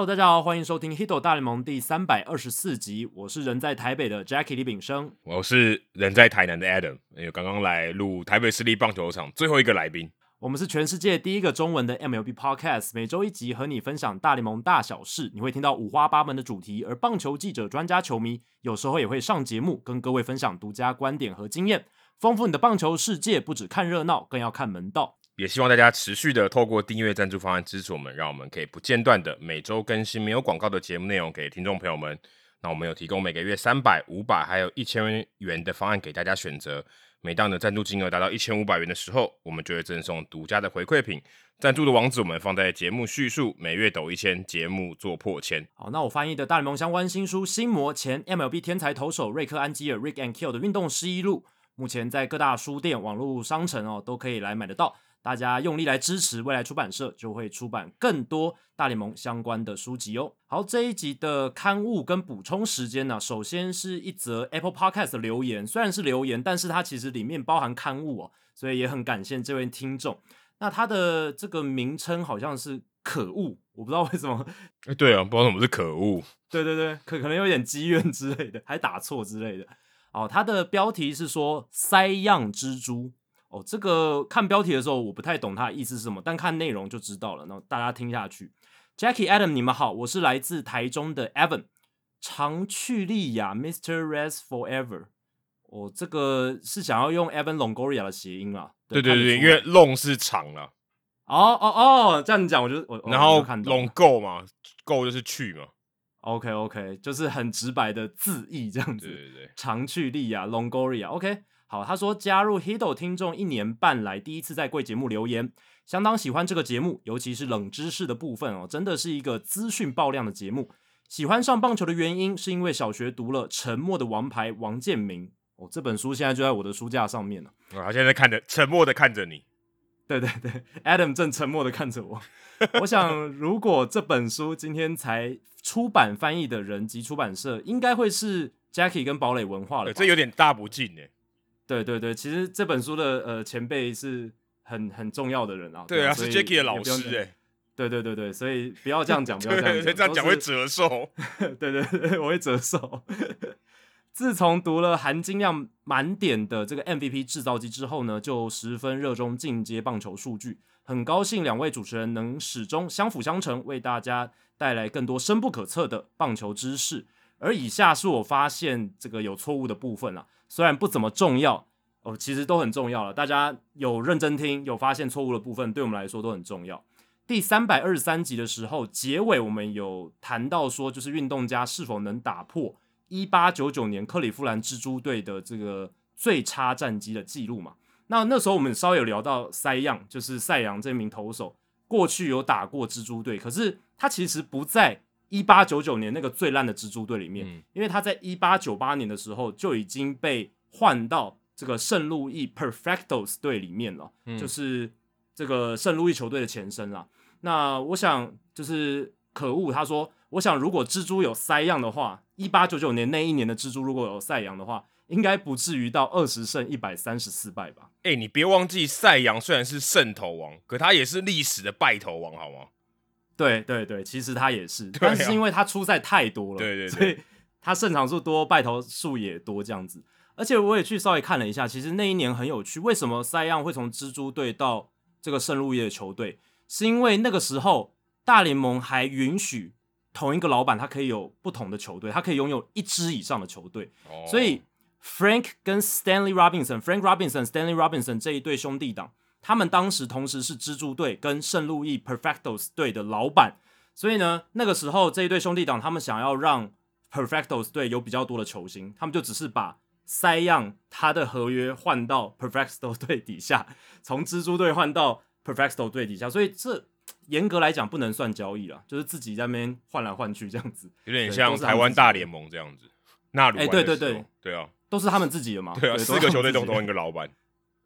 Hello，大家好，欢迎收听《Hito 大联盟》第三百二十四集。我是人在台北的 Jackie 李炳生，我是人在台南的 Adam，因为刚刚来录台北市立棒球场最后一个来宾。我们是全世界第一个中文的 MLB Podcast，每周一集和你分享大联盟大小事。你会听到五花八门的主题，而棒球记者、专家、球迷有时候也会上节目，跟各位分享独家观点和经验，丰富你的棒球世界。不只看热闹，更要看门道。也希望大家持续的透过订阅赞助方案支持我们，让我们可以不间断的每周更新没有广告的节目内容给听众朋友们。那我们有提供每个月三百、五百还有一千元的方案给大家选择。每当的赞助金额达到一千五百元的时候，我们就会赠送独家的回馈品。赞助的网址我们放在节目叙述。每月抖一千，节目做破千。好，那我翻译的大联盟相关新书《心魔前 MLB 天才投手瑞克安吉尔 Rick and Kill 的运动失忆录》，目前在各大书店、网络商城哦都可以来买得到。大家用力来支持，未来出版社就会出版更多大联盟相关的书籍哦。好，这一集的刊物跟补充时间呢，首先是一则 Apple Podcast 的留言，虽然是留言，但是它其实里面包含刊物哦，所以也很感谢这位听众。那他的这个名称好像是可恶，我不知道为什么。哎，对啊，不知道什么是可恶。对对对，可可能有点积怨之类的，还打错之类的。哦，他的标题是说塞样蜘蛛。哦，这个看标题的时候我不太懂它的意思是什么，但看内容就知道了。那大家听下去，Jackie Adam，你们好，我是来自台中的 Evan，长去利亚，Mr. Rest Forever。哦，这个是想要用 Evan Longoria 的谐音啊？对对对，因为 long 是长了。哦哦哦，这样讲我就我然后 long go 嘛，go 就是去嘛。OK OK，就是很直白的字义这样子。对对对，长去利亚，Longoria。OK。好，他说加入 Hido 听众一年半来，第一次在贵节目留言，相当喜欢这个节目，尤其是冷知识的部分哦，真的是一个资讯爆量的节目。喜欢上棒球的原因，是因为小学读了《沉默的王牌》王建民哦，这本书现在就在我的书架上面了。他现在看着，沉默的看着你。对对对，Adam 正沉默的看着我。我想，如果这本书今天才出版翻译的人及出版社，应该会是 Jackie 跟堡垒文化了。这有点大不敬哎。对对对，其实这本书的呃前辈是很很重要的人啊。对啊，是 Jackie 的老师哎。对对对对，所以不要这样讲，不要这样讲，这样讲会折寿。对对对，我会折寿。自从读了含金量满点的这个 MVP 制造机之后呢，就十分热衷进阶棒球数据。很高兴两位主持人能始终相辅相成，为大家带来更多深不可测的棒球知识。而以下是我发现这个有错误的部分啊。虽然不怎么重要哦，其实都很重要了。大家有认真听，有发现错误的部分，对我们来说都很重要。第三百二十三集的时候，结尾我们有谈到说，就是运动家是否能打破一八九九年克利夫兰蜘蛛队的这个最差战绩的记录嘛？那那时候我们稍微有聊到塞样，就是赛扬这名投手过去有打过蜘蛛队，可是他其实不在。一八九九年那个最烂的蜘蛛队里面，因为他在一八九八年的时候就已经被换到这个圣路易 Perfectos 队里面了，就是这个圣路易球队的前身了。那我想就是可恶，他说，我想如果蜘蛛有塞样的话，一八九九年那一年的蜘蛛如果有赛扬的话，应该不至于到二十胜一百三十四败吧？哎，你别忘记赛扬虽然是胜投王，可他也是历史的败投王，好吗？对对对，其实他也是，但是因为他出赛太多了，对 对，所以他胜场数多，败投数也多这样子。而且我也去稍微看了一下，其实那一年很有趣，为什么塞样会从蜘蛛队到这个圣路易的球队？是因为那个时候大联盟还允许同一个老板他可以有不同的球队，他可以拥有一支以上的球队。所以 Frank 跟 Stanley Robinson，Frank Robinson、Stanley Robinson 这一对兄弟党。他们当时同时是蜘蛛队跟圣路易 Perfectos 队的老板，所以呢，那个时候这一对兄弟党他们想要让 Perfectos 队有比较多的球星，他们就只是把塞样他的合约换到 Perfectos 队底下，从蜘蛛队换到 Perfectos 队底下，所以这严格来讲不能算交易了，就是自己在那边换来换去这样子，有点像台湾大联盟这样子。纳鲁，哎，对对对，对啊，都是他们自己的嘛，对啊，四个球队都同一个老板，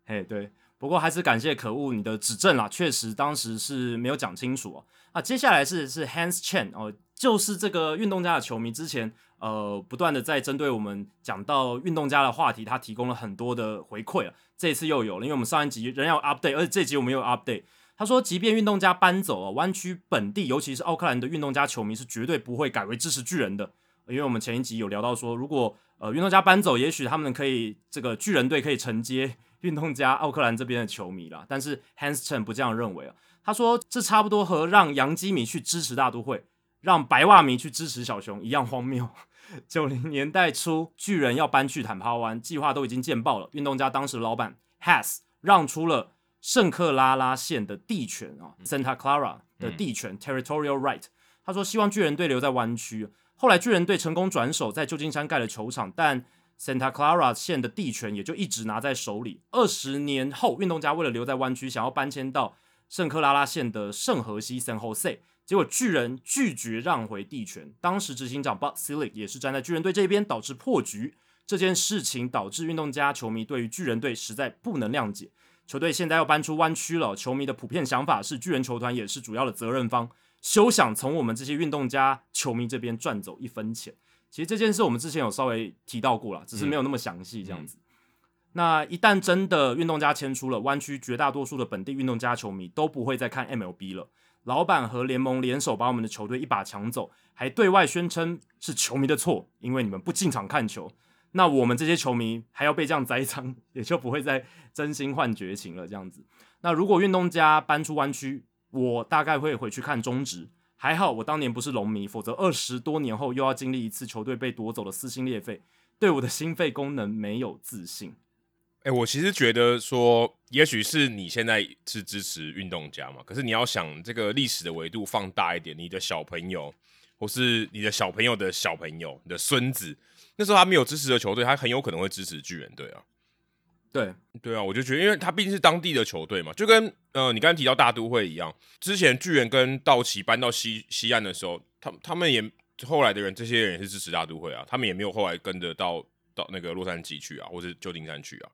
嘿，对。不过还是感谢可恶你的指正啦，确实当时是没有讲清楚哦。啊，接下来是是 Hands Chen 哦，就是这个运动家的球迷，之前呃不断的在针对我们讲到运动家的话题，他提供了很多的回馈啊。这次又有了，因为我们上一集仍要 update，而且这集我们又 update，他说，即便运动家搬走啊，湾区本地，尤其是奥克兰的运动家球迷是绝对不会改为支持巨人的，因为我们前一集有聊到说，如果呃运动家搬走，也许他们可以这个巨人队可以承接运动家奥克兰这边的球迷啦。但是 Hans Chen 不这样认为啊，他说这差不多和让洋基迷去支持大都会，让白袜迷去支持小熊一样荒谬。九零年代初，巨人要搬去坦帕湾，计划都已经见报了。运动家当时的老板 Has 让出了圣克拉拉县的地权啊，Santa Clara 的地权 （Territorial Right）。他说希望巨人队留在湾区。后来巨人队成功转手，在旧金山盖了球场，但 Santa Clara 县的地权也就一直拿在手里。二十年后，运动家为了留在湾区，想要搬迁到圣克拉拉县的圣荷西 （San Jose）。结果巨人拒绝让回地权，当时执行长 Bud Selig 也是站在巨人队这边，导致破局。这件事情导致运动家球迷对于巨人队实在不能谅解。球队现在要搬出湾区了，球迷的普遍想法是巨人球团也是主要的责任方，休想从我们这些运动家球迷这边赚走一分钱。其实这件事我们之前有稍微提到过了，只是没有那么详细这样子。那一旦真的运动家迁出了湾区，绝大多数的本地运动家球迷都不会再看 MLB 了。老板和联盟联手把我们的球队一把抢走，还对外宣称是球迷的错，因为你们不进场看球。那我们这些球迷还要被这样栽赃，也就不会再真心换绝情了。这样子，那如果运动家搬出湾区，我大概会回去看中职。还好我当年不是龙迷，否则二十多年后又要经历一次球队被夺走的撕心裂肺，对我的心肺功能没有自信。哎，我其实觉得说，也许是你现在是支持运动家嘛，可是你要想这个历史的维度放大一点，你的小朋友，或是你的小朋友的小朋友，你的孙子，那时候他没有支持的球队，他很有可能会支持巨人队啊。对，对啊，我就觉得，因为他毕竟是当地的球队嘛，就跟呃你刚才提到大都会一样，之前巨人跟道奇搬到西西岸的时候，他他们也后来的人，这些人也是支持大都会啊，他们也没有后来跟着到到那个洛杉矶去啊，或者旧金山去啊。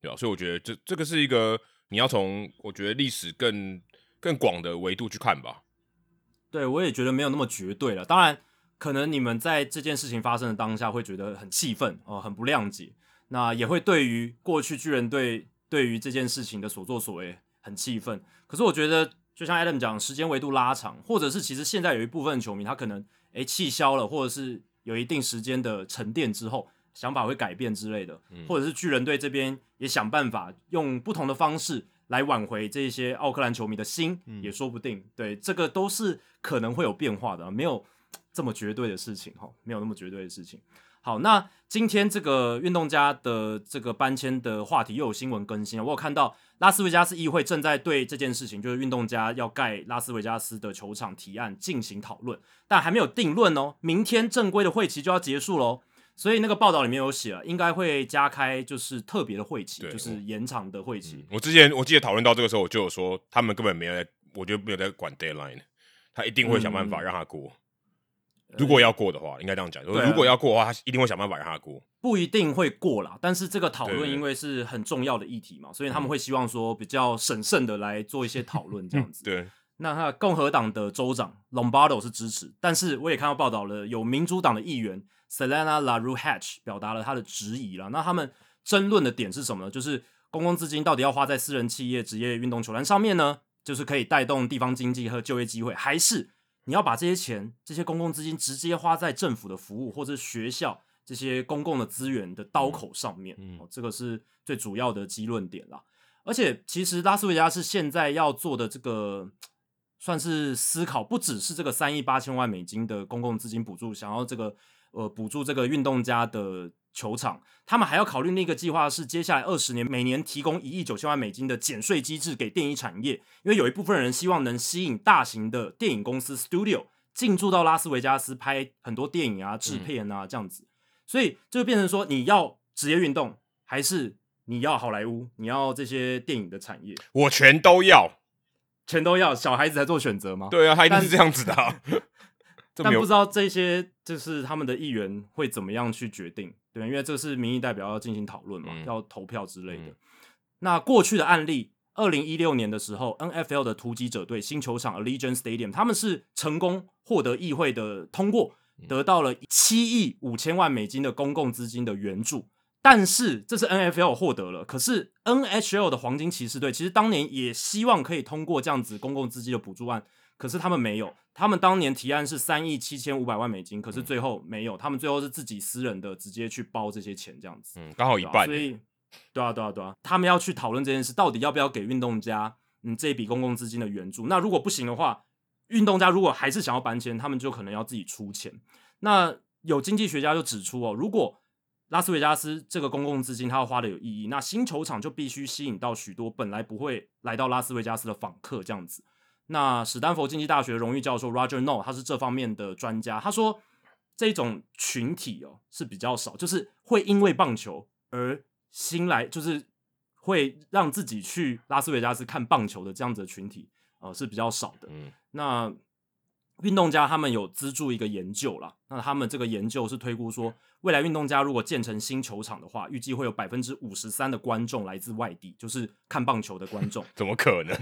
对啊，所以我觉得这这个是一个你要从我觉得历史更更广的维度去看吧。对，我也觉得没有那么绝对了。当然，可能你们在这件事情发生的当下会觉得很气愤哦，很不谅解。那也会对于过去巨人队对于这件事情的所作所为很气愤。可是我觉得，就像 Adam 讲，时间维度拉长，或者是其实现在有一部分球迷他可能诶气消了，或者是有一定时间的沉淀之后。想法会改变之类的，或者是巨人队这边也想办法用不同的方式来挽回这些奥克兰球迷的心，也说不定。对，这个都是可能会有变化的，没有这么绝对的事情哈，没有那么绝对的事情。好，那今天这个运动家的这个搬迁的话题又有新闻更新了，我有看到拉斯维加斯议会正在对这件事情，就是运动家要盖拉斯维加斯的球场提案进行讨论，但还没有定论哦。明天正规的会期就要结束喽。所以那个报道里面有写了，应该会加开就是特别的会期，就是延长的会期。我之前我记得讨论到这个时候，我就有说他们根本没有在，我觉得没有在管 deadline，他一定会想办法让他过。如果要过的话，应该这样讲，如果要过的话，他一定会想办法让他过。不一定会过啦，但是这个讨论因为是很重要的议题嘛，所以他们会希望说比较审慎的来做一些讨论这样子。对，那他共和党的州长 Lombardo 是支持，但是我也看到报道了，有民主党的议员。Selena LaRue Hatch 表达了他的质疑了。那他们争论的点是什么呢？就是公共资金到底要花在私人企业、职业运动球员上面呢？就是可以带动地方经济和就业机会，还是你要把这些钱、这些公共资金直接花在政府的服务或者学校这些公共的资源的刀口上面？哦，这个是最主要的基论点啦。而且，其实拉斯维加斯现在要做的这个算是思考，不只是这个三亿八千万美金的公共资金补助，想要这个。呃，补助这个运动家的球场，他们还要考虑另一个计划，是接下来二十年每年提供一亿九千万美金的减税机制给电影产业，因为有一部分人希望能吸引大型的电影公司 studio 进驻到拉斯维加斯拍很多电影啊、制片啊这样子，所以就变成说，你要职业运动，还是你要好莱坞，你要这些电影的产业，我全都要，全都要，小孩子才做选择吗？对啊，他一定是这样子的。但不知道这些就是他们的议员会怎么样去决定，对因为这是民意代表要进行讨论嘛，要投票之类的。那过去的案例，二零一六年的时候，NFL 的突击者队新球场 Allegiant Stadium，他们是成功获得议会的通过，得到了七亿五千万美金的公共资金的援助，但是这是 NFL 获得了，可是 NHL 的黄金骑士队其实当年也希望可以通过这样子公共资金的补助案，可是他们没有，他们当年提案是三亿七千五百万美金，可是最后没有，他们最后是自己私人的直接去包这些钱这样子，嗯，刚好一半，所以对啊对啊对啊，他们要去讨论这件事，到底要不要给运动家嗯这一笔公共资金的援助？那如果不行的话，运动家如果还是想要搬迁，他们就可能要自己出钱。那有经济学家就指出哦，如果拉斯维加斯这个公共资金，它要花的有意义。那新球场就必须吸引到许多本来不会来到拉斯维加斯的访客，这样子。那史丹佛经济大学荣誉教授 Roger No，他是这方面的专家，他说这种群体哦是比较少，就是会因为棒球而新来，就是会让自己去拉斯维加斯看棒球的这样子的群体，呃是比较少的。嗯，那运动家他们有资助一个研究啦，那他们这个研究是推估说，未来运动家如果建成新球场的话，预计会有百分之五十三的观众来自外地，就是看棒球的观众。怎么可能？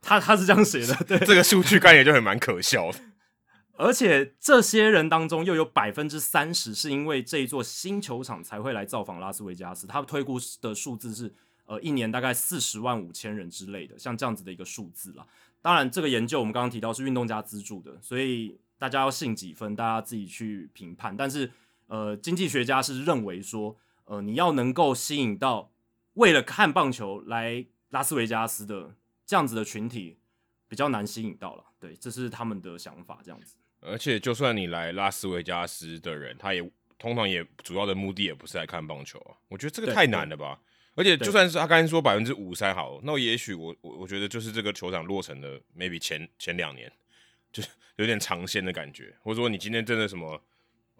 他他是这样写的，对，这个数据概念就很蛮可笑的。而且这些人当中又有百分之三十是因为这一座新球场才会来造访拉斯维加斯，他推估的数字是呃一年大概四十万五千人之类的，像这样子的一个数字啦。当然，这个研究我们刚刚提到是运动家资助的，所以大家要信几分，大家自己去评判。但是，呃，经济学家是认为说，呃，你要能够吸引到为了看棒球来拉斯维加斯的这样子的群体，比较难吸引到了。对，这是他们的想法，这样子。而且，就算你来拉斯维加斯的人，他也通常也主要的目的也不是来看棒球啊。我觉得这个太难了吧。而且就算是他刚才说百分之五三好，那也许我我我觉得就是这个球场落成的 maybe 前前两年，就是有点尝鲜的感觉，或者说你今天真的什么，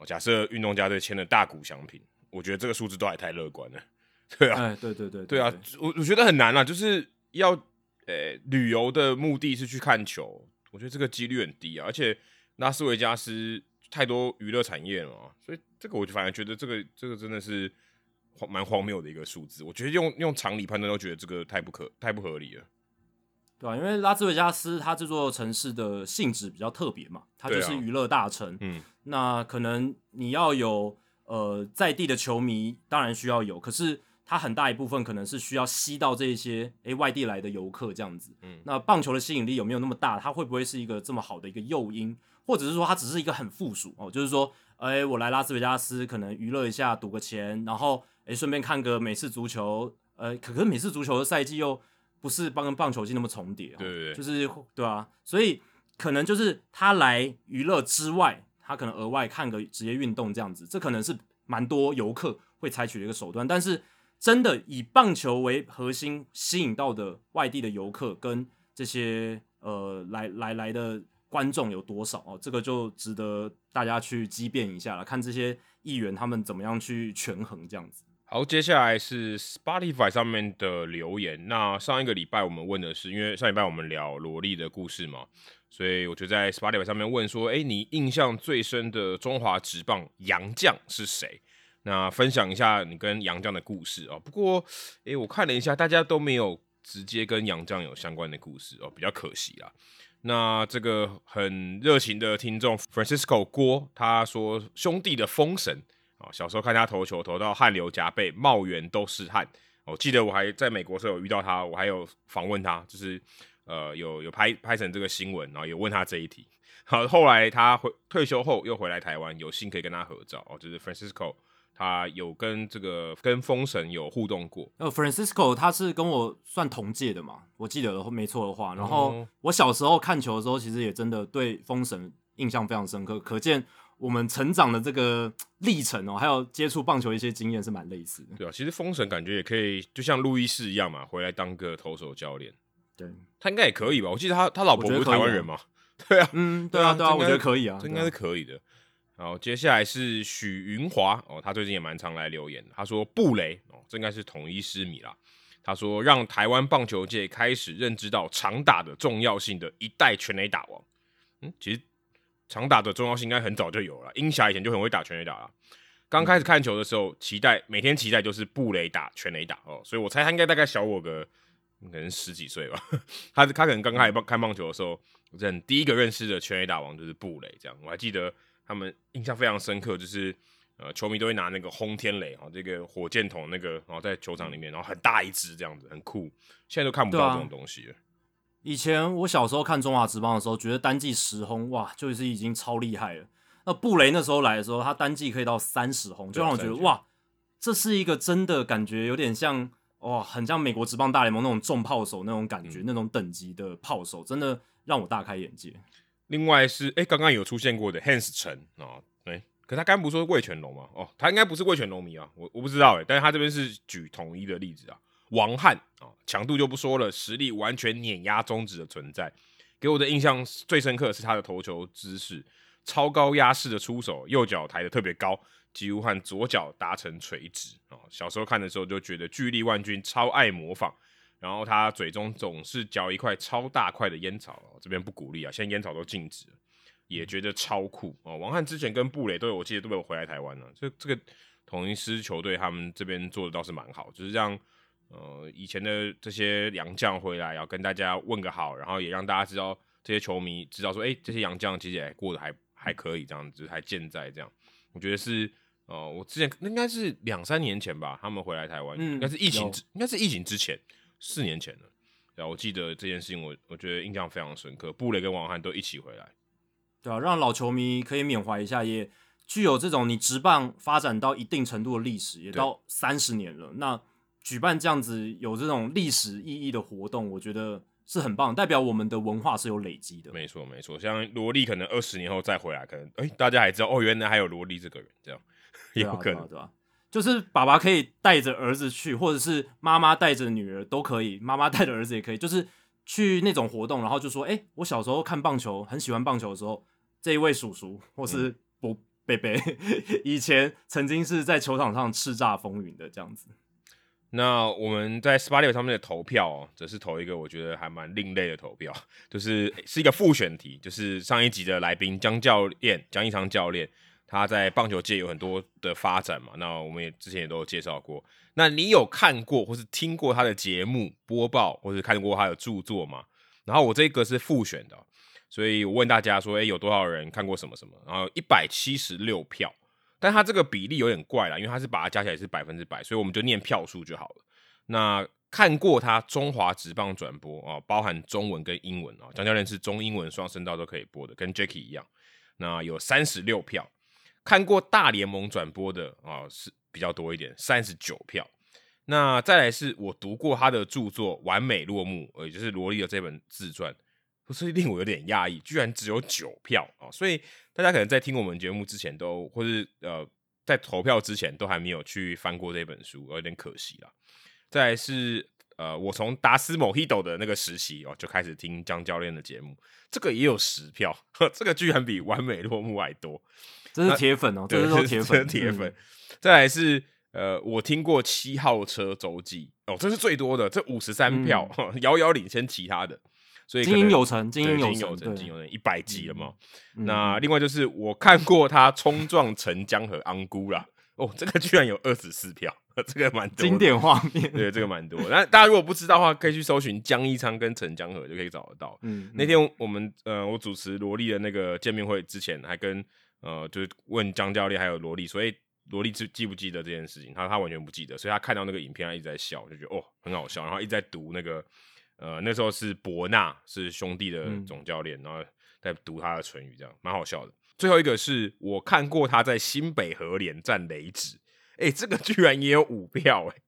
假设运动家队签了大股奖品，我觉得这个数字都还太乐观了，对啊，哎，对对对，对啊，我我觉得很难啊，就是要呃旅游的目的是去看球，我觉得这个几率很低啊，而且拉斯维加斯太多娱乐产业了嘛，所以这个我就反而觉得这个这个真的是。蛮荒谬的一个数字，我觉得用用常理判断都觉得这个太不可太不合理了，对啊？因为拉斯维加斯它这座城市的性质比较特别嘛，它就是娱乐大城，嗯，那可能你要有呃在地的球迷，当然需要有，可是它很大一部分可能是需要吸到这些诶外地来的游客这样子，嗯，那棒球的吸引力有没有那么大？它会不会是一个这么好的一个诱因，或者是说它只是一个很附属哦？就是说，哎，我来拉斯维加斯可能娱乐一下，赌个钱，然后。哎，顺便看个美式足球，呃，可可是美式足球的赛季又不是帮跟棒球季那么重叠，对对对，就是对啊，所以可能就是他来娱乐之外，他可能额外看个职业运动这样子，这可能是蛮多游客会采取的一个手段。但是真的以棒球为核心吸引到的外地的游客跟这些呃来来来的观众有多少哦？这个就值得大家去激辩一下了，看这些议员他们怎么样去权衡这样子。好，接下来是 Spotify 上面的留言。那上一个礼拜我们问的是，因为上礼拜我们聊萝莉的故事嘛，所以我就在 Spotify 上面问说：“哎，你印象最深的中华职棒洋将是谁？”那分享一下你跟杨将的故事哦。不过，哎，我看了一下，大家都没有直接跟杨将有相关的故事哦，比较可惜啦。那这个很热情的听众 Francisco 郭他说：“兄弟的封神。”哦，小时候看他投球，投到汗流浃背，冒圆都是汗。我记得我还在美国时候有遇到他，我还有访问他，就是呃有有拍拍成这个新闻，然后有问他这一题。好，后来他回退休后又回来台湾，有幸可以跟他合照哦，就是 Francisco，他有跟这个跟封神有互动过。呃，Francisco 他是跟我算同届的嘛，我记得没错的话。然后我小时候看球的时候，其实也真的对封神印象非常深刻，可见。我们成长的这个历程哦，还有接触棒球一些经验是蛮类似的。对啊，其实封神感觉也可以，就像路易斯一样嘛，回来当个投手教练。对，他应该也可以吧？我记得他他老婆不是台湾人嘛？对啊，嗯，对啊，对啊，我觉得可以啊，这应该是可以的。好，接下来是许云华哦，他最近也蛮常来留言，他说布雷哦，这应该是统一师迷啦。他说让台湾棒球界开始认知到长打的重要性的一代全垒打王。嗯，其实。长打的重要性应该很早就有了，英侠以前就很会打全垒打了。刚开始看球的时候，期待每天期待就是布雷打全垒打哦，所以我猜他应该大概小我个可能十几岁吧。他他可能刚开始看棒球的时候，认第一个认识的全垒打王就是布雷，这样我还记得他们印象非常深刻，就是呃，球迷都会拿那个轰天雷啊，这个火箭筒那个，然后在球场里面，然后很大一只这样子，很酷。现在都看不到这种东西了。以前我小时候看中华职棒的时候，觉得单季十轰哇，就是已经超厉害了。那布雷那时候来的时候，他单季可以到三十轰，就让我觉得哇，这是一个真的感觉有点像哇，很像美国职棒大联盟那种重炮手那种感觉，那种等级的炮手，真的让我大开眼界。另外是哎，刚刚有出现过的 Hans 陈啊，哎，可他刚不说魏全龙吗？哦，他应该不是魏全龙迷啊，我我不知道哎，但是他这边是举统一的例子啊。王翰啊，强度就不说了，实力完全碾压中指的存在。给我的印象最深刻是他的投球姿势，超高压式的出手，右脚抬得特别高，几乎和左脚达成垂直啊。小时候看的时候就觉得巨力万钧，超爱模仿。然后他嘴中总是嚼一块超大块的烟草，这边不鼓励啊，现在烟草都禁止了，也觉得超酷哦。王翰之前跟布雷都有，我记得都有回来台湾了。这这个统一师球队他们这边做的倒是蛮好，就是让呃以前的这些洋将回来，要跟大家问个好，然后也让大家知道这些球迷知道说，哎，这些洋将其实也过得还还可以，这样子还健在这样。我觉得是呃，我之前应该是两三年前吧，他们回来台湾，应该是疫情之，应该是疫情之前。四年前了，对啊，我记得这件事情，我我觉得印象非常深刻。布雷跟王翰都一起回来，对啊，让老球迷可以缅怀一下，也具有这种你直棒发展到一定程度的历史，也到三十年了。那举办这样子有这种历史意义的活动，我觉得是很棒，代表我们的文化是有累积的。没错，没错。像萝莉可能二十年后再回来，可能哎，大家还知道哦，原来还有萝莉这个人，这样也有可能对吧？就是爸爸可以带着儿子去，或者是妈妈带着女儿都可以，妈妈带着儿子也可以，就是去那种活动，然后就说：“哎，我小时候看棒球，很喜欢棒球的时候，这一位叔叔或是伯贝贝，以前曾经是在球场上叱咤风云的这样子。”那我们在 s p o t i 上面的投票哦，则是投一个我觉得还蛮另类的投票，就是是一个复选题，就是上一集的来宾江教练江一昌教练。他在棒球界有很多的发展嘛，那我们也之前也都有介绍过。那你有看过或是听过他的节目播报，或是看过他的著作吗？然后我这个是复选的，所以我问大家说，诶，有多少人看过什么什么？然后一百七十六票，但他这个比例有点怪啦，因为他是把它加起来是百分之百，所以我们就念票数就好了。那看过他中华职棒转播啊，包含中文跟英文啊，张教练是中英文双声道都可以播的，跟 Jacky 一样。那有三十六票。看过大联盟转播的啊是比较多一点，三十九票。那再来是我读过他的著作《完美落幕》，也就是罗莉的这本自传，不是令我有点讶异，居然只有九票啊！所以大家可能在听我们节目之前都，或是呃在投票之前都还没有去翻过这本书，有点可惜了。再来是呃，我从达斯某 Hido 的那个实习哦就开始听江教练的节目，这个也有十票，这个居然比《完美落幕》还多。这是铁粉哦，这是铁粉，铁粉。再来是呃，我听过七号车周记哦，这是最多的，这五十三票，遥遥领先其他的。所以经营有成，经营有成，经营有成，一百集了嘛。那另外就是我看过他冲撞陈江和安姑啦，哦，这个居然有二十四票，这个蛮多经典画面。对，这个蛮多。那大家如果不知道的话，可以去搜寻江一昌跟陈江河就可以找得到。嗯，那天我们呃，我主持萝莉的那个见面会之前，还跟。呃，就是问张教练还有萝莉，所以萝莉记记不记得这件事情？他他完全不记得，所以他看到那个影片，他一直在笑，就觉得哦很好笑，然后一直在读那个呃那时候是伯纳是兄弟的总教练，然后在读他的唇语，这样蛮好笑的。最后一个是我看过他在新北河联战雷指，哎，这个居然也有五票，哎，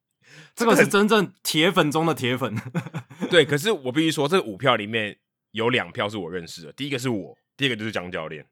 这个是真正铁粉中的铁粉。对，可是我必须说，这五票里面有两票是我认识的，第一个是我，第二个就是江教练。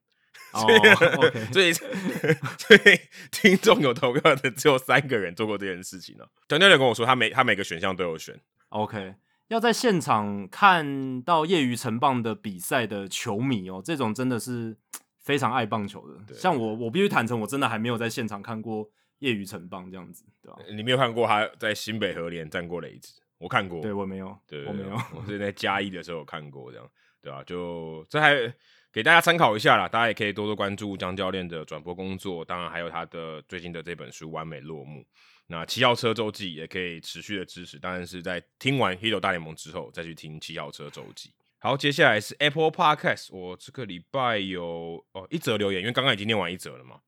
所以，所以，所以听众有投票的只有三个人做过这件事情了。张教练跟我说，他每他每个选项都有选。OK，要在现场看到业余城棒的比赛的球迷哦，这种真的是非常爱棒球的。像我，我必须坦诚，我真的还没有在现场看过业余城棒这样子，对吧？你没有看过他在新北和联站过雷子？我看过，对我没有，对我没有，我是在嘉义的时候有看过，这样对吧？就这还。给大家参考一下啦，大家也可以多多关注江教练的转播工作，当然还有他的最近的这本书《完美落幕》。那七号车周记也可以持续的支持，当然是在听完《Hero 大联盟》之后再去听七号车周记。好，接下来是 Apple Podcast，我这个礼拜有哦一则留言，因为刚刚已经念完一则了嘛。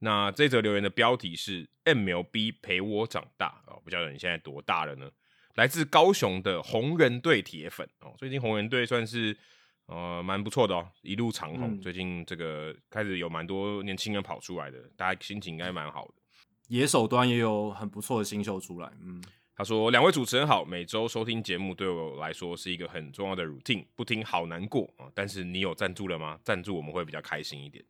那这则留言的标题是 “MLB 陪我长大”啊，不晓得你现在多大了呢？来自高雄的红人队铁粉哦，最近红人队算是呃蛮不错的哦，一路长虹。最近这个开始有蛮多年轻人跑出来的，大家心情应该蛮好的。野手端也有很不错的新秀出来，嗯。他说：“两位主持人好，每周收听节目对我来说是一个很重要的 routine，不听好难过啊。但是你有赞助了吗？赞助我们会比较开心一点。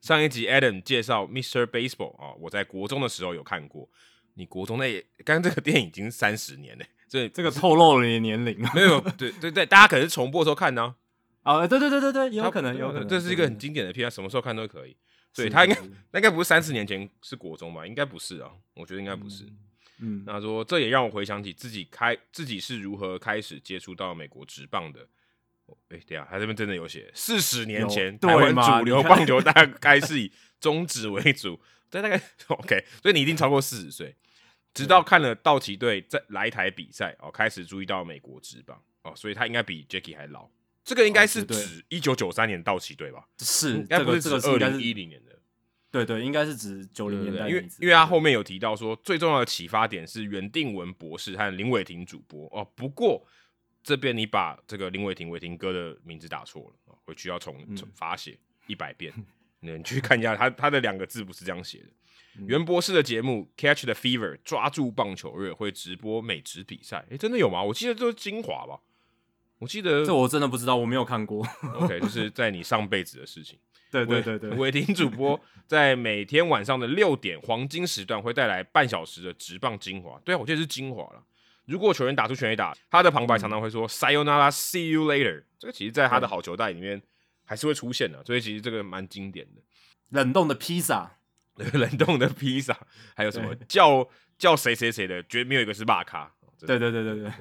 上一集 Adam 介绍 Mr. Baseball 啊，我在国中的时候有看过。你国中那刚刚这个电影已经三十年了，这这个透露了你的年龄。没有，对对对，大家可能是重播的时候看呢。啊，对对对对对，有可能，有可能，这是一个很经典的片，什么时候看都可以。所以他应该那应该不是三十年前是国中吧？应该不是啊，我觉得应该不是。”嗯，那说这也让我回想起自己开自己是如何开始接触到美国职棒的。哎，对啊，他这边真的有写，四十年前台湾主流棒球大概是以中职为主，在大概 OK，所以你一定超过四十岁。直到看了道奇队在来台比赛哦，开始注意到美国职棒哦，所以他应该比 Jacky 还老。这个应该是指一九九三年道奇队吧？是，应该不是指二零一零年的。对对，应该是指九零年代，因为因为他后面有提到说，最重要的启发点是袁定文博士和林伟霆主播哦。不过这边你把这个林伟霆伟霆哥的名字打错了回去要重重罚写一百遍。你去看一下他他的两个字不是这样写的。袁博士的节目《Catch the Fever》抓住棒球热会直播美职比赛，哎，真的有吗？我记得这是精华吧？我记得这我真的不知道，我没有看过。OK，就是在你上辈子的事情。对对对对，伟霆主播在每天晚上的六点黄金时段会带来半小时的直棒精华。对啊，我记得是精华了。如果球员打出全垒打，他的旁白常常会说 “Sayonara, see you later”。这个其实在他的好球带里面还是会出现的，所以其实这个蛮经典的。冷冻的披萨，冷冻的披萨，还有什么叫叫谁谁谁的，绝对没有一个是骂咖。对对对对对，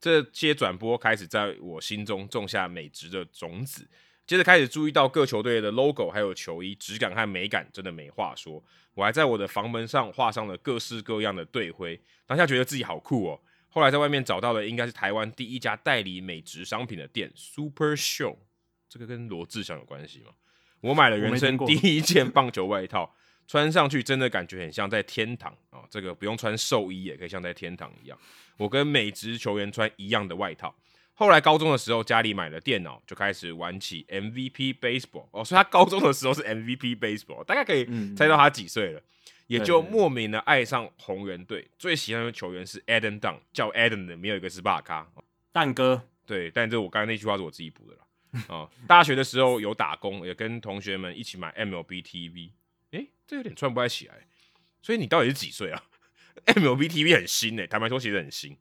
这些转播开始在我心中种下美职的种子。接着开始注意到各球队的 logo，还有球衣质感和美感，真的没话说。我还在我的房门上画上了各式各样的队徽，当下觉得自己好酷哦。后来在外面找到了，应该是台湾第一家代理美职商品的店 Super Show，这个跟罗志祥有关系吗？我买了人生第一件棒球外套，穿上去真的感觉很像在天堂啊！这个不用穿寿衣也可以像在天堂一样。我跟美职球员穿一样的外套。后来高中的时候，家里买了电脑，就开始玩起 MVP Baseball 哦，所以他高中的时候是 MVP Baseball，大概可以猜到他几岁了，也就莫名的爱上红人队。最喜欢的球员是 Adam Dunn，叫 Adam 的没有一个是巴卡蛋哥。对，但这我刚才那句话是我自己补的啦啊。大学的时候有打工，也跟同学们一起买 MLB TV。哎，这有点串不太起来。所以你到底是几岁啊 MLB TV 很新诶，坦白说其实很新。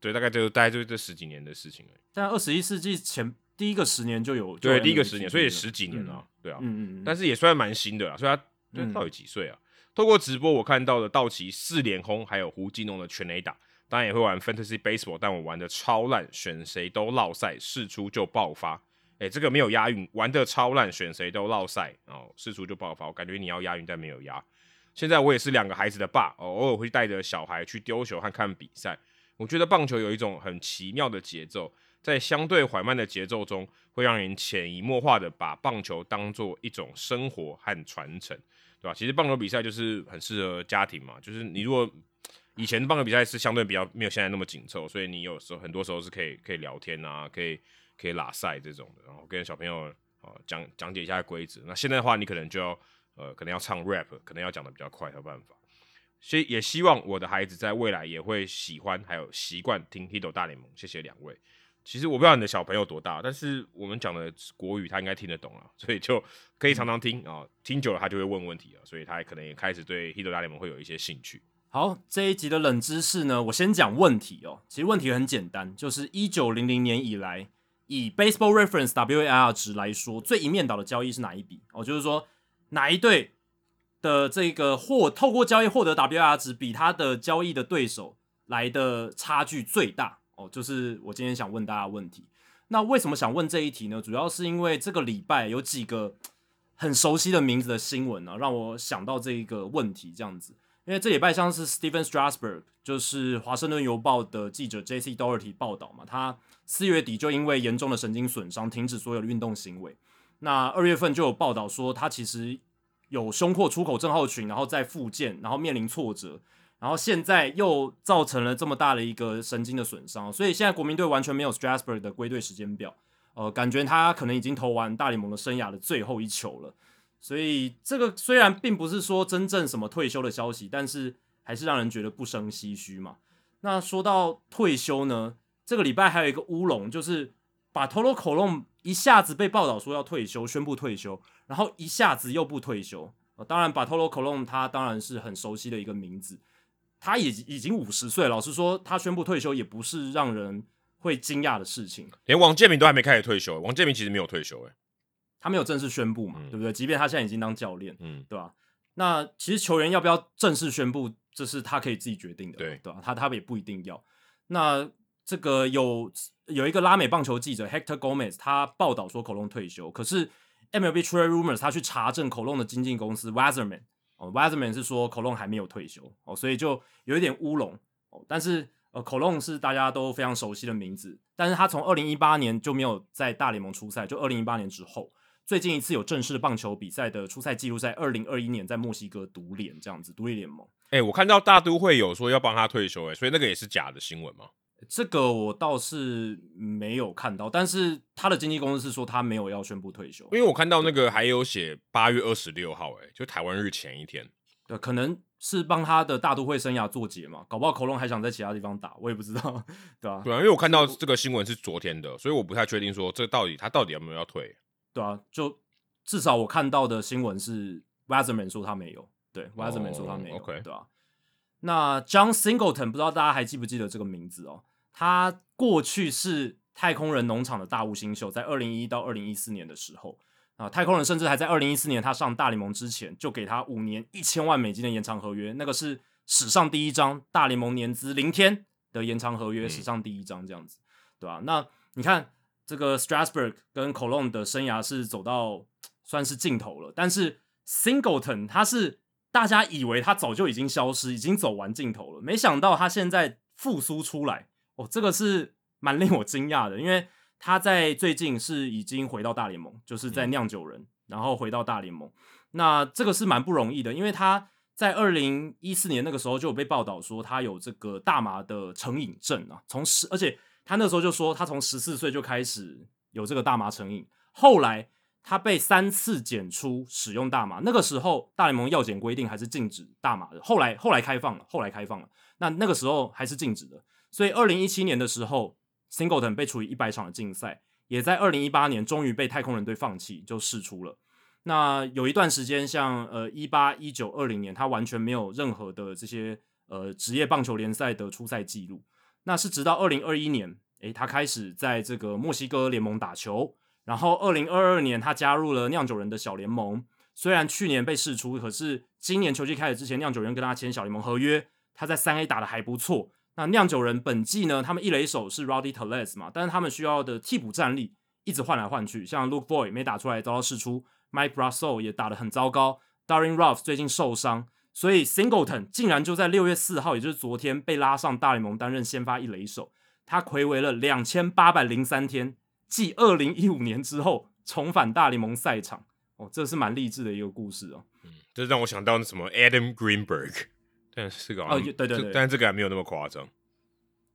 对，大概就大概就是这十几年的事情了。在二十一世纪前第一个十年就有，对，第一个十年，所以十几年了，对啊，嗯嗯，但是也算蛮新的了。所以他到底几岁啊？透过直播我看到的道奇四连轰，还有胡金龙的全垒打。当然也会玩 Fantasy Baseball，但我玩的超烂，选谁都落赛，试出就爆发。哎，这个没有押韵，玩的超烂，选谁都落赛，哦，试出就爆发。我感觉你要押韵，但没有押。现在我也是两个孩子的爸，偶尔会带着小孩去丢球和看比赛。我觉得棒球有一种很奇妙的节奏，在相对缓慢的节奏中，会让人潜移默化的把棒球当做一种生活和传承，对吧？其实棒球比赛就是很适合家庭嘛，就是你如果以前棒球比赛是相对比较没有现在那么紧凑，所以你有时候很多时候是可以可以聊天啊，可以可以拉赛这种的，然后跟小朋友啊讲讲解一下规则。那现在的话，你可能就要呃可能要唱 rap，可能要讲的比较快，有办法。所以也希望我的孩子在未来也会喜欢还有习惯听《h i d o 大联盟》。谢谢两位。其实我不知道你的小朋友多大，但是我们讲的国语他应该听得懂啊，所以就可以常常听啊。听久了他就会问问题了，所以他可能也开始对《h i d o 大联盟》会有一些兴趣。好，这一集的冷知识呢，我先讲问题哦。其实问题很简单，就是一九零零年以来，以 Baseball Reference WAR 值来说，最一面倒的交易是哪一笔？哦，就是说哪一队？的这个获透过交易获得 WR 值比他的交易的对手来的差距最大哦，就是我今天想问大家问题。那为什么想问这一题呢？主要是因为这个礼拜有几个很熟悉的名字的新闻呢，让我想到这一个问题。这样子，因为这礼拜像是 Stephen Strasburg，就是华盛顿邮报的记者 J.C. Doherty 报道嘛，他四月底就因为严重的神经损伤停止所有的运动行为。那二月份就有报道说他其实。有胸廓出口症候群，然后在复健，然后面临挫折，然后现在又造成了这么大的一个神经的损伤，所以现在国民队完全没有 Strasburg 的归队时间表，呃，感觉他可能已经投完大联盟的生涯的最后一球了。所以这个虽然并不是说真正什么退休的消息，但是还是让人觉得不胜唏嘘嘛。那说到退休呢，这个礼拜还有一个乌龙，就是把 Tolo Colon 一下子被报道说要退休，宣布退休，然后一下子又不退休。呃，当然把 Tolo Colon 他当然是很熟悉的一个名字，他也已经五十岁，老实说，他宣布退休也不是让人会惊讶的事情。连王建民都还没开始退休，王建民其实没有退休，诶，他没有正式宣布嘛，对不对？即便他现在已经当教练，嗯，对吧？那其实球员要不要正式宣布，这是他可以自己决定的，对对吧？他他也不一定要。那这个有有一个拉美棒球记者 Hector Gomez，他报道说口龙退休，可是 MLB Trade Rumors 他去查证口龙的经纪公司 Wazerman 哦，Wazerman 是说口龙还没有退休哦，所以就有一点乌龙哦。但是呃，Colón 是大家都非常熟悉的名字，但是他从二零一八年就没有在大联盟出赛，就二零一八年之后。最近一次有正式棒球比赛的出赛记录，在二零二一年在墨西哥独联这样子，独立联盟。哎，我看到大都会有说要帮他退休，哎，所以那个也是假的新闻吗？这个我倒是没有看到，但是他的经纪公司是说他没有要宣布退休，因为我看到那个还有写八月二十六号，哎，就台湾日前一天。对，可能是帮他的大都会生涯做结嘛，搞不好口龙还想在其他地方打，我也不知道，对吧？对啊，因为我看到这个新闻是昨天的，所以我不太确定说这到底他到底有没有要退。对啊，就至少我看到的新闻是 Wazerman 说他没有，对，Wazerman 说他没有，对吧？那 John Singleton 不知道大家还记不记得这个名字哦？他过去是太空人农场的大物新秀，在二零一到二零一四年的时候啊，太空人甚至还在二零一四年他上大联盟之前就给他五年一千万美金的延长合约，那个是史上第一张大联盟年资零天的延长合约，史上第一张这样子，对吧？那你看。这个 Strasburg 跟 Colon 的生涯是走到算是尽头了，但是 Singleton 他是大家以为他早就已经消失，已经走完尽头了，没想到他现在复苏出来，哦，这个是蛮令我惊讶的，因为他在最近是已经回到大联盟，就是在酿酒人，然后回到大联盟，那这个是蛮不容易的，因为他在二零一四年那个时候就有被报道说他有这个大麻的成瘾症啊，从十而且。他那时候就说，他从十四岁就开始有这个大麻成瘾，后来他被三次检出使用大麻。那个时候大联盟药检规定还是禁止大麻的，后来后来开放了，后来开放了。那那个时候还是禁止的，所以二零一七年的时候，Singleton 被处以一百场的禁赛，也在二零一八年终于被太空人队放弃，就释出了。那有一段时间，像呃一八一九二零年，他完全没有任何的这些呃职业棒球联赛的出赛记录。那是直到二零二一年，诶，他开始在这个墨西哥联盟打球。然后二零二二年，他加入了酿酒人的小联盟。虽然去年被释出，可是今年球季开始之前，酿酒人跟他签小联盟合约。他在三 A 打的还不错。那酿酒人本季呢，他们一垒手是 Roddy Tellez 嘛，但是他们需要的替补战力一直换来换去，像 Luke Boy 没打出来遭到释出，Mike Brasso 也打得很糟糕，Darin Ruff 最近受伤。所以 Singleton 竟然就在六月四号，也就是昨天被拉上大联盟担任先发一垒手。他暌违了两千八百零三天，继二零一五年之后重返大联盟赛场。哦，这是蛮励志的一个故事哦。嗯，这让我想到那什么 Adam Greenberg，但是个哦，对对对，但是这个还没有那么夸张。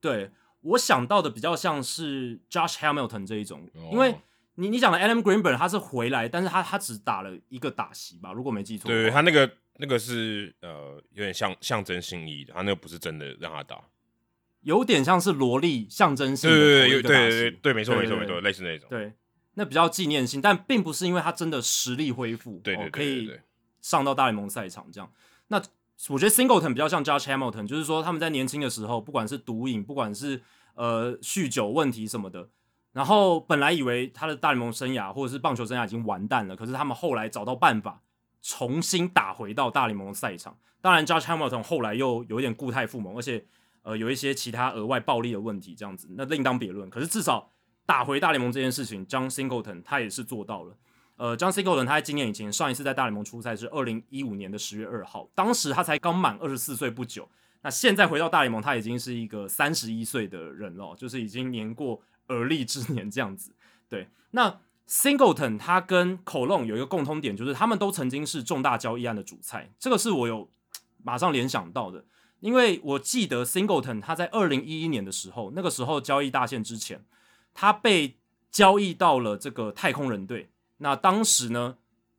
对我想到的比较像是 Josh Hamilton 这一种，因为。你你讲的 Adam Greenberg 他是回来，但是他他只打了一个打席吧，如果没记错。对他那个那个是呃有点像象征性意义的，他那个不是真的让他打，有点像是萝莉象征性。对对对对对对，没错没错没错，类似那种。对，那比较纪念性，但并不是因为他真的实力恢复，对对可以上到大联盟赛场这样。那我觉得 Singleton 比较像 Josh Hamilton，就是说他们在年轻的时候，不管是毒瘾，不管是呃酗酒问题什么的。然后本来以为他的大联盟生涯或者是棒球生涯已经完蛋了，可是他们后来找到办法重新打回到大联盟的赛场。当然，Josh Hamilton 后来又有一点固态复萌，而且呃有一些其他额外暴力的问题，这样子那另当别论。可是至少打回大联盟这件事情，John Singleton 他也是做到了。呃，John Singleton 他在今年以前上一次在大联盟出赛是二零一五年的十月二号，当时他才刚满二十四岁不久。那现在回到大联盟，他已经是一个三十一岁的人了，就是已经年过。而立之年这样子，对。那 Singleton 他跟 Colon 有一个共通点，就是他们都曾经是重大交易案的主菜，这个是我有马上联想到的，因为我记得 Singleton 他在二零一一年的时候，那个时候交易大限之前，他被交易到了这个太空人队，那当时呢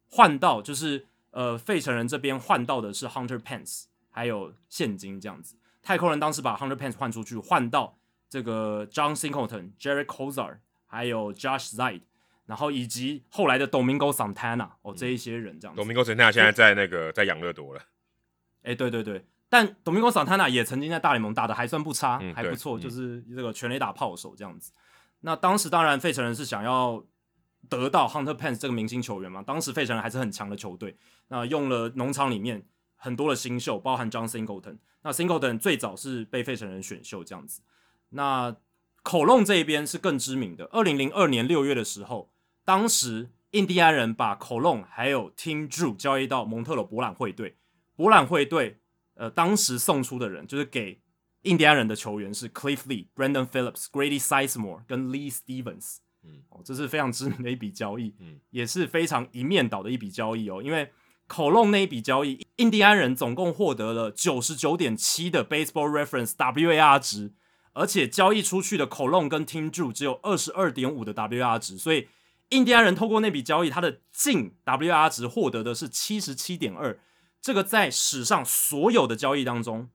换到就是呃费城人这边换到的是 Hunter Pence 还有现金这样子，太空人当时把 Hunter Pence 换出去，换到这个 John Singleton、Jerry Kozar 还有 Josh Zaid。然后以及后来的 Domingo Santana 哦，这一些人这样子。Domingo Santana 现在在那个在养乐多了。哎，对对对，但 Domingo Santana 也曾经在大联盟打的还算不差，还不错，就是这个全垒打炮手这样子。那当时当然费城人是想要得到 Hunter Pence 这个明星球员嘛，当时费城人还是很强的球队，那用了农场里面很多的新秀，包含 John Singleton。那 Singleton 最早是被费城人选秀这样子。那 Colong 这一边是更知名的，二零零二年六月的时候。当时印第安人把 Colon 还有 Tim Drew 交易到蒙特罗博览会队，博览会队呃当时送出的人就是给印第安人的球员是 Cliff Lee、Brandon Phillips、Grady Sizemore 跟 Lee Stevens，嗯，哦，这是非常知名的一笔交易，嗯，也是非常一面倒的一笔交易哦，因为 Colon 那一笔交易，印第安人总共获得了九十九点七的 Baseball Reference WAR 值，而且交易出去的 Colon 跟 Team Drew 只有二十二点五的 WAR 值，所以。印第安人透过那笔交易，他的净 WR 值获得的是七十七点二，这个在史上所有的交易当中，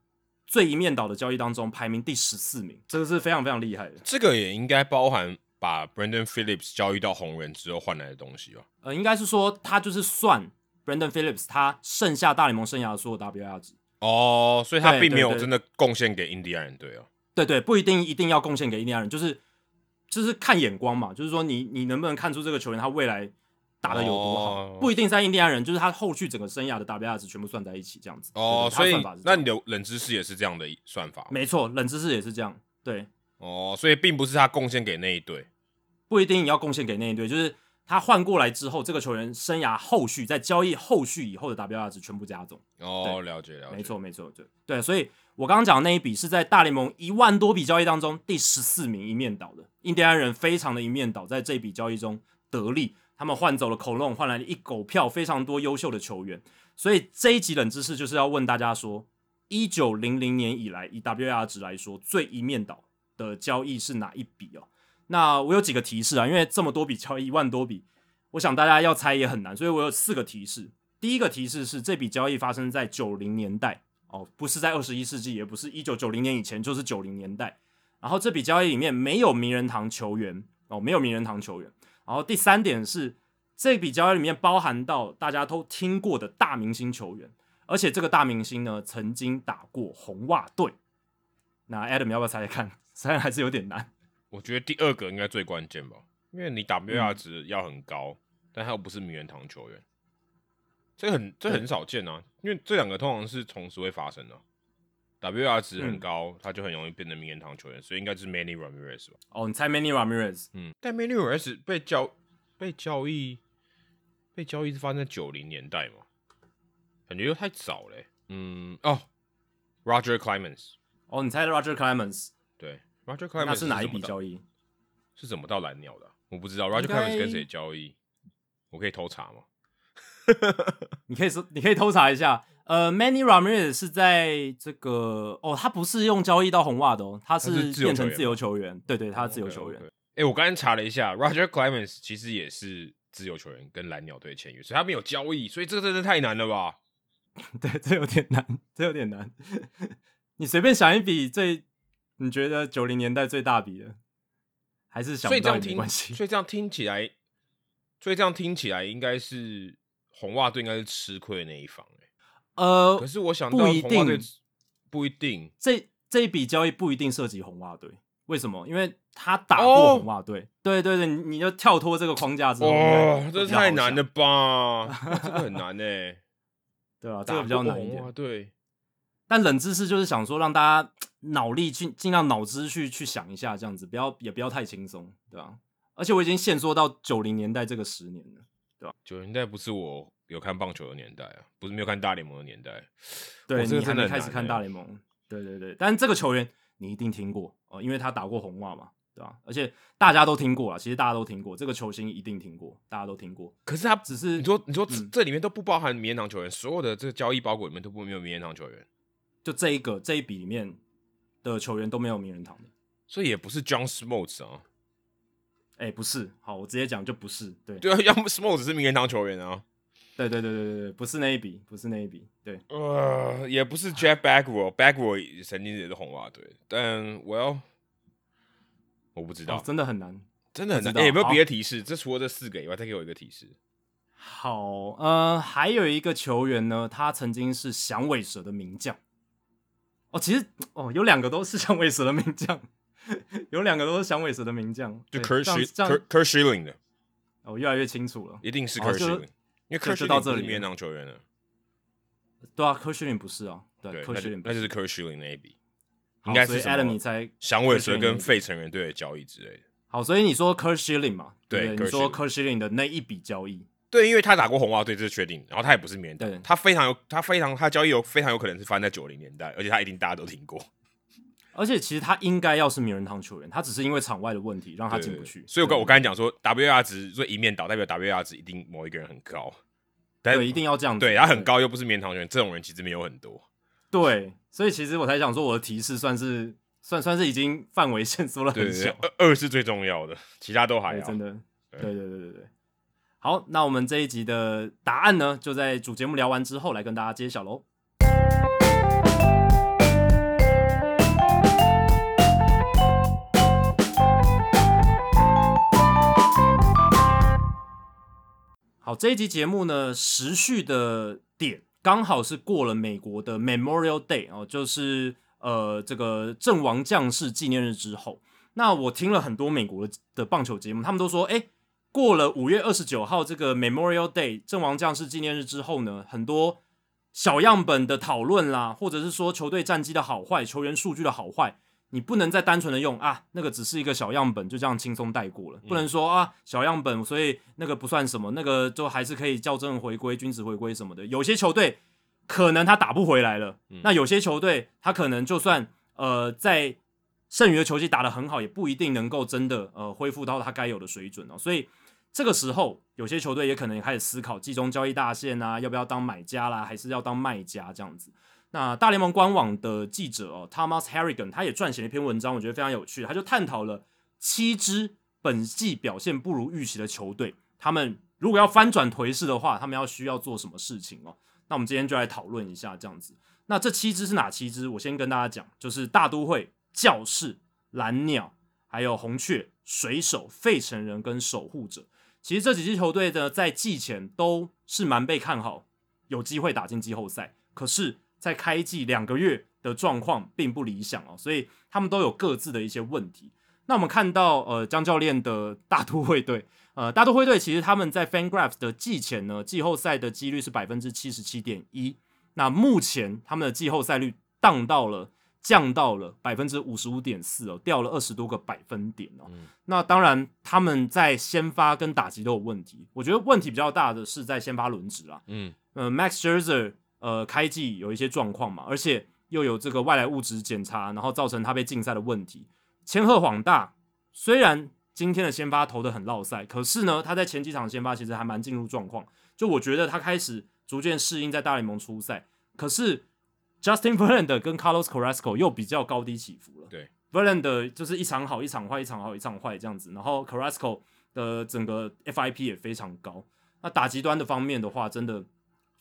最一面倒的交易当中排名第十四名，这个是非常非常厉害的。这个也应该包含把 Brandon Phillips 交易到红人之后换来的东西吧？呃，应该是说他就是算 Brandon Phillips 他剩下大联盟生涯的所有 WR 值。哦，所以他并没有真的贡献给印第安人队哦。对对，不一定一定要贡献给印第安人，就是。就是看眼光嘛，就是说你你能不能看出这个球员他未来打的有多好，不一定在印第安人，就是他后续整个生涯的 WR 值全部算在一起这样子。哦，所以那你的冷知识也是这样的算法？没错，冷知识也是这样。对，哦，所以并不是他贡献给那一队，不一定你要贡献给那一队，就是他换过来之后，这个球员生涯后续在交易后续以后的 WR 值全部加总。哦，了解了解，没错没错，对对，所以。我刚刚讲的那一笔是在大联盟一万多笔交易当中第十四名一面倒的印第安人，非常的一面倒，在这笔交易中得利，他们换走了 Colon，换来了一狗票非常多优秀的球员。所以这一集冷知识就是要问大家说，一九零零年以来以 WAR 值来说最一面倒的交易是哪一笔哦？那我有几个提示啊，因为这么多笔交易一万多笔，我想大家要猜也很难，所以我有四个提示。第一个提示是这笔交易发生在九零年代。哦，不是在二十一世纪，也不是一九九零年以前，就是九零年代。然后这笔交易里面没有名人堂球员哦，没有名人堂球员。然后第三点是这笔交易里面包含到大家都听过的大明星球员，而且这个大明星呢曾经打过红袜队。那 Adam 要不要猜猜看？虽然还是有点难。我觉得第二个应该最关键吧，因为你 WR 值要很高，但他又不是名人堂球员。这很这很少见啊，因为这两个通常是同时会发生的。WR 值很高，他就很容易变成名人堂球员，所以应该是 Manny Ramirez 吧？哦，你猜 Manny Ramirez？嗯，但 Manny Ramirez 被交被交易被交易是发生在九零年代嘛？感觉又太早嘞。嗯，哦，Roger Clemens。哦，你猜 Roger Clemens？对，Roger Clemens 那是哪一笔交易？是怎么到蓝鸟的？我不知道 Roger Clemens 跟谁交易？我可以偷查吗？你可以说，你可以偷查一下。呃，Many Ramirez 是在这个哦，他不是用交易到红袜的哦，他是变成自由球员。对对，他是自由球员。哎，我刚刚查了一下，Roger Clemens 其实也是自由球员，跟蓝鸟队签约，所以他没有交易，所以这个真的太难了吧？对，这有点难，这有点难。你随便想一笔最你觉得九零年代最大笔的，还是想不到没关系。所以这样听起来，所以这样听起来应该是。红袜队应该是吃亏的那一方，呃，可是我想不一定，不一定，这这一笔交易不一定涉及红袜队，为什么？因为他打过红袜队，对对对，你就跳脱这个框架之后，哦，这太难了吧？这个很难呢，对啊，这个比较难一点，对。但冷知识就是想说，让大家脑力尽尽量脑子去去想一下，这样子不要也不要太轻松，对吧？而且我已经限缩到九零年代这个十年了。对吧？九零代不是我有看棒球的年代啊，不是没有看大联盟的年代。对你还没开始看大联盟，对对对。但这个球员你一定听过哦，因为他打过红袜嘛。对吧、而且大家都听过啊，其实大家都听过这个球星一定听过，大家都听过，可是他只是你说你说这嗯这里面都不包含名人堂球员，所有的这个交易包裹里面都不没有名人堂球员，就这一个这一笔里面的球员都没有名人堂的。所以也不是 John Smoltz 啊。哎、不是，好，我直接讲就不是，对，对啊，要么 Smoltz 是名人堂球员啊，对对对对对对，不是那一笔，不是那一笔，对，呃，也不是 Jeff Bagwell，Bagwell 曾经也是红袜队，但 Well，我不知道，哦，真的很难。真的很难。哎欸有没有别的提示？这除了这四个以外，再给我一个提示。好，呃，还有一个球员呢，他曾经是响尾蛇的名将。哦，其实哦，有两个都是响尾蛇的名将，有两个都是响尾蛇的名将，就对 Kurt 这样 Schil- 这样 Kurt Kurt Schilling 的，哦，越来越清楚了。一定是哦 Kurt 就 Schilling，因为就 Kurt 就到 Schilling 这里不是名人堂球员了。对啊，，Kershilling 不是啊，对，Kershilling 那就是 Kurt Schilling 那一笔，应该是什 Adam 么你猜响尾蛇跟费城人队的交易之类的。好，所以你说 Kurt Schilling 嘛，对你说 Kurt Schilling 的那一笔交易，对，因为他打过红袜队，这是确定。然后他也不是名人堂，他非常有，他非常，他交易有非常有可能是发生在九零年代，而且他一定大家都听过。而且其实他应该要是名人堂球员，他只是因为场外的问题让他进不去。所以我刚我刚才讲说，WAR 值所以一面倒，代表 WAR 值一定某一个人很高，但对一定要这样子，对他很高又不是名人堂球员，这种人其实没有很多。对，所以其实我才想说，我的提示算是算算是已经范围 限缩了很小，，二二是最重要的，其他都还对，好。真的，对对对对对对。好，那我们这一集的答案呢，就在主节目聊完之后来跟大家揭晓喽。好，这一集节目呢，时序的点刚好是过了美国的 Memorial Day 哦，就是呃这个阵亡将士纪念日之后。那我听了很多美国的的棒球节目，他们都说，哎，过了五月二十九号这个 Memorial Day 阵亡将士纪念日之后呢，很多小样本的讨论啦，或者是说球队战绩的好坏、球员数据的好坏，你不能再单纯的用啊，那个只是一个小样本，就这样轻松带过了，不能说啊小样本，所以那个不算什么，那个就还是可以校正回归、均值回归什么的。有些球队可能他打不回来了，那有些球队他可能就算呃在剩余的球季打得很好，也不一定能够真的呃恢复到他该有的水准哦。所以这个时候，有些球队也可能开始思考季中交易大线啊，要不要当买家啦，还是要当卖家这样子。那大联盟官网的记者哦，Thomas Harrigan，他也撰写了一篇文章，我觉得非常有趣。他就探讨了七支本季表现不如预期的球队，他们如果要翻转颓势的话，他们要需要做什么事情哦？那我们今天就来讨论一下这样子。那这七支是哪七支？我先跟大家讲，就是大都会、教士、蓝鸟，还有红雀、水手、费城人跟守护者。其实这几支球队呢，在季前都是蛮被看好，有机会打进季后赛。可是，在开季两个月的状况并不理想哦，所以他们都有各自的一些问题。那我们看到，呃，江教练的大都会队，呃，大都会队其实他们在 FanGraphs 的季前呢，季后赛的几率是百分之七十七点一。那目前他们的季后赛率荡到了。降到了百分之五十五点四哦，掉了二十多个百分点哦。那当然，他们在先发跟打击都有问题。我觉得问题比较大的是在先发轮值啦。嗯，呃，Max Scherzer 呃开季有一些状况嘛，而且又有这个外来物质检查，然后造成他被禁赛的问题。千鹤晃大虽然今天的先发投的很落赛，可是呢，他在前几场先发其实还蛮进入状况。就我觉得他开始逐渐适应在大联盟出赛，可是。Justin Verlander 跟 Carlos Carrasco 又比较高低起伏了。对，Verlander 就是一场好一场坏，一场好一场坏这样子。然后 Carrasco 的整个 FIP 也非常高。那打击端的方面的话，真的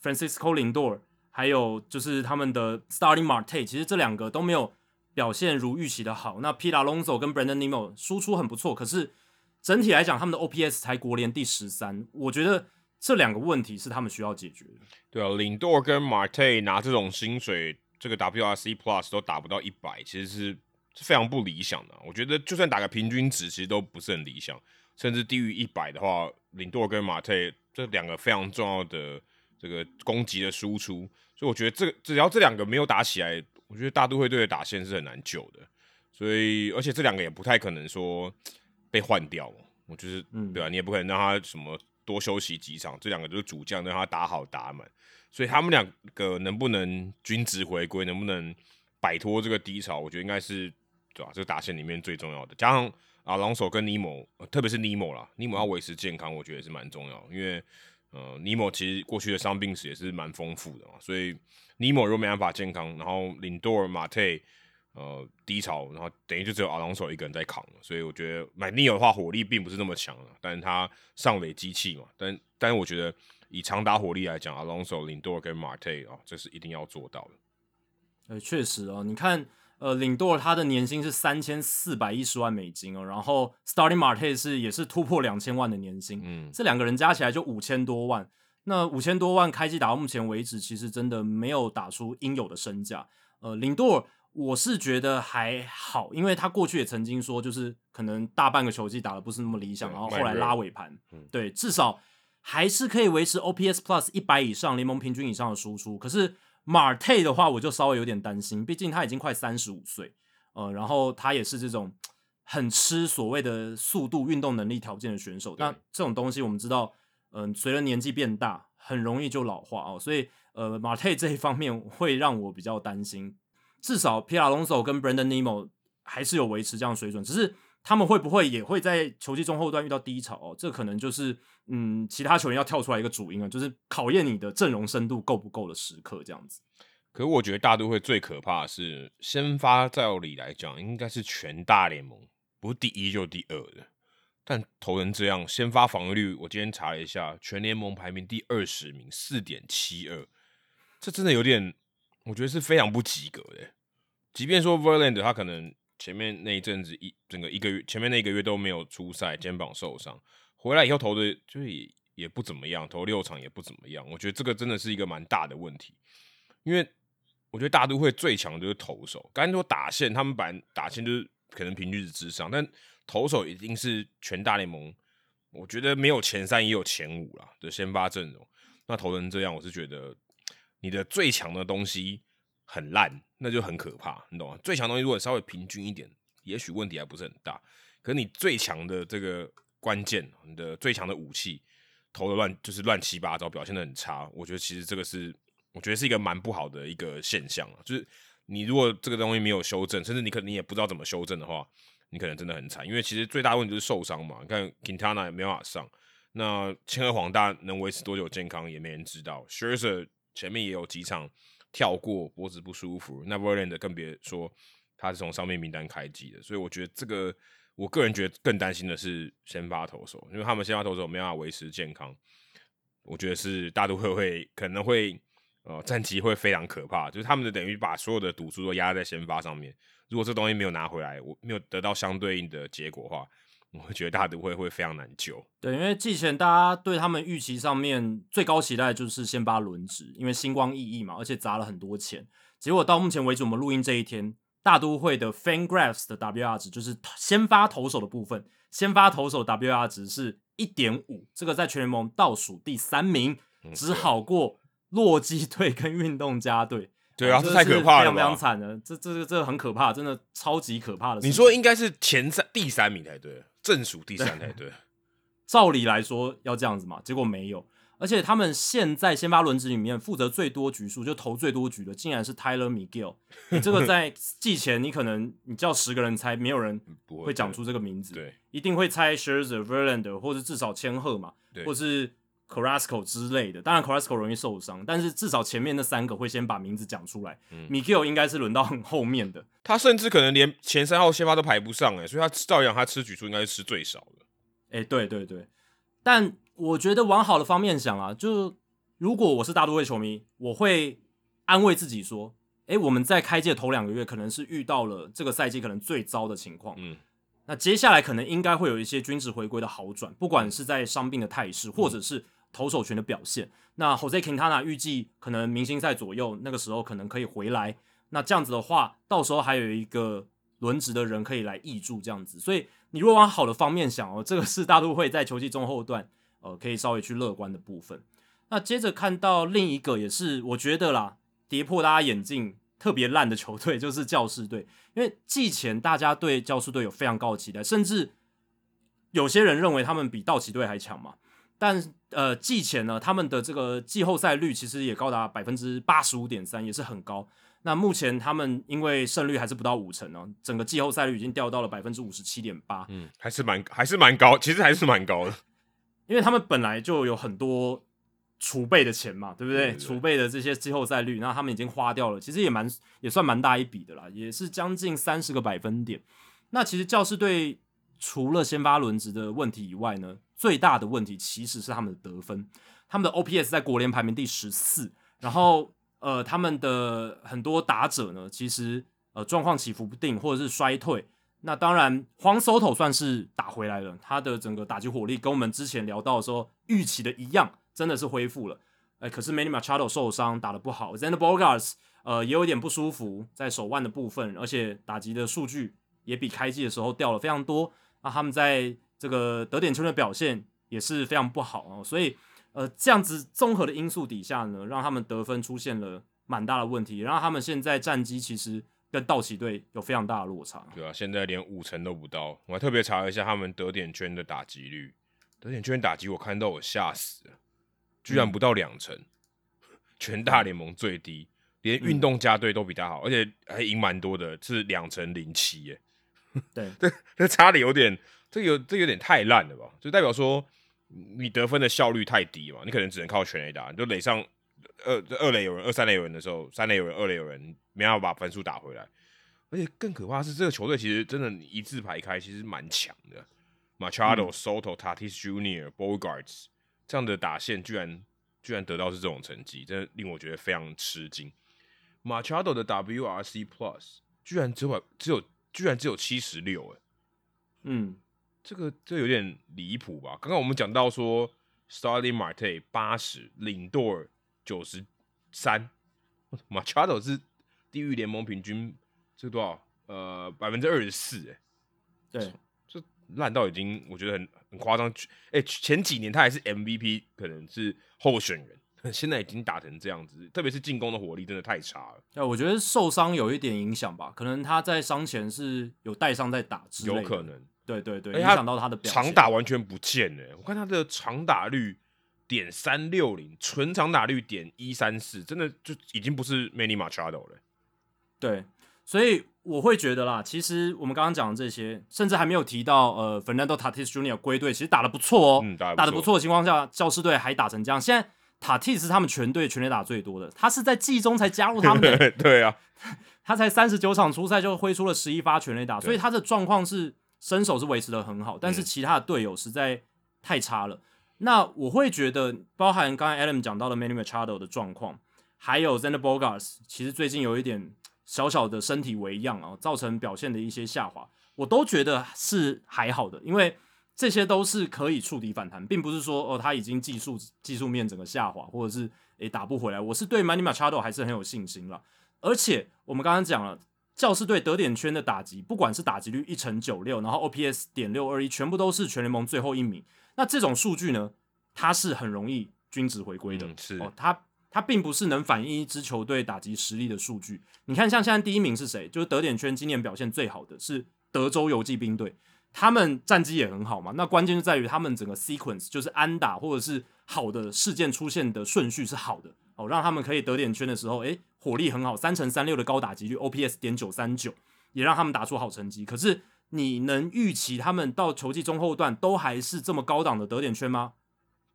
Francisco Lindor 还有就是他们的 Starling Marte，其实这两个都没有表现如预期的好。那 Pete Alonso 跟 Brandon Nimmo 输出很不错，可是整体来讲，他们的 OPS 才国联第十三。我觉得这两个问题是他们需要解决的。对啊，领舵跟 Marte 拿这种薪水，这个 WRC Plus 都打不到一百，其实是是非常不理想的。我觉得就算打个平均值，其实都不是很理想，甚至低于一百的话，领舵跟 Marte 这两个非常重要的这个攻击的输出，所以我觉得这个只要这两个没有打起来，我觉得大都会队的打线是很难救的。所以，而且这两个也不太可能说被换掉。我就是，嗯对啊，你也不可能让他什么多休息几场，这两个就是主将，让他打好打满。所以他们两个能不能均值回归，能不能摆脱这个低潮，我觉得应该是对吧、这个打线里面最重要的。加上啊朗手跟尼莫，特别是尼莫啦，尼莫要维持健康，我觉得也是蛮重要，因为呃，尼莫其实过去的伤病史也是蛮丰富的嘛，所以尼莫如果没办法健康，然后领多尔马特呃低潮，然后等于就只有阿隆索一个人在扛了，所以我觉得买尼尔的话火力并不是那么强了，但是他上垒机器嘛，但但是我觉得以长打火力来讲，阿隆索、领多尔跟马特啊，这是一定要做到的。呃，确实哦，你看，呃，领多尔他的年薪是三千四百一十万美金哦，然后 Starting Marte 是也是突破两千万的年薪，嗯，这两个人加起来就五千多万。那五千多万开机打到目前为止，其实真的没有打出应有的身价。呃，领多尔我是觉得还好，因为他过去也曾经说，就是可能大半个球季打的不是那么理想，然后后来拉尾盘，对，至少还是可以维持 OPS Plus 一百以上，联盟平均以上的输出。可是马特的话，我就稍微有点担心，毕竟他已经快三十五岁，呃，然后他也是这种很吃所谓的速度、运动能力条件的选手。那这种东西我们知道，嗯，随着年纪变大，很容易就老化哦。所以，呃，马特这一方面会让我比较担心。至少皮亚龙索跟 Brandon Nemo 还是有维持这样水准，只是他们会不会也会在球季中后段遇到低潮哦？这可能就是嗯，其他球员要跳出来一个主因啊，就是考验你的阵容深度够不够的时刻这样子。可我觉得大都会最可怕的是先发照理来讲，应该是全大联盟不是第一就第二的，但投人这样先发防御率，我今天查了一下，全联盟排名第二十名，四点七二，这真的有点。我觉得是非常不及格的。即便说 Verland 他可能前面那一阵子一整个一个月前面那一个月都没有出赛，肩膀受伤，回来以后投的就也也不怎么样，投六场也不怎么样。我觉得这个真的是一个蛮大的问题，因为我觉得大都会最强就是投手，刚才说打线，他们本来打线就是可能平均是之上，但投手一定是全大联盟，我觉得没有前三也有前五啦的先发阵容。那投成这样，我是觉得。你的最强的东西很烂，那就很可怕，你懂吗？最强东西如果稍微平均一点，也许问题还不是很大。可是你最强的这个关键，你的最强的武器投的乱，就是乱七八糟，表现的很差。我觉得其实这个是，我觉得是一个蛮不好的一个现象啊。就是你如果这个东西没有修正，甚至你可能你也不知道怎么修正的话，你可能真的很惨。因为其实最大问题就是受伤嘛。你看 Quintana 也没办法上，那千鹤黄大能维持多久健康也没人知道。Scherzer 前面也有几场跳过脖子不舒服，那 v e r l a n d 更别说他是从上面名单开机的，所以我觉得这个我个人觉得更担心的是先发投手，因为他们先发投手没办法维持健康，我觉得是大都会会可能会呃战绩会非常可怕，就是他们的等于把所有的赌注都压在先发上面，如果这东西没有拿回来，我没有得到相对应的结果的话。我觉得大都会会非常难救。对，因为季前大家对他们预期上面最高期待就是先发轮值，因为星光熠熠嘛，而且砸了很多钱。结果到目前为止，我们录音这一天，大都会的 FanGraphs 的 WR 值就是先发投手的部分，先发投手 WR 值是一点五，这个在全联盟倒数第三名，只好过洛基队跟运动家队。对啊，这太可怕了，非常惨了。这、这、这很可怕，真的超级可怕的。你说应该是前三、第三名才对，正数第三台对。照理来说要这样子嘛，结果没有。而且他们现在先发轮值里面负责最多局数，就投最多局的，竟然是 Tyler Miguel。你这个在季前，你可能你叫十个人猜，没有人会讲出这个名字，对，一定会猜 Scherzer、Verlander，或者至少千鹤嘛，或是。Carrasco 之类的，当然 Carrasco 容易受伤，但是至少前面那三个会先把名字讲出来。Miguel 应该是轮到很后面的，他甚至可能连前三号先发都排不上哎，所以他照样他吃局数应该是吃最少的。哎，对对对，但我觉得往好的方面想啊，就如果我是大都会球迷，我会安慰自己说，哎，我们在开季头两个月可能是遇到了这个赛季可能最糟的情况，嗯，那接下来可能应该会有一些均值回归的好转，不管是在伤病的态势，或者是。投手权的表现，那 Jose Quintana 预计可能明星赛左右那个时候可能可以回来，那这样子的话，到时候还有一个轮值的人可以来挹注这样子，所以你如果往好的方面想哦，这个是大都会在球季中后段呃可以稍微去乐观的部分。那接着看到另一个也是我觉得啦，跌破大家眼镜特别烂的球队就是教士队，因为季前大家对教士队有非常高的期待，甚至有些人认为他们比道奇队还强嘛。但呃季前呢，他们的这个季后赛率其实也高达百分之八十五点三，也是很高。那目前他们因为胜率还是不到五成哦，整个季后赛率已经掉到了百分之五十七点八，嗯，还是蛮还是蛮高，其实还是蛮高的，因为他们本来就有很多储备的钱嘛，对不对？对对储备的这些季后赛率，那他们已经花掉了，其实也蛮也算蛮大一笔的啦，也是将近三十个百分点。那其实教士队除了先发轮值的问题以外呢，最大的问题其实是他们的得分，他们的 OPS 在国联排名第十四，然后呃，他们的很多打者呢，其实呃状况起伏不定或者是衰退。那当然，黄 Soto 算是打回来了，他的整个打击火力跟我们之前聊到的时候预期的一样，真的是恢复了。哎，可是 Many Machado 受伤打得不好 z e n d Bogarts 呃也有点不舒服在手腕的部分，而且打击的数据也比开季的时候掉了非常多。那他们在这个得点圈的表现也是非常不好哦，所以呃这样子综合的因素底下呢，让他们得分出现了蛮大的问题，让他们现在战绩其实跟道奇队有非常大的落差。对啊，现在连五成都不到。我还特别查了一下他们得点圈的打击率，得点圈打击我看到我吓死了，居然不到两成，全大联盟最低，连运动家队都比他好，而且还赢蛮多的，是两成零七耶。对，这这差的有点，这个有这有点太烂了吧？就代表说你得分的效率太低嘛，你可能只能靠全垒打，你就垒上二二垒有人，二三垒有人的时候，三垒有人，二垒有人，没办法把分数打回来。而且更可怕的是，这个球队其实真的一字排开，其实蛮强的。Machado、Soto、Tatis Junior、Bogarts 这样的打线，居然居然得到是这种成绩，真的令我觉得非常吃惊。Machado 的 WRC Plus 居然只有只有居然只有七十六，哎，嗯，这个这有点离谱吧？刚刚我们讲到说 Starling Marte 八十，领舵尔九十三，Machado 是地狱联盟平均这多少？呃，百分之二十四，哎，对，这烂到已经我觉得很很夸张。哎、前几年他还是 MVP，可能是候选人，现在已经打成这样子，特别是进攻的火力真的太差了，对，我觉得受伤有一点影响吧，可能他在伤前是有带伤在打之类的，有可能。对对对，影响到他的表现。长打完全不见了，我看他的长打率点三六零，纯长打率点一三四，真的就已经不是 Manny Machado 了。对，所以我会觉得啦，其实我们刚刚讲的这些，甚至还没有提到呃，Fernando Tatis Jr. 归队，其实打的不错哦，打的不错，的情况下，教师队还打成这样。现在塔蒂是他们全队全垒打最多的，他是在季中才加入他们 的，对啊，他才三十九场出赛就挥出了十一发全垒打，所以他的状况是身手是维持的很好，但是嗯其他的队友实在太差了。那我会觉得，包含刚才 Adam 讲到的 Manny Machado 的状况，还有 Zander Bogarts，其实最近有一点小小的身体为恙啊，造成表现的一些下滑，我都觉得是还好的，因为这些都是可以触底反弹，并不是说哦他已经技术技术面整个下滑，或者是诶打不回来。我是对 Manny Machado 还是很有信心了，而且我们刚刚讲了。教士队得点圈的打击，不管是打击率一成九六，然后 OPS 点六二一，全部都是全联盟最后一名。那这种数据呢，它是很容易均值回归的。嗯是哦，它它并不是能反映一支球队打击实力的数据。你看，像现在第一名是谁？就是得点圈今年表现最好的是德州游骑兵队，他们战绩也很好嘛。那关键就在于他们整个 sequence，就是安打或者是好的事件出现的顺序是好的哦，让他们可以得点圈的时候，诶，火力很好，三乘三六的高打击率，OPS 点九三九，也让他们打出好成绩。可是你能预期他们到球季中后段都还是这么高档的得点圈吗？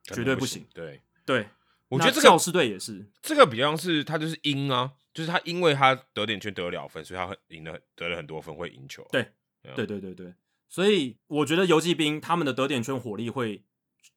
绝对不行。对，对，我觉得这个那教士队也是，这个比较是他就是因啊，就是他因为他得点圈得了分，所以他很赢了得了很多分，会赢球。对嗯对对对对，所以我觉得游击兵他们的得点圈火力会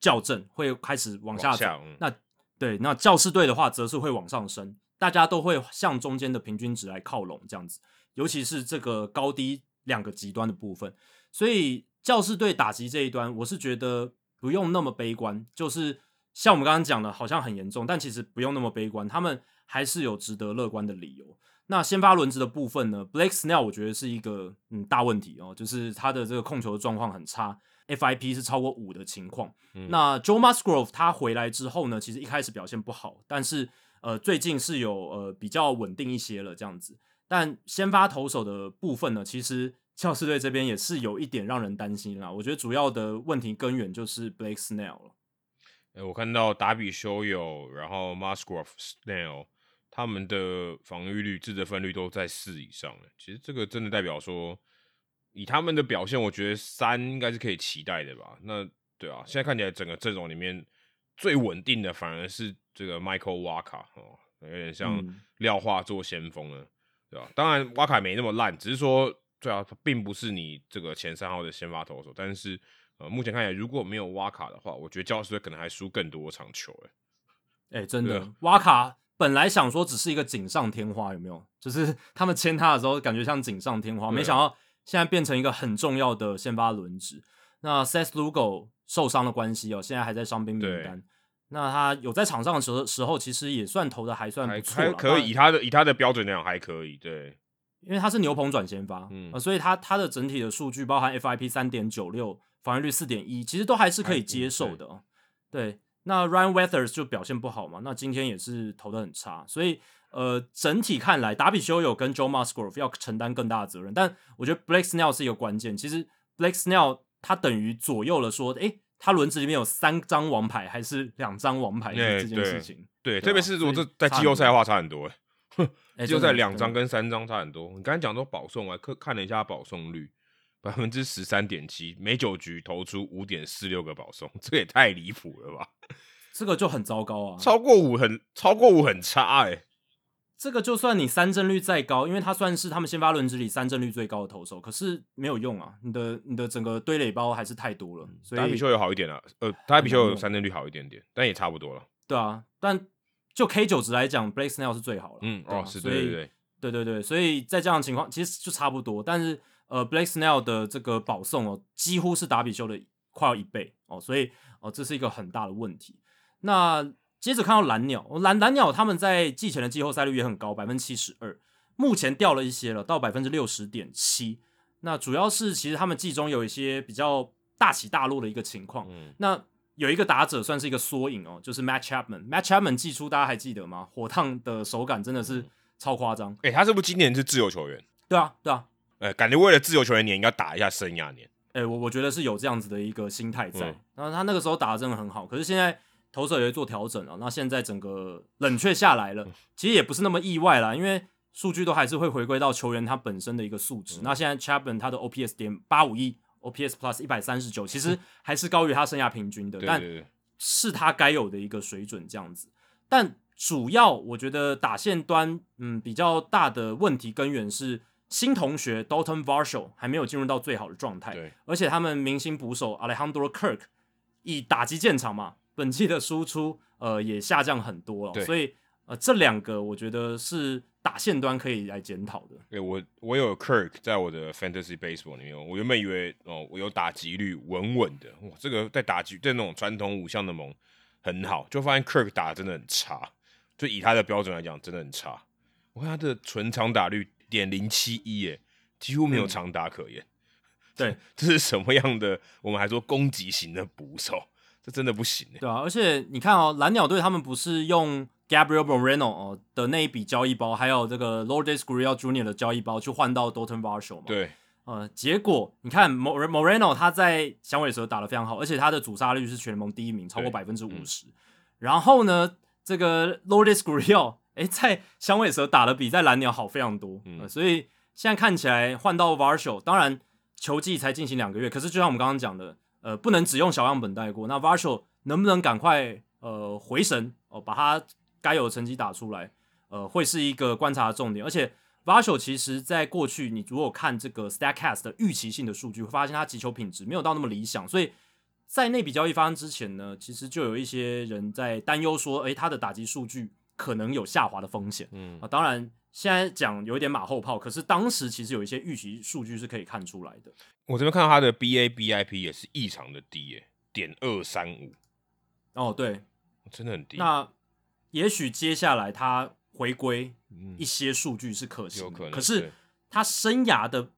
校正，会开始往下走。下嗯那对，那教士队的话则是会往上升，大家都会向中间的平均值来靠拢，这样子。尤其是这个高低两个极端的部分，所以教士队打击这一端，我是觉得不用那么悲观，就是像我们刚刚讲的，好像很严重，但其实不用那么悲观，他们还是有值得乐观的理由。那先发轮值的部分呢，Blake Snell 我觉得是一个嗯大问题哦，就是他的这个控球的状况很差，FIP 是超过五的情况。嗯那 Joe Musgrove 他回来之后呢，其实一开始表现不好，但是呃最近是有呃比较稳定一些了这样子。但先发投手的部分呢，其实教士队这边也是有一点让人担心啦。我觉得主要的问题根源就是 Blake Snell 了。哎，我看到达比修友，然后 Musgrove、Snell 他们的防御率、自责分率都在四以上了。其实这个真的代表说，以他们的表现，我觉得三应该是可以期待的吧？那对啊，现在看起来整个阵容里面最稳定的反而是这个 Michael Waka 哦，有点像廖化做先锋了，对吧？当然瓦卡没那么烂，只是说对啊，他并不是你这个前三号的先发投手，但是。呃，目前看起来如果没有挖卡的话，我觉得教师队可能还输更多场球。哎，哎，真的，瓦卡本来想说只是一个锦上添花，有没有？就是他们签他的时候感觉像锦上添花，没想到现在变成一个很重要的先发轮值。那 Seth Lugo 受伤的关系哦，现在还在伤兵名单。那他有在场上的时候时候，其实也算投的还算不错，还可以，以他的以他的标准来讲还可以。对，因为他是牛棚转先发，嗯，所以他他的整体的数据包含 FIP 三点九六。防御率四点一，其实都还是可以接受的。对，那 Ryan Weathers 就表现不好嘛，那今天也是投的很差，所以呃，整体看来，达比修有跟 Joe Musgrove 要承担更大的责任。但我觉得 Blake Snell 是一个关键。其实 Blake Snell 他等于左右了说，诶，他轮子里面有三张王牌还是两张王牌这件事情。对，特别是如果这在季后赛的话，差很多。季后赛两张跟三张差很多。你刚才讲都保送啊，看看了一下保送率。百分之十三点七，每九局投出五点四六个保送，这也太离谱了吧！这个就很糟糕啊，超过五很超过五很差哎。这个就算你三振率再高，因为他算是他们先发轮值里三振率最高的投手，可是没有用啊，你的你的整个堆垒包还是太多了。所以比丘有好一点了，呃，他比丘有三振率好一点点，但也差不多了。对啊，但就 K 九值来讲，Blake Snell 是最好了。嗯，哦，是，对对对，对对对，所以在这样的情况，其实就差不多，但是。呃，Blake Snell 的这个保送哦，几乎是打比修的快要一倍哦，所以哦，这是一个很大的问题。那接着看到蓝鸟，蓝蓝鸟他们在季前的季后赛率也很高，百分之七十二，目前掉了一些了，到百分之六十点七。那主要是其实他们季中有一些比较大起大落的一个情况。嗯，那有一个打者算是一个缩影哦，就是 Matt Chapman。Matt Chapman 季初大家还记得吗？火烫的手感真的是超夸张。哎，他是不是今年是自由球员？对啊，对啊。呃，感觉为了自由球员年要打一下生涯年。哎，我我觉得是有这样子的一个心态在。然后他那个时候打的真的很好，可是现在投手也会做调整了。那现在整个冷却下来了，其实也不是那么意外啦，因为数据都还是会回归到球员他本身的一个素质。那现在 Chapman 他的 OPS 点八五一，OPS Plus 一百三十九，其实 还是高于他生涯平均的，但是他该有的一个水准这样子。但主要我觉得打线端，嗯，比较大的问题根源是。新同学 Dalton Varsho 还没有进入到最好的状态，对，而且他们明星捕手 Alejandro Kirk 以打击见长嘛，本季的输出呃也下降很多了，所以呃这两个我觉得是打线端可以来检讨的。对我我有 Kirk 在我的 Fantasy Baseball 里面，我原本以为哦我有打击率稳稳的，哇这个在打击在那种传统五项的盟很好，就发现 Kirk 打的真的很差，就以他的标准来讲真的很差，我看他的纯长打率。点零七一耶，几乎没有长打可言。对，这是什么样的？我们还说攻击型的捕手，这真的不行。对啊，而且你看哦，蓝鸟队他们不是用 Gabriel Moreno 哦的那一笔交易包，还有这个 Lourdes Gurriel Jr. 的交易包去换到 Dalton Varsho 嘛？对，呃，结果你看 Moreno 他在响尾蛇打的非常好，而且他的主杀率是全联盟第一名，超过百分之五十。然后呢，这个 Lourdes Gurriel 哎，在响尾蛇打的比在蓝鸟好非常多，嗯，所以现在看起来换到 Varsho，当然球季才进行两个月，可是就像我们刚刚讲的，呃，不能只用小样本带过。那 Varsho 能不能赶快呃回神哦，把他该有的成绩打出来，呃，会是一个观察的重点。而且 Varsho 其实在过去，你如果看这个 Statcast 的预期性的数据，会发现他击球品质没有到那么理想，所以在那笔交易发生之前呢，其实就有一些人在担忧说，诶，他的打击数据。可能有下滑的风险，嗯啊，当然现在讲有一点马后炮，可是当时其实有一些预期数据是可以看出来的。我这边看到他的 BABIP 也是异常的低，耶，点二三五。哦，对，真的很低。那也许接下来他回归一些数据是可行，可是他生涯的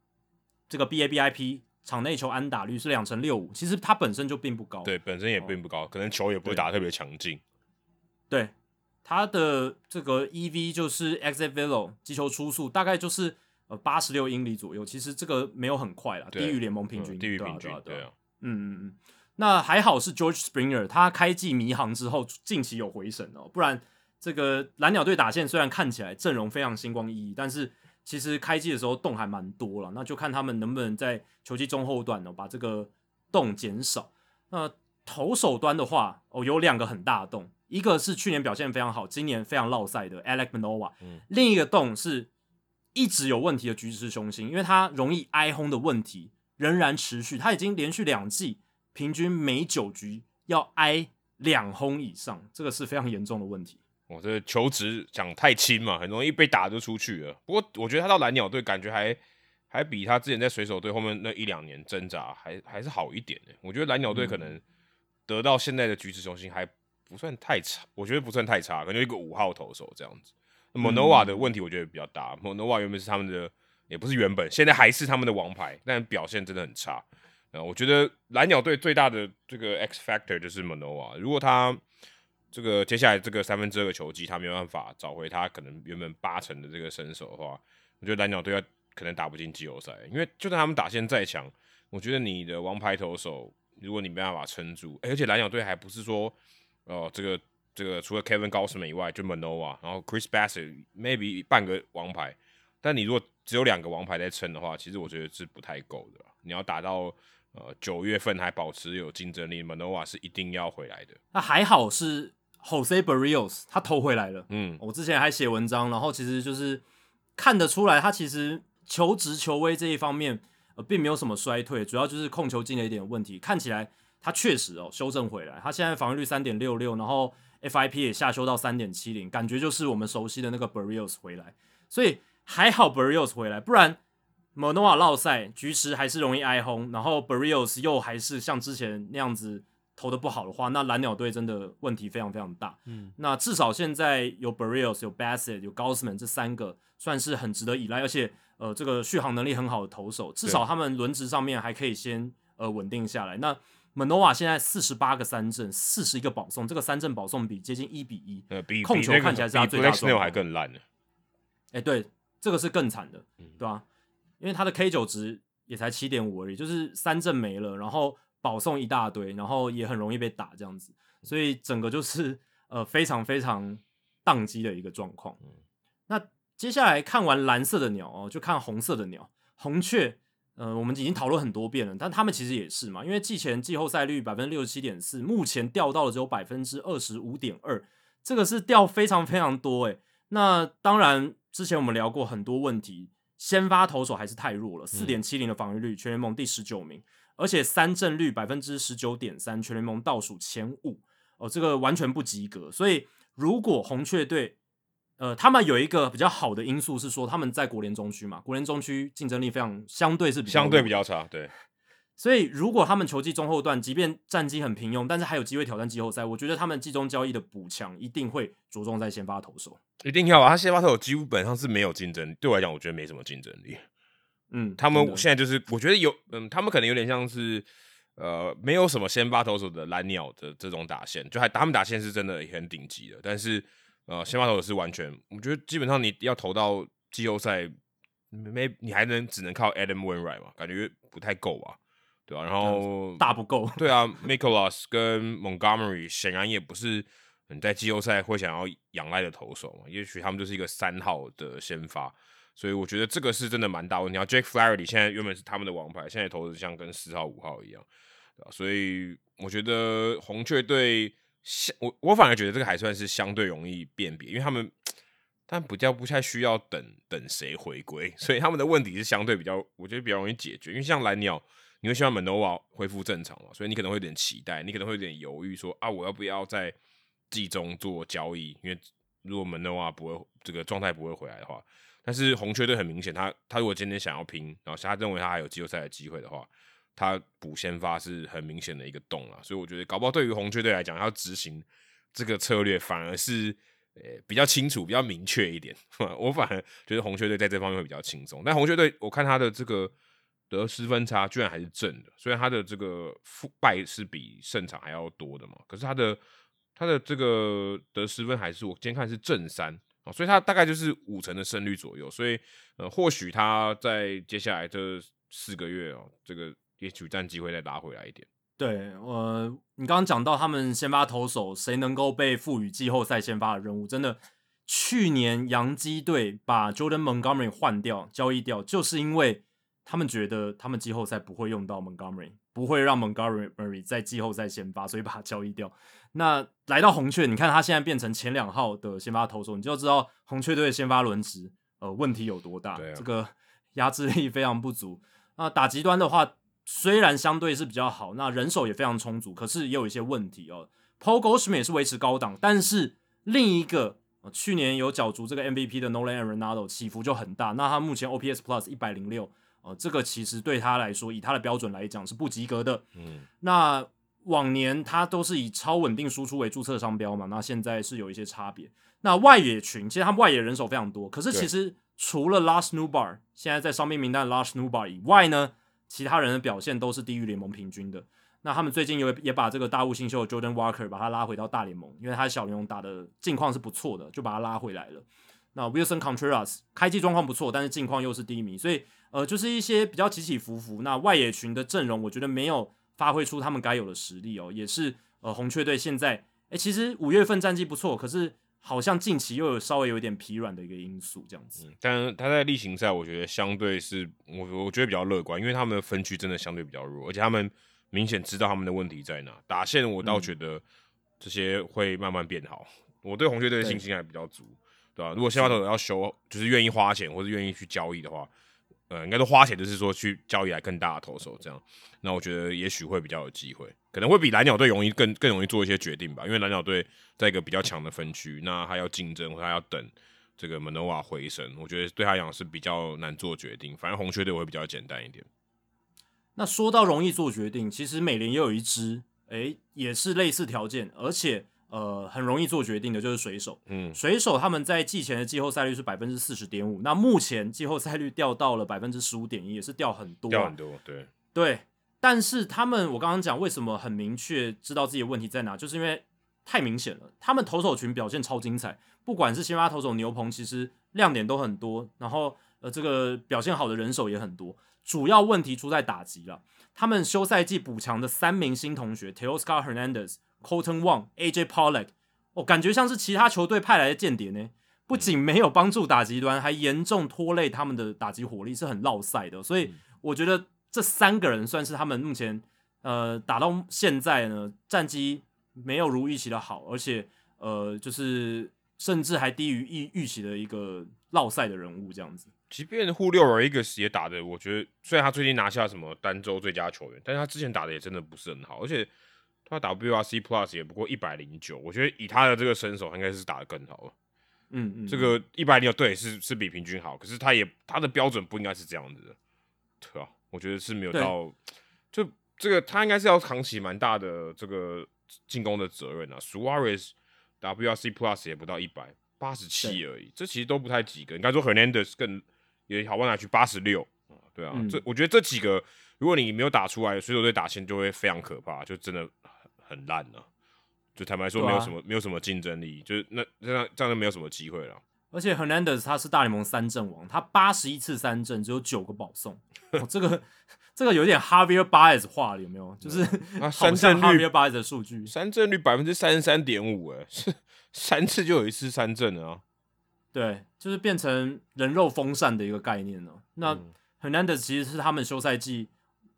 这个 BABIP 场内球安打率是两成六五，其实他本身就并不高，对，本身也并不高，可能球也不会打特别强劲，对。他的这个 EV 就是 exit velo 击球初速大概就是呃八十六英里左右，其实这个没有很快啦，低于联盟平均，低于平均，对啊，嗯嗯嗯，那还好是 George Springer，他开季迷航之后，近期有回神哦，不然这个蓝鸟队打线虽然看起来阵容非常星光熠熠，但是其实开季的时候洞还蛮多了，那就看他们能不能在球季中后段呢把这个洞减少。那投手端的话，哦，有两个很大的洞，一个是去年表现非常好，今年非常落赛的 Alec Manoa，嗯另一个洞是一直有问题的橘子雄心，因为他容易挨轰的问题仍然持续，他已经连续两季平均每九局要挨两轰以上，这个是非常严重的问题。我这求职讲太轻嘛，很容易被打就出去了。不过我觉得他到蓝鸟队感觉还还比他之前在水手队后面那一两年挣扎还还是好一点的。我觉得蓝鸟队可能得到现在的橘子中心还不算太差，我觉得不算太差，可能就一个五号投手这样子。Monova 的问题我觉得比较大，，Monova 原本是他们的，也不是原本，现在还是他们的王牌，但表现真的很差。呃，我觉得蓝鸟队最大的这个 X factor 就是 Monova，如果他这个接下来这个三分之二个球季他没有办法找回他可能原本八成的这个身手的话，我觉得蓝鸟队要可能打不进季后赛，因为就算他们打线再强，我觉得你的王牌投手如果你没办法撑住，而且蓝鸟队还不是说哦、这个这个除了 Kevin Gausman 以外就 Manoa，然后 Chris Bassett maybe 半个王牌，但你如果只有两个王牌在撑的话，其实我觉得是不太够的。你要打到呃九月份还保持有竞争力，Manoa 是一定要回来的。那还好是 Jose Barrios 他投回来了，嗯，我之前还写文章，然后其实就是看得出来，他其实求职求威这一方面呃并没有什么衰退，主要就是控球进了一点问题，看起来他确实哦修正回来，他现在防御率三点六六，然后 FIP 也下修到三点七零，感觉就是我们熟悉的那个 Barrios 回来，所以还好 Barrios 回来，不然 Manoa 落赛，局池还是容易挨轰，然后 Barrios 又还是像之前那样子投的不好的话，那蓝鸟队真的问题非常非常大。嗯，那至少现在有 Barrios、有 Bassett、有 Gausman 这三个算是很值得依赖，而且呃这个续航能力很好的投手，至少他们轮值上面还可以先呃稳定下来。那 Manoa 现在四十八个三振，四十一个保送，这个三振保送比接近一比一。呃，比控球看起来是他比最大 Snell 况还更烂呢。哎、对，这个是更惨的，嗯对吧、因为他的 K 九值也才七点五而已，就是三振没了，然后保送一大堆，然后也很容易被打这样子，所以整个就是呃非常非常宕机的一个状况。那接下来看完蓝色的鸟哦，就看红色的鸟，红雀。呃，我们已经讨论很多遍了，但他们其实也是嘛，因为季前季后赛率百分之六十七点四，目前掉到了只有百分之二十五点二，这个是掉非常非常多诶。那当然，之前我们聊过很多问题，先发投手还是太弱了，四点七零的防御率，全联盟第十九名，而且三振率百分之十九点三，全联盟倒数前五，哦，这个完全不及格。所以，如果红雀队，呃，他们有一个比较好的因素是说，他们在国联中区嘛，国联中区竞争力非常相对是比较相对比较差，对，所以，如果他们球季中后段，即便战绩很平庸，但是还有机会挑战季后赛，我觉得他们季中交易的补强一定会着重在先发投手。一定要啊！他先发投手基本上是没有竞争力，对我来讲，我觉得没什么竞争力。嗯，他们现在就是，我觉得有，嗯，他们可能有点像是，呃，没有什么先发投手的蓝鸟的这种打线，就还他们打线是真的很顶级的，但是，呃，先发投手是完全，我觉得基本上你要投到季后赛，没你还能只能靠 Adam Wainwright 嘛，感觉不太够啊，对吧、然后大不够。对啊 m i c h a l a s 跟 Montgomery 显然也不是你在季后赛会想要仰赖的投手嘛，也许他们就是一个三号的先发，所以我觉得这个是真的蛮大问题。然后 Jake Flaherty 现在原本是他们的王牌，现在投的像跟四号、五号一样，对吧、所以我觉得红雀队相我我反而觉得这个还算是相对容易辨别，因为他们。但比较不太需要等等谁回归，所以他们的问题是相对比较，我觉得比较容易解决。因为像蓝鸟，你会希望 Manoa 恢复正常嘛，所以你可能会有点期待，你可能会有点犹豫说啊，我要不要在季中做交易？因为如果 Manoa 不会这个状态不会回来的话，但是红雀队很明显，他他如果今天想要拼，然后他认为他还有季后赛的机会的话，他补先发是很明显的一个洞啊，所以我觉得搞不好对于红雀队来讲，要执行这个策略反而是。呃，比较清楚，比较明确一点。我反而觉得红雀队在这方面会比较轻松。但红雀队，我看他的这个得失分差居然还是正的，虽然他的这个负败是比胜场还要多的嘛，可是他的他的这个得失分还是我今天看是正三啊，所以他大概就是五成的胜率左右。所以呃，或许他在接下来这四个月哦，这个也许战机会再拉回来一点。对，呃，你刚刚讲到他们先发投手谁能够被赋予季后赛先发的任务，真的，去年洋基队把 Jordan Montgomery 换掉、交易掉，就是因为他们觉得他们季后赛不会用到 Montgomery，不会让 Montgomery 在季后赛先发，所以把他交易掉。那来到红雀，你看他现在变成前两号的先发投手，你就知道红雀队的先发轮值呃问题有多大，这个压制力非常不足。那打极端的话。虽然相对是比较好，那人手也非常充足，可是也有一些问题哦。Paul Goldschmidt 也是维持高档，但是另一个去年有角逐这个 MVP 的 Nolan Arenado 起伏就很大。那他目前 OPS Plus 一百零六，呃，这个其实对他来说，以他的标准来讲是不及格的。嗯，那往年他都是以超稳定输出为注册商标嘛，那现在是有一些差别。那外野群其实他们外野人手非常多，可是其实除了 Last Newbar 现在在伤病名单 Last Newbar 以外呢？其他人的表现都是低于联盟平均的。那他们最近有也把这个大物新秀 Jordan Walker 把他拉回到大联盟，因为他小联盟打的近况是不错的，就把他拉回来了。那 Wilson Contreras 开季状况不错，但是近况又是低迷，所以呃，就是一些比较起起伏伏。那外野群的阵容，我觉得没有发挥出他们该有的实力哦，也是呃红雀队现在哎，其实五月份战绩不错，可是。好像近期又有稍微有点疲软的一个因素，这样子。但他在例行赛，我觉得相对是我我觉得比较乐观，因为他们的分区真的相对比较弱，而且他们明显知道他们的问题在哪。打线我倒觉得这些会慢慢变好，我对红雀队的信心还比较足，对吧？如果先发投手要修，就是愿意花钱或者愿意去交易的话。呃，应该都花钱，就是说去交易来更大的投手，这样，那我觉得也许会比较有机会，可能会比蓝鸟队容易更更容易做一些决定吧，因为蓝鸟队在一个比较强的分区，那他要竞争，或他要等这个门诺瓦回升，我觉得对他讲是比较难做决定，反正红雀队会比较简单一点。那说到容易做决定，其实美联也有一支，哎，也是类似条件，而且。呃，很容易做决定的就是水手。嗯，水手他们在季前的季后赛率是百分之四十点五，那目前季后赛率掉到了百分之十五点一，也是掉很多。掉很多，对对。但是他们，我刚刚讲为什么很明确知道自己的问题在哪，就是因为太明显了。他们投手群表现超精彩，不管是先发投手牛棚，其实亮点都很多。然后呃，这个表现好的人手也很多。主要问题出在打击了。他们休赛季补强的三名新同学，Teoscar Hernandez。Colton Wong、AJ Pollock，哦，感觉像是其他球队派来的间谍呢。不仅没有帮助打击端，还严重拖累他们的打击火力，是很落赛的。所以我觉得这三个人算是他们目前呃打到现在呢，战绩没有如预期的好，而且呃就是甚至还低于预预期的一个落赛的人物这样子。即便互六而一个也打的，我觉得虽然他最近拿下什么单周最佳球员，但是他之前打的也真的不是很好，而且。他 WRC Plus 也不过一百零九，我觉得以他的这个身手，应该是打的更好了。嗯嗯，这个一百零九对是是比平均好，可是他也他的标准不应该是这样子的，对啊，我觉得是没有到，就这个他应该是要扛起蛮大的这个进攻的责任啊。Suarez WRC Plus 也不到一百八十七而已，这其实都不太及格。应该说 Hernandez 更也好不哪去八十六啊，对啊，这我觉得这几个如果你没有打出来，水手队打线就会非常可怕，就真的。很烂了，就坦白说，没有什么，没有什么竞争力，就是那这样这样就没有什么机会了。而且 Hernandez 他是大联盟三阵王，他八十一次三振只有九个保送，这个这个有点 Javier Baez 化了，有没有？就是三振率 Javier Baez 的数据，三振率百分之三十三点五，哎，是三次就有一次三振啊。对，就是变成人肉风扇的一个概念了。那 Hernandez 其实是他们休赛季。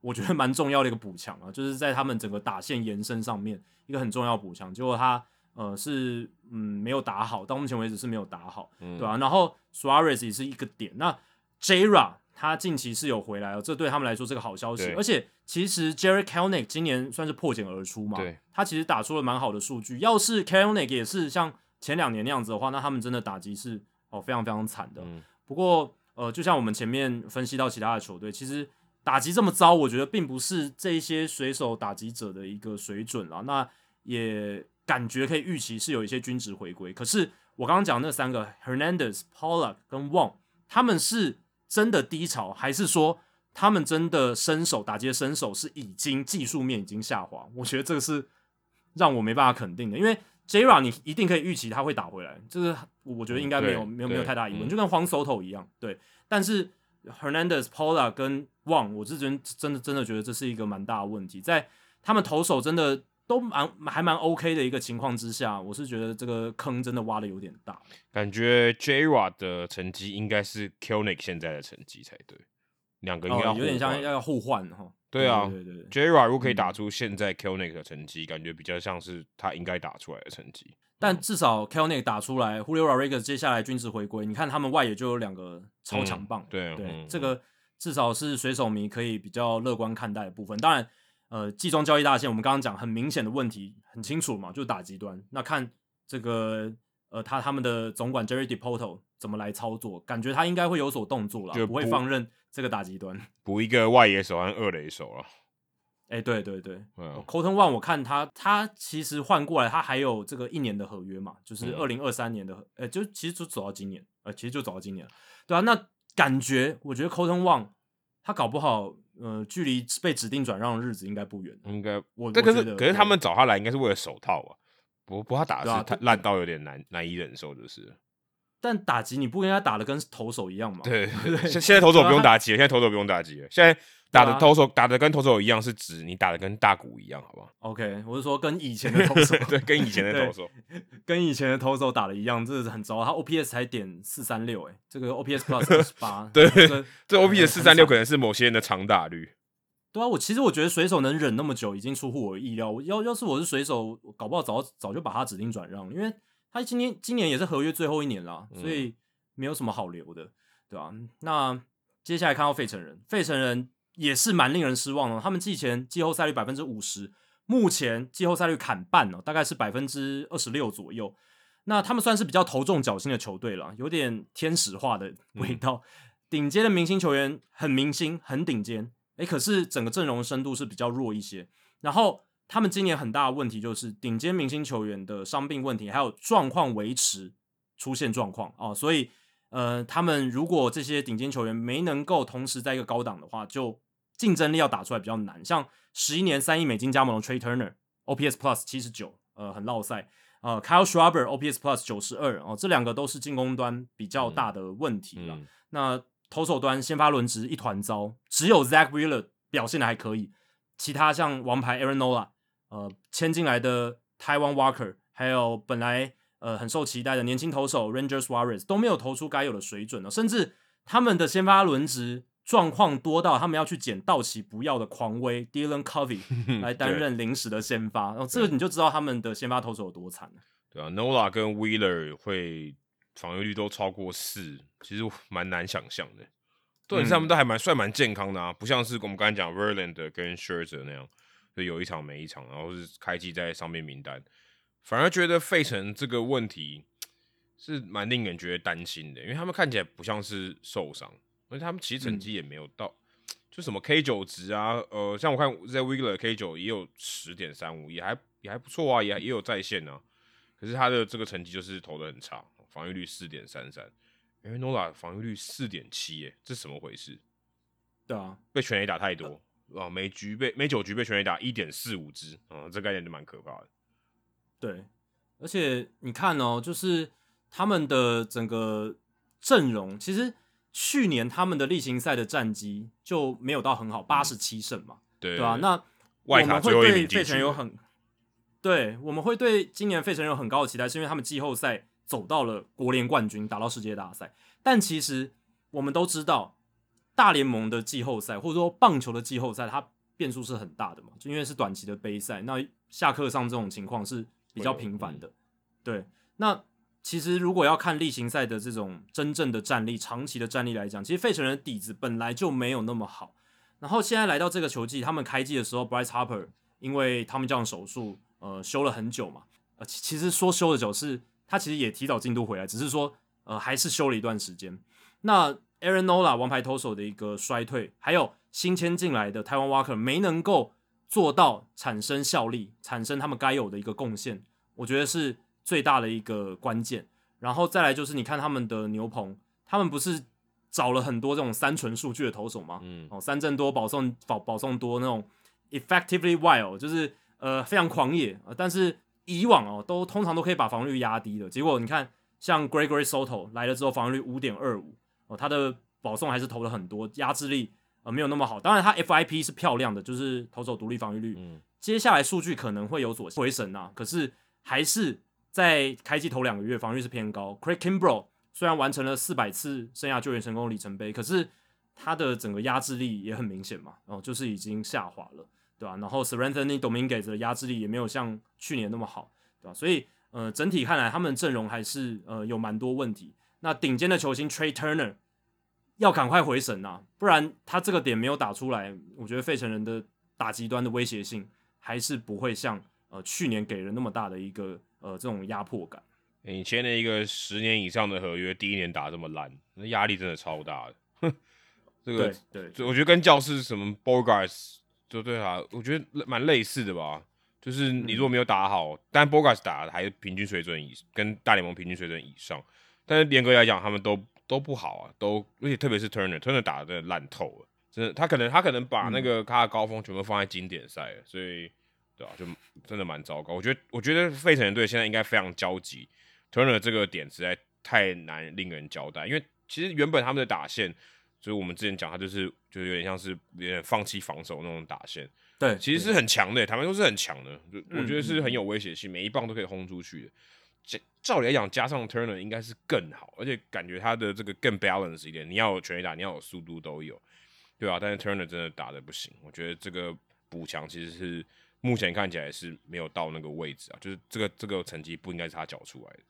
我觉得蛮重要的一个补强啊，就是在他们整个打线延伸上面一个很重要补强。结果他呃是嗯没有打好，到目前为止是没有打好，对吧？然后 Suarez 也是一个点。那 Jra 他近期是有回来了，这对他们来说是个好消息。而且其实 Jerry Kelnick 今年算是破茧而出嘛，他其实打出了蛮好的数据。要是 Kelnick 也是像前两年那样子的话，那他们真的打击是哦非常非常惨的。不过呃，就像我们前面分析到其他的球队，其实。打击这么糟，我觉得并不是这些水手打击者的一个水准了。那也感觉可以预期是有一些均值回归。可是我刚刚讲那三个 Hernandez、Pollock 跟 Wong，他们是真的低潮，还是说他们真的身手打击的身手是已经技术面已经下滑？我觉得这个是让我没办法肯定的。因为 Jra 你一定可以预期他会打回来，这个我觉得应该没有没有没有太大疑问，就跟黄 Soto 一样。对，但是。Hernandez、Paula 跟 Wang，我是真真的真的觉得这是一个蛮大的问题。在他们投手真的都蛮还蛮 OK 的一个情况之下，我是觉得这个坑真的挖的有点大。感觉 J r a 的成绩应该是 Kilnick 现在的成绩才对，两个应该有点像要互换哈。对啊，对对对 j r a 如果可以打出现在 Kilnick 的成绩，感觉比较像是他应该打出来的成绩。但至少 Kilnick 打出来，Julio Rodriguez 接下来均值回归，你看他们外野就有两个超强棒。对对，这个至少是水手迷可以比较乐观看待的部分。当然，呃，季中交易大线我们刚刚讲很明显的问题很清楚嘛，就是打极端。那看这个呃他他们的总管 Jerry Depoto 怎么来操作，感觉他应该会有所动作了，不会放任这个打极端，补一个外野手和二垒手了。哎，对对对，Cotton One，我看他他其实换过来，他还有这个一年的合约嘛，就是二零二三年的，哎，就其实就走到今年，呃，其实就走到今年了，对啊，那感觉我觉得 Cotton One 他搞不好，呃，距离被指定转让的日子应该不远，应该我但可是可是他们找他来应该是为了手套啊，不不，他打的是他烂到有点难难以忍受，就是。但打击你不应该打的跟投手一样吗？对对 对，现现在投手不用 打击了，现在投手不用打击了，现在。打的投手打的跟投手一样，是指你打的跟大鼓一样，好不好？OK，我是说跟以前的投手，对，跟以前的投手，跟以前的投手打的一样，这是很糟。他 OPS 才点四三六，哎，这个 OPS Plus 十八，对，这 OPS 四三六可能是某些人的长打率。对啊，我其实我觉得水手能忍那么久，已经出乎我的意料。要要是我是水手，搞不好早早就把他指定转让，因为他今年今年也是合约最后一年了，所以没有什么好留的，对吧？那接下来看到费城人，费城人。也是蛮令人失望的。他们季前季后赛率百分之五十，目前季后赛率砍半了，大概是百分之二十六左右。那他们算是比较头重脚轻的球队了，有点天使化的味道。顶尖的明星球员很明星，很顶尖，诶，可是整个阵容深度是比较弱一些。然后他们今年很大的问题就是顶尖明星球员的伤病问题，还有状况维持出现状况啊，所以呃，他们如果这些顶尖球员没能够同时在一个高档的话，就竞争力要打出来比较难，像十一年三亿美金加盟的 Trey Turner，OPS Plus 七十九，呃，很落赛。呃，Kyle Schwarber OPS Plus 九十二，哦，这两个都是进攻端比较大的问题了。那投手端先发轮值一团糟，只有 Zach Wheeler 表现的还可以，其他像王牌 Aaron Nola，呃，签进来的 Taiwan Walker，还有本来呃很受期待的年轻投手 Ranger s w a r e z 都没有投出该有的水准了，甚至他们的先发轮值。状况多到他们要去捡道奇不要的狂威 Dylan Covey 来担任临时的先发，然后这个你就知道他们的先发投手有多惨了。对啊，Nola 跟 Wheeler 会防御率都超过四，其实蛮难想象的。对，他们都还蛮算蛮健康的啊，不像是我们刚才讲 Verlander 跟 Scherzer 那样，就有一场没一场，然后是开机在上面名单，反而觉得费城这个问题是蛮令人觉得担心的，因为他们看起来不像是受伤。而且他们其实成绩也没有到，就什么 K 九值啊，呃，像我看在 w i g l e r K 九也有十点三五，也还也还不错啊，也也有在线啊。可是他的这个成绩就是投的很差，防御率四点三三，因为 Nola 防御率四点七，耶，这是什么回事？对啊，被全 A 打太多啊，每局被每九局被全 A 打一点四五支，啊，这概念就蛮可怕的。对，而且你看哦，就是他们的整个阵容其实。去年他们的例行赛的战绩就没有到很好，八十七胜嘛，对吧？那我们会对费城有很，对，我们会对今年费城有很高的期待，是因为他们季后赛走到了国联冠军，打到世界大赛。但其实我们都知道，大联盟的季后赛或者说棒球的季后赛，它变数是很大的嘛，就因为是短期的杯赛，那下课上这种情况是比较频繁的，对，那。其实，如果要看例行赛的这种真正的战力、长期的战力来讲，其实费城人的底子本来就没有那么好。然后现在来到这个球季，他们开季的时候，Bryce Harper 因为他们这样手术，呃，休了很久嘛。呃，其实说休的久是，他其实也提早进度回来，只是说，呃，还是休了一段时间。那 Aaron Nola 王牌投手的一个衰退，还有新签进来的台湾 Walker 没能够做到产生效力，产生他们该有的一个贡献，我觉得是。最大的一个关键，然后再来就是你看他们的牛棚，他们不是找了很多这种三纯数据的投手吗？嗯，哦，三振多，保送保保送多那种，effectively wild，就是呃非常狂野，但是以往哦都通常都可以把防御率压低的，结果你看像 Gregory Soto 来了之后，防御率五点二五，哦，他的保送还是投了很多，压制力呃没有那么好，当然他 FIP 是漂亮的，就是投手独立防御率，接下来数据可能会有所回升啊，可是还是在开季头两个月防御是偏高。Craig Kimbrough 虽然完成了四百次生涯救援成功里程碑，可是他的整个压制力也很明显嘛，哦，就是已经下滑了，对吧？然后 s e r e n t h y Dominguez 的压制力也没有像去年那么好，对吧？所以呃，整体看来他们阵容还是呃有蛮多问题。那顶尖的球星 Trey Turner 要赶快回神呐，不然他这个点没有打出来，我觉得费城人的打极端的威胁性。还是不会像呃去年给人那么大的一个呃这种压迫感。你签了一个十年以上的合约，第一年打这么烂，那压力真的超大的。这个对，我觉得跟教室什么 Bogarts 就对啊，我觉得蛮类似的吧。就是你如果没有打好，但 Bogarts 打的还是平均水准以跟大联盟平均水准以上，但是严格来讲，他们都都不好啊，都而且特别是 Turner，Turner 打的烂透了。真的，他可能他可能把那个他的高峰全部放在经典赛了，所以对啊？就真的蛮糟糕。我觉得，我觉得费城队现在应该非常焦急，Turner 这个点实在太难令人交代。因为其实原本他们的打线，就是我们之前讲，他就是就是有点像是有点放弃防守那种打线。对，其实是很强的，台湾都是很强的，就我觉得是很有威胁性，每一棒都可以轰出去的。照理来讲，加上 Turner 应该是更好，而且感觉他的这个更 balance 一点。你要有全力打，你要有速度都有。对啊，但是 Turner 真的打的不行，我觉得这个补强其实是目前看起来是没有到那个位置啊，就是这个这个成绩不应该是他缴出来的。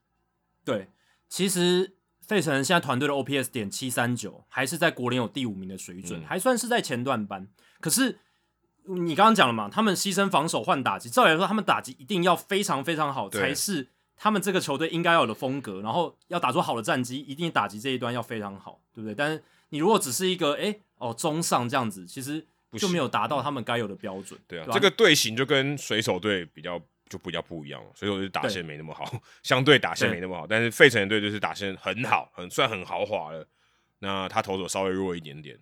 对，其实费城现在团队的 OPS 点七三九，还是在国联有第五名的水准，还算是在前段班。可是你刚刚讲了嘛，他们牺牲防守换打击，照理来说，他们打击一定要非常非常好，才是他们这个球队应该有的风格。然后要打出好的战绩，一定打击这一端要非常好，对不对？但是你如果只是一个哎。哦，中上这样子，其实就没有达到他们该有的标准。对啊，这个队形就跟水手队比较就比较不一样了。水手队打线没那么好，相对打线没那么好。但是费城队就是打线很好，很算很豪华了。那他投手稍微弱一点点，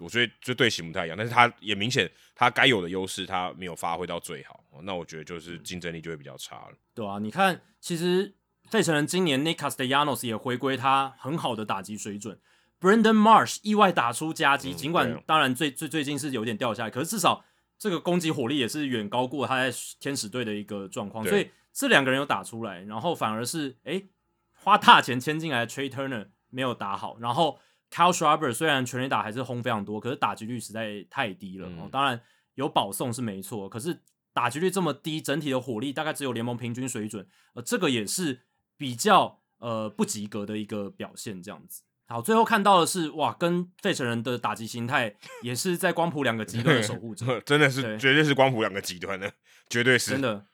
我觉得这队形不太一样。但是他也明显他该有的优势他没有发挥到最好。那我觉得就是竞争力就会比较差了。对啊，你看，其实费城人今年 Nick Castellanos 也回归他很好的打击水准。Brandon Marsh 意外打出夹击，尽管当然最最最近是有点掉下来，可是至少这个攻击火力也是远高过他在天使队的一个状况，所以这两个人有打出来，然后反而是哎花大钱签进来的 Trey Turner 没有打好，然后 Kyle Schwarber 虽然全垒打还是轰非常多，可是打击率实在太低了。哦，当然有保送是没错，可是打击率这么低，整体的火力大概只有联盟平均水准，呃，这个也是比较呃不及格的一个表现，这样子。好，最后看到的是哇，跟费城人的打击形态 也是在光谱两个极端的守护者，真的是绝对是光谱两个极端的，绝对是真的。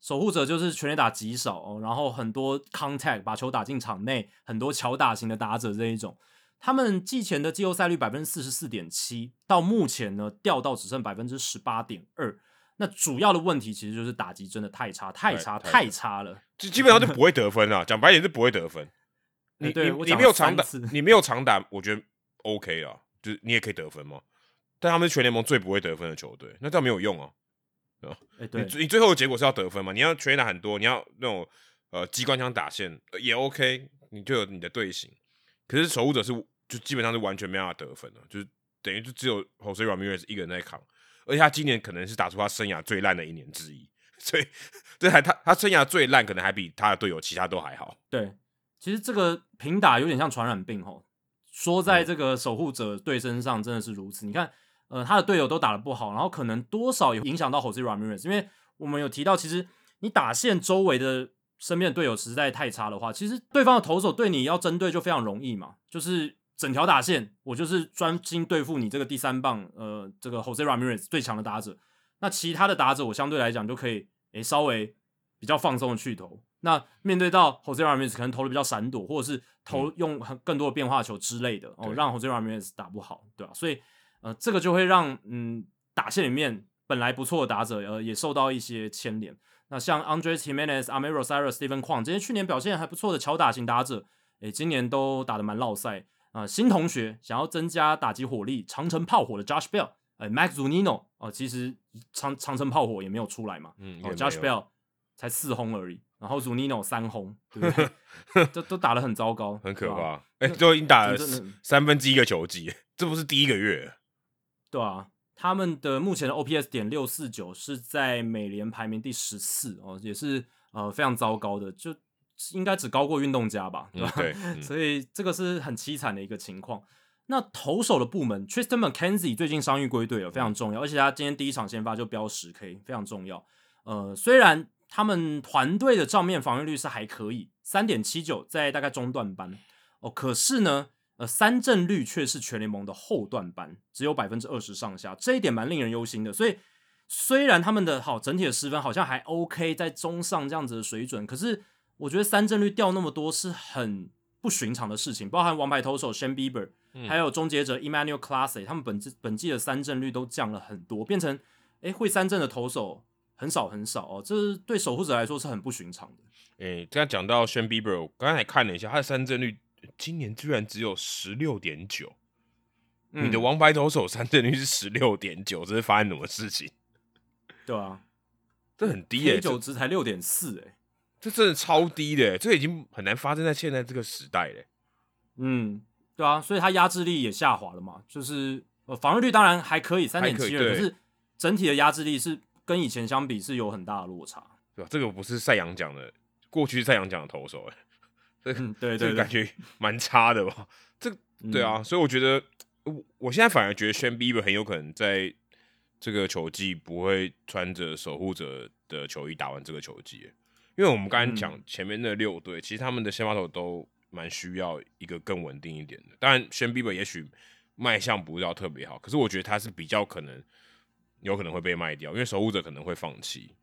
守护者就是全垒打极少哦，然后很多 contact 把球打进场内，很多乔打型的打者这一种，他们季前的季后赛率百分之四十四点七，到目前呢掉到只剩百分之十八点二。那主要的问题其实就是打击真的太差，太差，太差了，就基本上就不会得分了。讲白点是不会得分。你你你没有长打，你没有长打，我觉得 OK 啊，就是你也可以得分嘛。但他们是全联盟最不会得分的球队，那这样没有用啊。啊，对，你你最后的结果是要得分嘛？你要全打很多，你要那种呃机关枪打线也 OK，你就有你的队形。可是守护者是就基本上是完全没办法得分了，就是等于就只有 Jose Ramirez 一个人在扛，而且他今年可能是打出他生涯最烂的一年之一，所以这还他他生涯最烂，可能还比他的队友其他都还好。对。其实这个平打有点像传染病哦，说在这个守护者队身上真的是如此。你看，呃，他的队友都打得不好，然后可能多少也影响到 Jose Ramirez，因为我们有提到，其实你打线周围的身边的队友实在太差的话，其实对方的投手对你要针对就非常容易嘛，就是整条打线我就是专心对付你这个第三棒，呃，这个 Jose Ramirez 最强的打者，那其他的打者我相对来讲就可以诶稍微比较放松的去投。那面对到 Jose Ramirez 可能投的比较闪躲，或者是投用更多的变化球之类的哦，让 Jose Ramirez 打不好，对吧？所以呃，这个就会让嗯打线里面本来不错的打者呃也受到一些牵连。那像 Andres Jimenez、a m e r o s i r s Stephen Kwan 这些去年表现还不错的乔打型打者，诶，今年都打得蛮落赛啊。新同学想要增加打击火力，长城炮火的 Josh Bell，呃 Max Zunino 哦，其实长长城炮火也没有出来嘛，嗯，Josh Bell 才四轰而已。然后 Zunino 三轰，对不对？都都打得很糟糕，很可怕。哎，都已经打了三分之一个球季，这不是第一个月，对啊，他们的目前的 OPS 点六四九是在美联排名第十四哦，也是呃非常糟糕的，就应该只高过运动家吧，对吧？对，所以这个是很凄惨的一个情况。那投手的部门，Tristan McKenzie 最近伤愈归队了，非常重要，而且他今天第一场先发就飙十 K，非常重要。呃，虽然他们团队的账面防御率是还可以，三点七九，在大概中段班哦，可是呢，呃，三振率却是全联盟的后段班，只有百分之二十上下，这一点蛮令人忧心的。所以虽然他们的好整体的失分好像还 OK，在中上这样子的水准，可是我觉得三振率掉那么多是很不寻常的事情，包含王牌投手 Shane Bieber。还有终结者 Emmanuel Classy，他们本季本季的三振率都降了很多，变成诶会三振的投手很少很少哦，这是对守护者来说是很不寻常的。诶，这样讲到 Shane Bieber，我刚才看了一下，他的三振率今年居然只有十六点九。你的王牌投手三振率是十六点九，这是发生什么事情？对啊，这很低诶，九值才六点四诶，这真的超低的，这已经很难发生在现在这个时代嘞。嗯。对啊，所以他压制力也下滑了嘛，就是呃防御率当然还可以三点七二，可是整体的压制力是跟以前相比是有很大的落差，对吧？这个不是赛扬奖的，过去赛扬奖的投手哎，这对对，感觉蛮差的吧？这对啊，所以我觉得我我现在反而觉得轩 Bieber 很有可能在这个球季不会穿着守护者的球衣打完这个球季，因为我们刚才讲前面那六队，其实他们的先发投都。蛮需要一个更稳定一点的，当然，轩 Bieber 也许卖相不要特别好，可是我觉得他是比较可能有可能会被卖掉，因为守护者可能会放弃，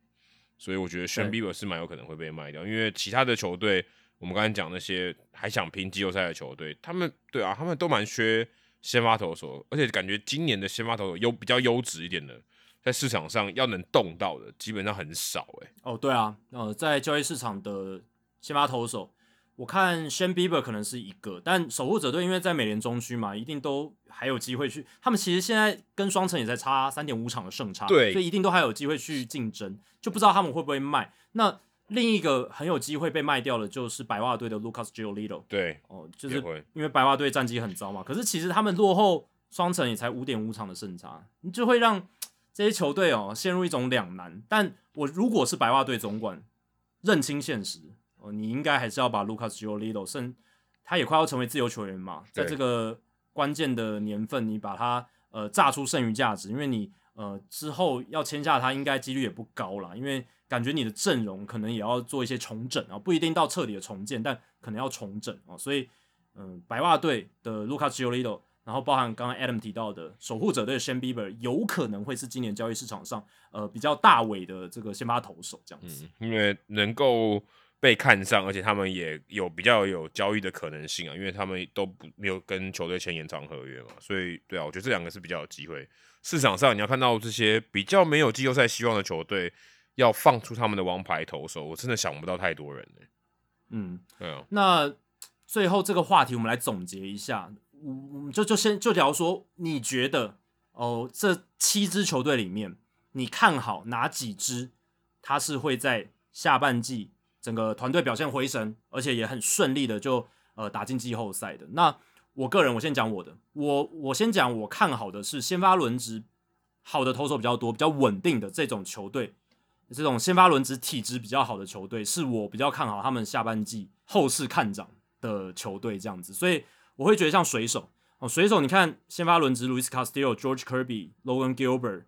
所以我觉得轩 Bieber 是蛮有可能会被卖掉，因为其他的球队，我们刚才讲那些还想拼季后赛的球队，他们对啊，他们都蛮缺先发投手，而且感觉今年的先发投手优比较优质一点的，在市场上要能动到的基本上很少哎。哦，对啊，呃，在交易市场的先发投手。我看 Shane Bieber 可能是一个，但守护者队因为在美联中区嘛，一定都还有机会去。他们其实现在跟双城也在差三点五场的胜差，对，所以一定都还有机会去竞争。就不知道他们会不会卖。那另一个很有机会被卖掉的，就是白袜队的 Lucas Giolito。对，哦，就是因为白袜队战绩很糟嘛。可是其实他们落后双城也才五点五场的胜差，你就会让这些球队哦陷入一种两难。但我如果是白袜队总管，认清现实。哦，你应该还是要把 Lucas Giolito，甚他也快要成为自由球员嘛，在这个关键的年份，你把他呃榨出剩余价值，因为你呃之后要签下他，应该几率也不高啦，因为感觉你的阵容可能也要做一些重整啊，不一定到彻底的重建，但可能要重整啊，所以嗯，白袜队的 Lucas Giolito，然后包含刚刚 Adam 提到的守护者队的 Shane Bieber，有可能会是今年交易市场上呃比较大尾的这个先发投手这样子，因为能够。被看上，而且他们也有比较有交易的可能性啊，因为他们都不没有跟球队签延长合约嘛，所以对啊，我觉得这两个是比较有机会。市场上你要看到这些比较没有季后赛希望的球队要放出他们的王牌投手，我真的想不到太多人呢。嗯，对啊。那最后这个话题我们来总结一下，我就就先就聊说，你觉得哦，这七支球队里面，你看好哪几支？他是会在下半季？整个团队表现回神，而且也很顺利的就呃打进季后赛的。那我个人我先讲我的，我我先讲我看好的是先发轮值好的投手比较多、比较稳定的这种球队，这种先发轮值体质比较好的球队，是我比较看好他们下半季后市看涨的球队这样子。所以我会觉得像水手哦，水手你看先发轮值 Louis Castillo、George Kirby、Logan Gilbert，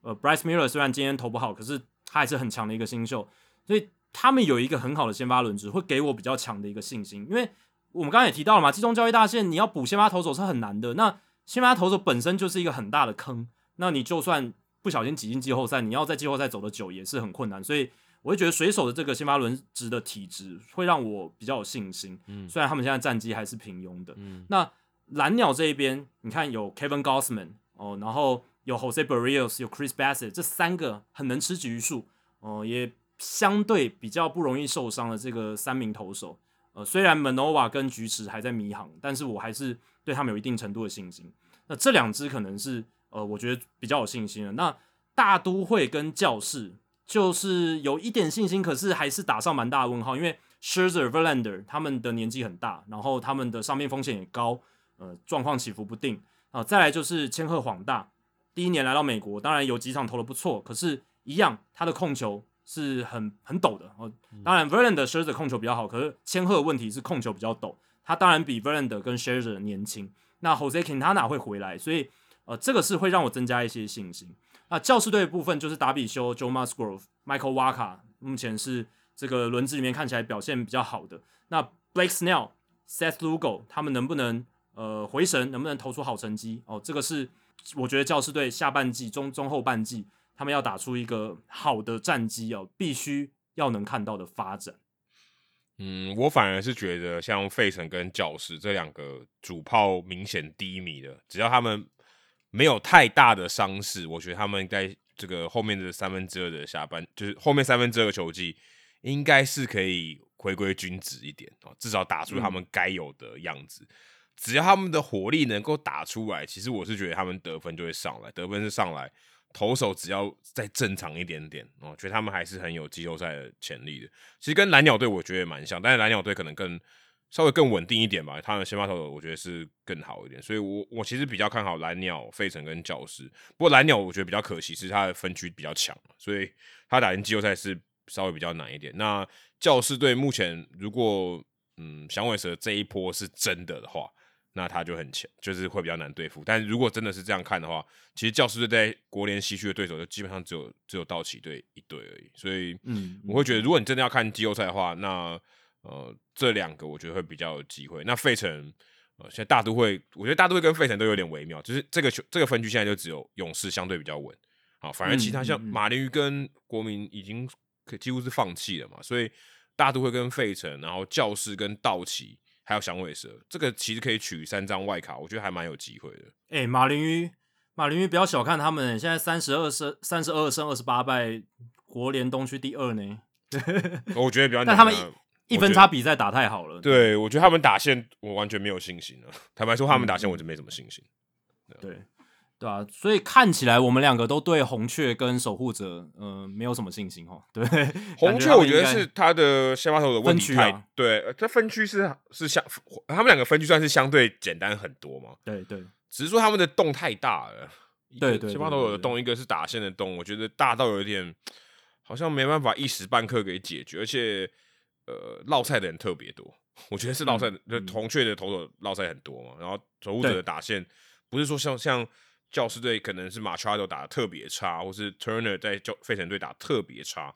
呃，Bryce Miller 虽然今天投不好，可是他还是很强的一个新秀，所以。他们有一个很好的先发轮值，会给我比较强的一个信心。因为我们刚刚也提到了嘛，集中交易大线你要补先发投手是很难的。那先发投手本身就是一个很大的坑，那你就算不小心挤进季后赛，你要在季后赛走的久也是很困难。所以我会觉得水手的这个先发轮值的体质会让我比较有信心。嗯，虽然他们现在战绩还是平庸的。嗯，那蓝鸟这一边，你看有 Kevin Gossman 哦，然后有 Jose Barrios，有 Chris Bassett，这三个很能吃局数哦，也。相对比较不容易受伤的这个三名投手，呃，虽然 Manova 跟菊池还在迷航，但是我还是对他们有一定程度的信心。那这两支可能是呃，我觉得比较有信心的。那大都会跟教室就是有一点信心，可是还是打上蛮大的问号，因为 Scherzer、Verlander 他们的年纪很大，然后他们的上面风险也高，呃，状况起伏不定啊。再来就是千鹤晃大。第一年来到美国，当然有几场投的不错，可是，一样他的控球是很很陡的哦。当然，Verlander、s h i r z e r 控球比较好，可是千鹤的问题是控球比较陡。他当然比 Verlander 跟 Scherzer 年轻。那 Jose Quintana 会回来，所以呃，这个是会让我增加一些信心。那教士队部分就是达比修、Joe Musgrove、Michael Waka，目前是这个轮子里面看起来表现比较好的。那 Blake Snell、Seth Lugo 他们能不能呃回神，能不能投出好成绩？哦，这个是我觉得教士队下半季、中中后半季他们要打出一个好的战绩哦，必须要能看到的发展。嗯，我反而是觉得像费城跟教师这两个主炮明显低迷的，只要他们没有太大的伤势，我觉得他们在这个后面的三分之二的下半，就是后面三分之二个球季，应该是可以回归均值一点哦，至少打出他们该有的样子。只要他们的火力能够打出来，其实我是觉得他们得分就会上来，得分是上来。投手只要再正常一点点，我觉得他们还是很有季后赛的潜力的。其实跟蓝鸟队我觉得也蛮像，但是蓝鸟队可能更稍微更稳定一点吧。他们先发投手我觉得是更好一点，所以我我其实比较看好蓝鸟、费城跟教师。不过蓝鸟我觉得比较可惜是他的分区比较强，所以他打进季后赛是稍微比较难一点。那教师队目前如果嗯响尾蛇这一波是真的的话。那他就很强，就是会比较难对付。但如果真的是这样看的话，其实教师队在国联西区的对手就基本上只有只有道奇队一队而已。所以，嗯，我会觉得，如果你真的要看季后赛的话，那呃，这两个我觉得会比较有机会。那费城，呃，现在大都会，我觉得大都会跟费城都有点微妙，就是这个球这个分区现在就只有勇士相对比较稳，好，反而其他像马林鱼跟国民已经可几乎是放弃了嘛，所以大都会跟费城，然后教士跟道奇。还有响尾蛇，这个其实可以取三张外卡，我觉得还蛮有机会的。哎，马林鱼，马林鱼不要小看他们，现在三十二胜，三十二胜二十八败，国联东区第二呢。我觉得比较，但他们一分差比赛打太好了。对，我觉得他们打线我完全没有信心了。坦白说，他们打线我就没什么信心。对。对啊，所以看起来我们两个都对红雀跟守护者，呃，没有什么信心哦。对，红雀我觉得是他的先发投的问题太对，这分区是是相，他们两个分区算是相对简单很多嘛。对对，只是说他们的洞太大了。对对，先发投的洞，一个是打线的洞，我觉得大到有点好像没办法一时半刻给解决，而且呃，落赛的人特别多。我觉得是落赛，就红雀的投手落赛很多嘛。然后守护者的打线不是说像像。教师队可能是马查多打的特别差，或是 Turner 在教费城队打特别差，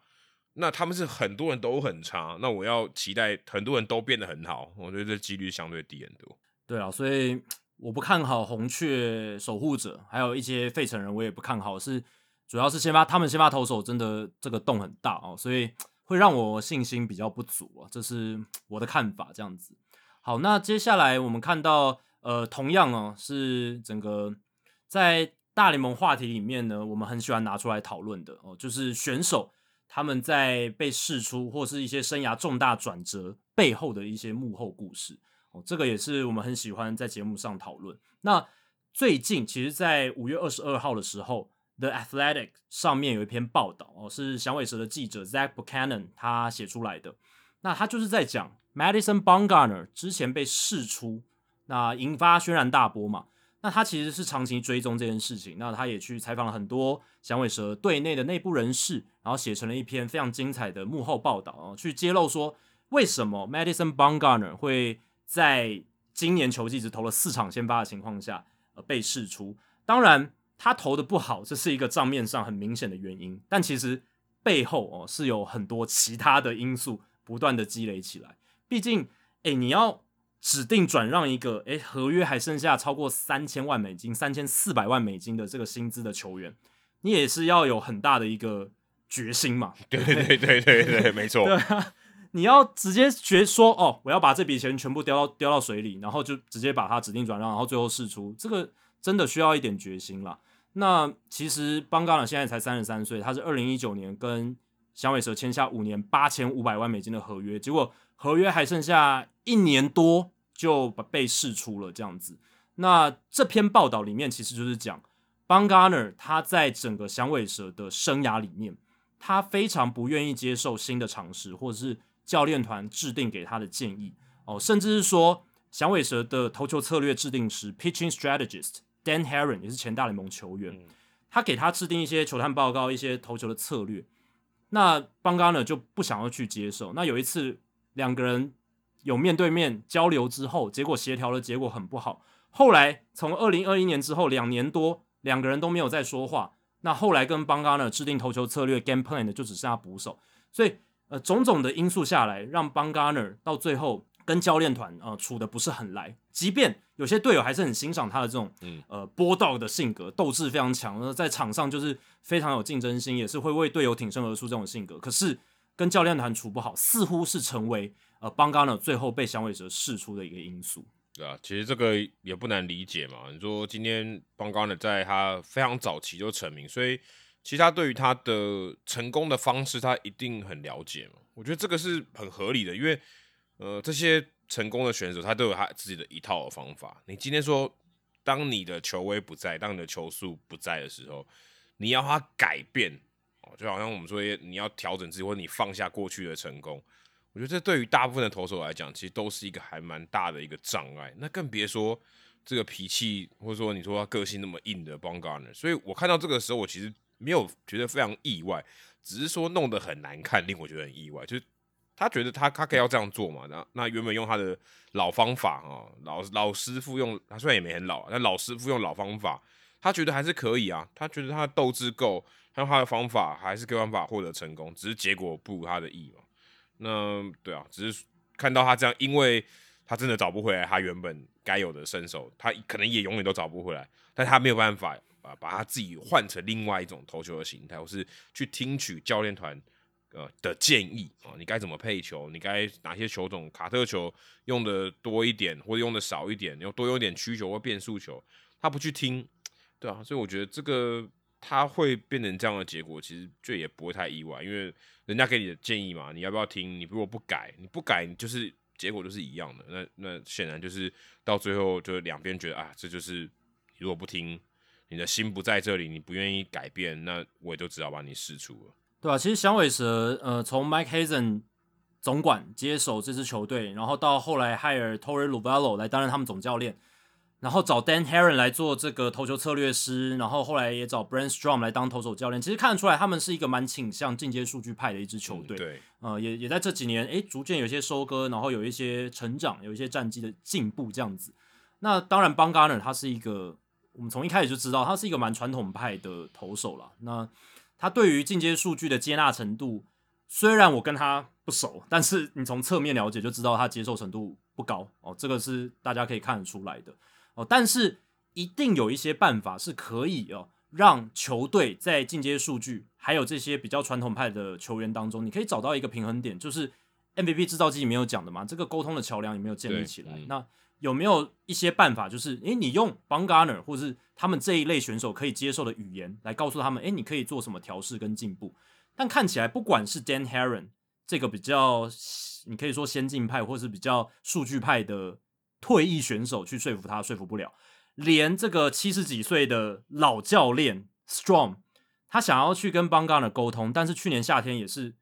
那他们是很多人都很差，那我要期待很多人都变得很好，我觉得这几率相对低很多。对啊，所以我不看好红雀守护者，还有一些费城人，我也不看好，是主要是先发他们先发投手真的这个洞很大哦，所以会让我信心比较不足啊，这是我的看法。这样子，好，那接下来我们看到呃，同样哦是整个。在大联盟话题里面呢，我们很喜欢拿出来讨论的哦，就是选手他们在被试出或是一些生涯重大转折背后的一些幕后故事哦，这个也是我们很喜欢在节目上讨论。那最近其实，在五月二十二号的时候，《The Athletic》上面有一篇报道哦，是响尾蛇的记者 Zach Buchanan 他写出来的。那他就是在讲 Madison Bumgarner 之前被试出，那引发轩然大波嘛。那他其实是长期追踪这件事情，那他也去采访了很多响尾蛇队内的内部人士，然后写成了一篇非常精彩的幕后报道啊，去揭露说为什么 Madison Bumgarner 会在今年球季只投了四场先发的情况下呃被释出。当然他投的不好，这是一个账面上很明显的原因，但其实背后哦是有很多其他的因素不断的积累起来。毕竟，哎，你要。指定转让一个，诶，合约还剩下超过三千万美金、三千四百万美金的这个薪资的球员，你也是要有很大的一个决心嘛？对对对对对，没错。对啊，你要直接决说哦，我要把这笔钱全部丢到丢到水里，然后就直接把它指定转让，然后最后释出，这个真的需要一点决心了。那其实邦加尔现在才三十三岁，他是二零一九年跟响尾蛇签下五年八千五百万美金的合约，结果。合约还剩下一年多就被释出了，这样子。那这篇报道里面其实就是讲邦 n e r 他在整个响尾蛇的生涯里面，他非常不愿意接受新的尝试，或者是教练团制定给他的建议哦，甚至是说响尾蛇的投球策略制定师 （pitching strategist） Dan Heron 也是前大联盟球员，他给他制定一些球探报告、一些投球的策略，那邦加呢就不想要去接受。那有一次两个人有面对面交流之后，结果协调的结果很不好。后来从二零二一年之后两年多，两个人都没有再说话。那后来跟邦加呢制定投球策略 game plan 的就只剩下捕手，所以呃种种的因素下来，让邦加呢到最后跟教练团呃处的不是很来。即便有些队友还是很欣赏他的这种呃波道的性格，斗志非常强，在场上就是非常有竞争心，也是会为队友挺身而出这种性格。可是跟教练团处不好，似乎是成为呃邦加呢最后被响尾蛇释出的一个因素。对啊，其实这个也不难理解嘛。你说今天邦刚呢，在他非常早期就成名，所以其实他对于他的成功的方式，他一定很了解嘛。我觉得这个是很合理的，因为呃，这些成功的选手他都有他自己的一套的方法。你今天说，当你的球威不在，当你的球速不在的时候，你要他改变哦，就好像我们说你要调整自己，或者你放下过去的成功。我觉得这对于大部分的投手来讲，其实都是一个还蛮大的一个障碍。那更别说这个脾气，或者说你说他个性那么硬的 b o n g a r n e r 所以我看到这个时候，我其实没有觉得非常意外，只是说弄得很难看，令我觉得很意外。就是他觉得他他可以要这样做嘛？那那原本用他的老方法啊，老老师傅用，他虽然也没很老，但老师傅用老方法，他觉得还是可以啊。他觉得他的斗志够，用他的方法还是有办法获得成功，只是结果不如他的意嘛。那对啊，只是看到他这样，因为他真的找不回来他原本该有的身手，他可能也永远都找不回来，但他没有办法啊，把他自己换成另外一种投球的形态，或是去听取教练团呃的建议啊，你该怎么配球，你该哪些球种，卡特球用的多一点或者用的少一点，要多用点曲球或变速球，他不去听，对啊，所以我觉得这个。他会变成这样的结果，其实这也不会太意外，因为人家给你的建议嘛，你要不要听？你如果不改，你不改，就是结果就是一样的。那那显然就是到最后，就两边觉得啊，这就是你如果不听，你的心不在这里，你不愿意改变，那我也就只好把你释出了。对啊，其实响尾蛇呃，从 Mike Hazen 总管接手这支球队，然后到后来 hire Torre Luvello 来担任他们总教练。然后找 Dan Heron 来做这个投球策略师，然后后来也找 Brand Strom 来当投手教练。其实看得出来，他们是一个蛮倾向进阶数据派的一支球队。对，呃，也也在这几年，诶，逐渐有些收割，然后有一些成长，有一些战绩的进步这样子。那当然 b a n g a r n e r 他是一个，我们从一开始就知道他是一个蛮传统派的投手了。那他对于进阶数据的接纳程度，虽然我跟他不熟，但是你从侧面了解就知道他接受程度不高哦，这个是大家可以看得出来的。哦，但是一定有一些办法是可以哦，让球队在进阶数据还有这些比较传统派的球员当中，你可以找到一个平衡点，就是 MVP 制造机里面有讲的嘛，这个沟通的桥梁也没有建立起来？那有没有一些办法，就是诶，你用 b a n g a r n e r 或者是他们这一类选手可以接受的语言来告诉他们，诶，你可以做什么调试跟进步？但看起来不管是 Dan Heron 这个比较，你可以说先进派，或是比较数据派的。退役选手去说服他，说服不了。连这个七十几岁的老教练 Strong，他想要去跟 b a n g a r n e r 沟通，但是去年夏天也是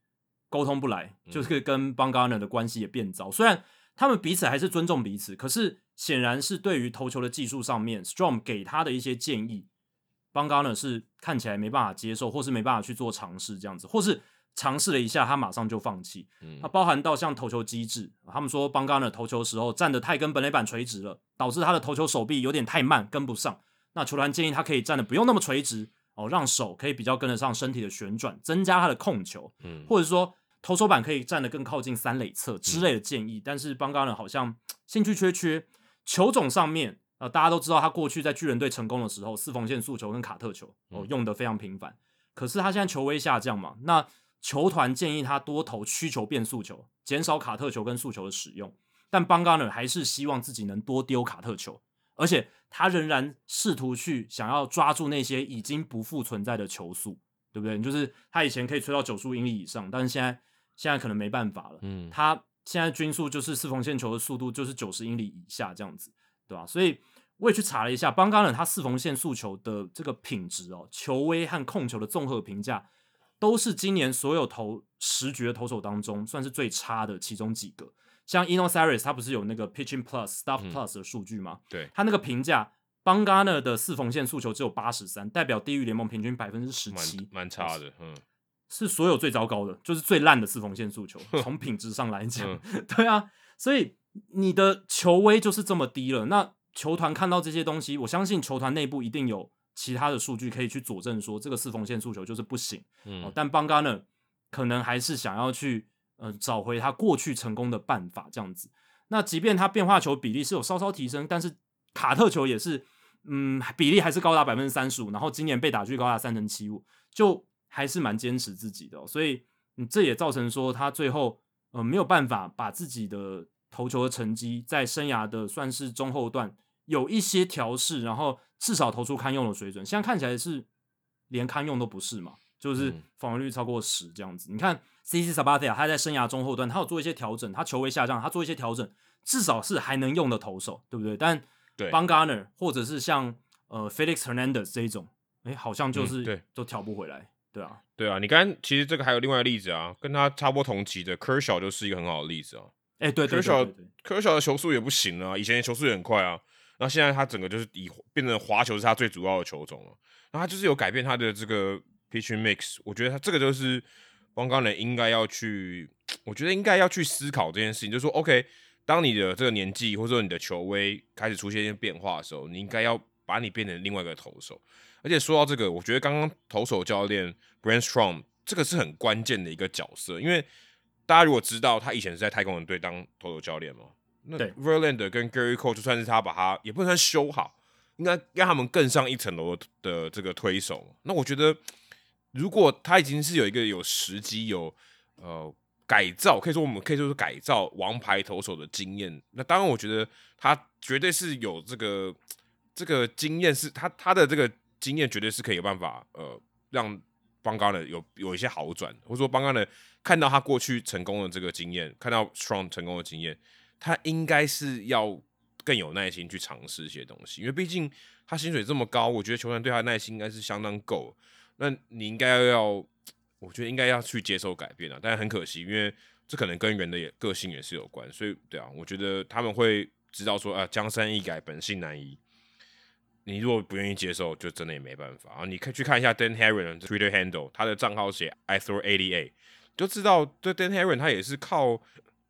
沟通不来，就是跟 b a n g a r n e r 的关系也变糟。虽然他们彼此还是尊重彼此，可是显然是对于投球的技术上面，Strong 给他的一些建议 n e r 是看起来没办法接受，或是没办法去做尝试这样子，或是。尝试了一下，他马上就放弃。它包含到像投球机制，他们说邦加呢投球时候站得太跟本垒板垂直了，导致他的投球手臂有点太慢，跟不上。那球团建议他可以站的不用那么垂直哦，让手可以比较跟得上身体的旋转，增加他的控球。嗯，或者说投手板可以站得更靠近三垒侧之类的建议。但是邦加呢好像兴趣缺缺，球种上面呃大家都知道他过去在巨人队成功的时候，四缝线速球跟卡特球哦用的非常频繁。可是他现在球威下降嘛，那。球团建议他多投曲球变速球，减少卡特球跟速球的使用。但邦加呢还是希望自己能多丢卡特球，而且他仍然试图去想要抓住那些已经不复存在的球速，对不对？就是他以前可以吹到九十五英里以上，但是现在现在可能没办法了。嗯，他现在均速就是四缝线球的速度就是九十英里以下这样子，对吧？所以我也去查了一下邦加呢，他四缝线速球的这个品质哦，球威和控球的综合评价。都是今年所有投十局的投手当中，算是最差的其中几个。像 Eno Saris，他不是有那个 Pitching Plus、Stuff Plus 的数据吗？对，他那个评价邦加纳的四缝线速球只有八十三，代表低于联盟平均百分之十七，蛮差的，嗯，是所有最糟糕的，就是最烂的四缝线速球。从品质上来讲，嗯 对啊，所以你的球威就是这么低了。那球团看到这些东西，我相信球团内部一定有其他的数据可以去佐证说这个四缝线速球就是不行。嗯哦，但邦加呢，可能还是想要去呃找回他过去成功的办法，这样子。那即便他变化球比例是有稍稍提升，但是卡特球也是嗯比例还是高达百分之三十五，然后今年被打去高达三成七五，就还是蛮坚持自己的哦、所以嗯这也造成说他最后呃没有办法把自己的投球的成绩在生涯的算是中后段有一些调试，然后至少投出堪用的水准。现在看起来是连堪用都不是嘛，就是嗯防御率超过十这样子。你看 C C Sabathia 他在生涯中后段，他有做一些调整，他球位下降，他做一些调整，至少是还能用的投手，对不对？但对。b a n g a r n e r 或者是像呃 Felix Hernandez 这一种，哎，好像就是、嗯对。都调不回来，对啊，对啊，你刚刚其实这个还有另外一个例子啊，跟他差不多同级的 Kershaw 就是一个很好的例子啊。哎，对对对 Kershaw 对对，科小的球速也不行啊，以前球速也很快啊，那现在他整个就是以变成滑球是他最主要的球种了，那他就是有改变他的这个 pitching mix，我觉得他这个就是汪刚人应该要去，我觉得应该要去思考这件事情，就是说 OK，当你的这个年纪或者说你的球威开始出现一些变化的时候，你应该要把你变成另外一个投手，而且说到这个，我觉得刚刚投手教练 Brand Strom 这个是很关键的一个角色，因为大家如果知道他以前是在太空人队当投手教练嘛，那对 Verlander 跟 Gary Cole 就算是他把他也不能算修好，应该让他们更上一层楼的的这个推手。那我觉得，如果他已经是有一个有时机、有呃改造，可以说我们可以说是改造王牌投手的经验，那当然我觉得他绝对是有这个这个经验，是他他的这个经验绝对是可以有办法呃让邦刚的有有一些好转，或者说邦刚的看到他过去成功的这个经验，看到 Strong 成功的经验，他应该是要更有耐心去尝试一些东西，因为毕竟他薪水这么高，我觉得球员对他的耐心应该是相当够。那你应该要，我觉得应该要去接受改变啊，但是很可惜，因为这可能跟人的也个性也是有关，所以对啊，我觉得他们会知道说啊，江山易改，本性难移。你如果不愿意接受，就真的也没办法啊。你可以去看一下 Dan Heron Twitter handle，他的账号写 I throw eighty eight，就知道这 Dan Heron 他也是靠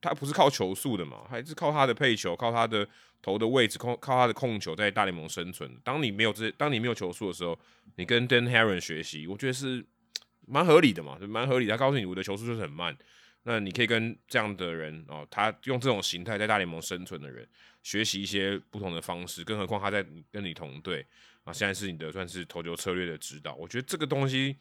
他不是靠球速的嘛，还是靠他的配球，靠他的投的位置，靠靠他的控球在大联盟生存。当你没有这，当你没有球速的时候，你跟 Dan Heron 学习，我觉得是蛮合理的嘛，就蛮合理。他告诉你我的球速就是很慢，那你可以跟这样的人哦，他用这种形态在大联盟生存的人学习一些不同的方式，更何况他在跟你同队啊，现在是你的算是投球策略的指导。我觉得这个东西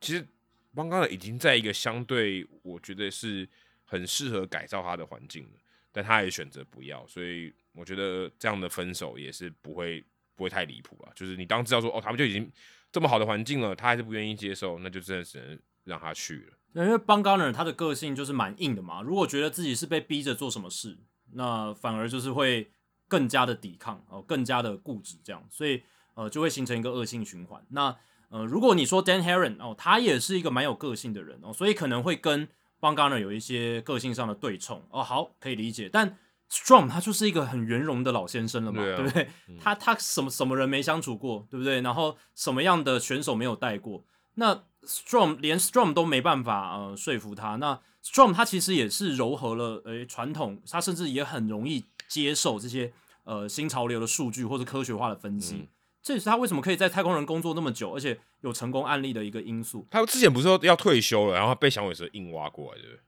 其实邦刚已经在一个相对我觉得是很适合改造他的环境了，但他也选择不要，所以我觉得这样的分手也是不会不会太离谱吧。就是你当知道说哦，他们就已经这么好的环境了，他还是不愿意接受，那就真的只能让他去了。对因为邦高呢，他的个性就是蛮硬的嘛。如果觉得自己是被逼着做什么事，那反而就是会更加的抵抗哦，更加的固执这样，所以呃就会形成一个恶性循环。那呃，如果你说 Dan Heron 哦，他也是一个蛮有个性的人哦，所以可能会跟邦高呢有一些个性上的对冲哦，好可以理解。但 Strong 他就是一个很圆融的老先生了嘛，对啊对不对？他他什么什么人没相处过，对不对？然后什么样的选手没有带过？那 Storm 连 Storm 都没办法呃说服他，那 Storm 他其实也是柔和了诶传统，他甚至也很容易接受这些呃新潮流的数据或者科学化的分析，嗯这也是他为什么可以在太空人工作那么久，而且有成功案例的一个因素。他之前不是说要退休了，然后被响尾蛇硬挖过来，对不对？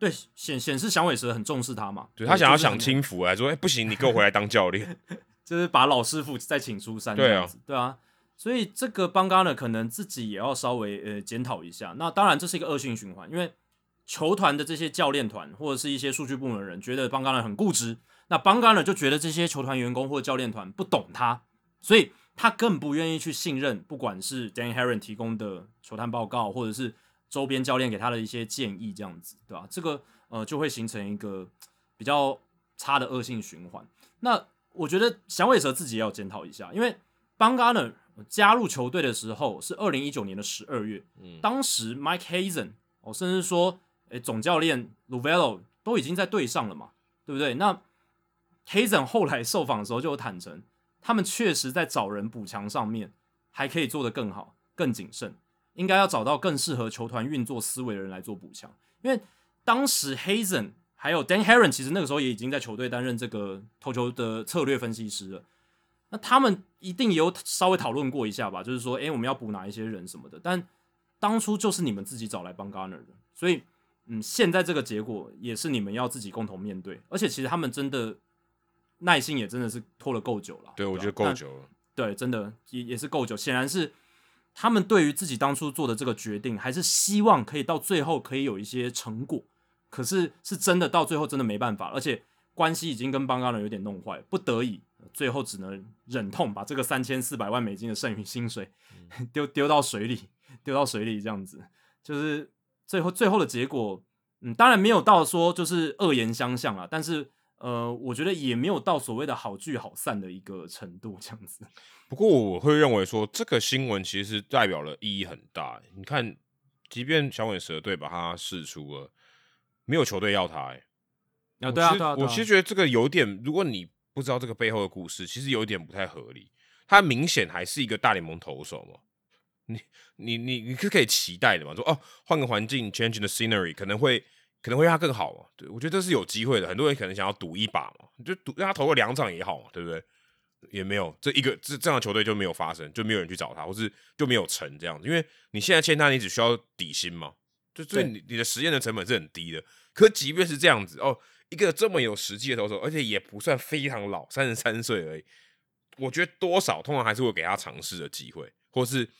对，显显示响尾蛇很重视他嘛，对他想要享清福，还说哎、不行，你给我回来当教练。就是把老师傅再请出山这对啊样子，对啊，所以这个邦嘎呢，可能自己也要稍微呃检讨一下。那当然这是一个恶性循环，因为球团的这些教练团或者是一些数据部门的人觉得邦嘎呢很固执，那邦嘎呢就觉得这些球团员工或者教练团不懂他，所以他更不愿意去信任，不管是 Dan Heron 提供的球探报告，或者是周边教练给他的一些建议，这样子，对吧？这个呃就会形成一个比较差的恶性循环。那我觉得响尾蛇自己也要检讨一下，因为邦嘎呢加入球队的时候是二零一九年的十二月，嗯当时 Mike Hazen 哦，甚至说诶总教练 Luvello 都已经在队上了嘛，对不对？那 Hazen 后来受访的时候就有坦诚，他们确实在找人补强上面还可以做得更好、更谨慎，应该要找到更适合球团运作思维的人来做补强。因为当时 Hazen 还有 Dan Heron 其实那个时候也已经在球队担任这个投球的策略分析师了。那他们一定有稍微讨论过一下吧，就是说，诶，我们要补哪一些人什么的。但当初就是你们自己找来帮 Garner 的，所以，嗯，现在这个结果也是你们要自己共同面对。而且，其实他们真的耐心也真的是拖了够久了。对，我觉得够久了。对，真的也也是够久。显然是他们对于自己当初做的这个决定，还是希望可以到最后可以有一些成果。可是是真的到最后真的没办法，而且关系已经跟邦 Garner 有点弄坏，不得已。最后只能忍痛把这个三千四百万美金的剩余薪水丢丢到水里，丢到水里，这样子就是最后最后的结果。嗯，当然没有到说就是恶言相向啊，但是呃，我觉得也没有到所谓的好聚好散的一个程度，这样子。不过我会认为说这个新闻其实代表了意义很大。你看，即便小尾蛇队把他释出了，没有球队要他，哎，啊，对啊，对啊，我其实觉得这个有点，如果你。不知道这个背后的故事，其实有一点不太合理。他明显还是一个大联盟投手嘛，你你你你是可以期待的嘛？说哦，换个环境，change the scenery，可能会可能会让他更好嘛？对我觉得这是有机会的。很多人可能想要赌一把嘛，就赌让他投个两场也好嘛，对不对？也没有这一个这这样的球队就没有发生，就没有人去找他，或是就没有成这样子。因为你现在签他，你只需要底薪嘛，就所以你你的实验的成本是很低的。可即便是这样子哦。一个这么有实际的投手，而且也不算非常老，三十三岁而已。我觉得多少通常还是会给他尝试的机会，或是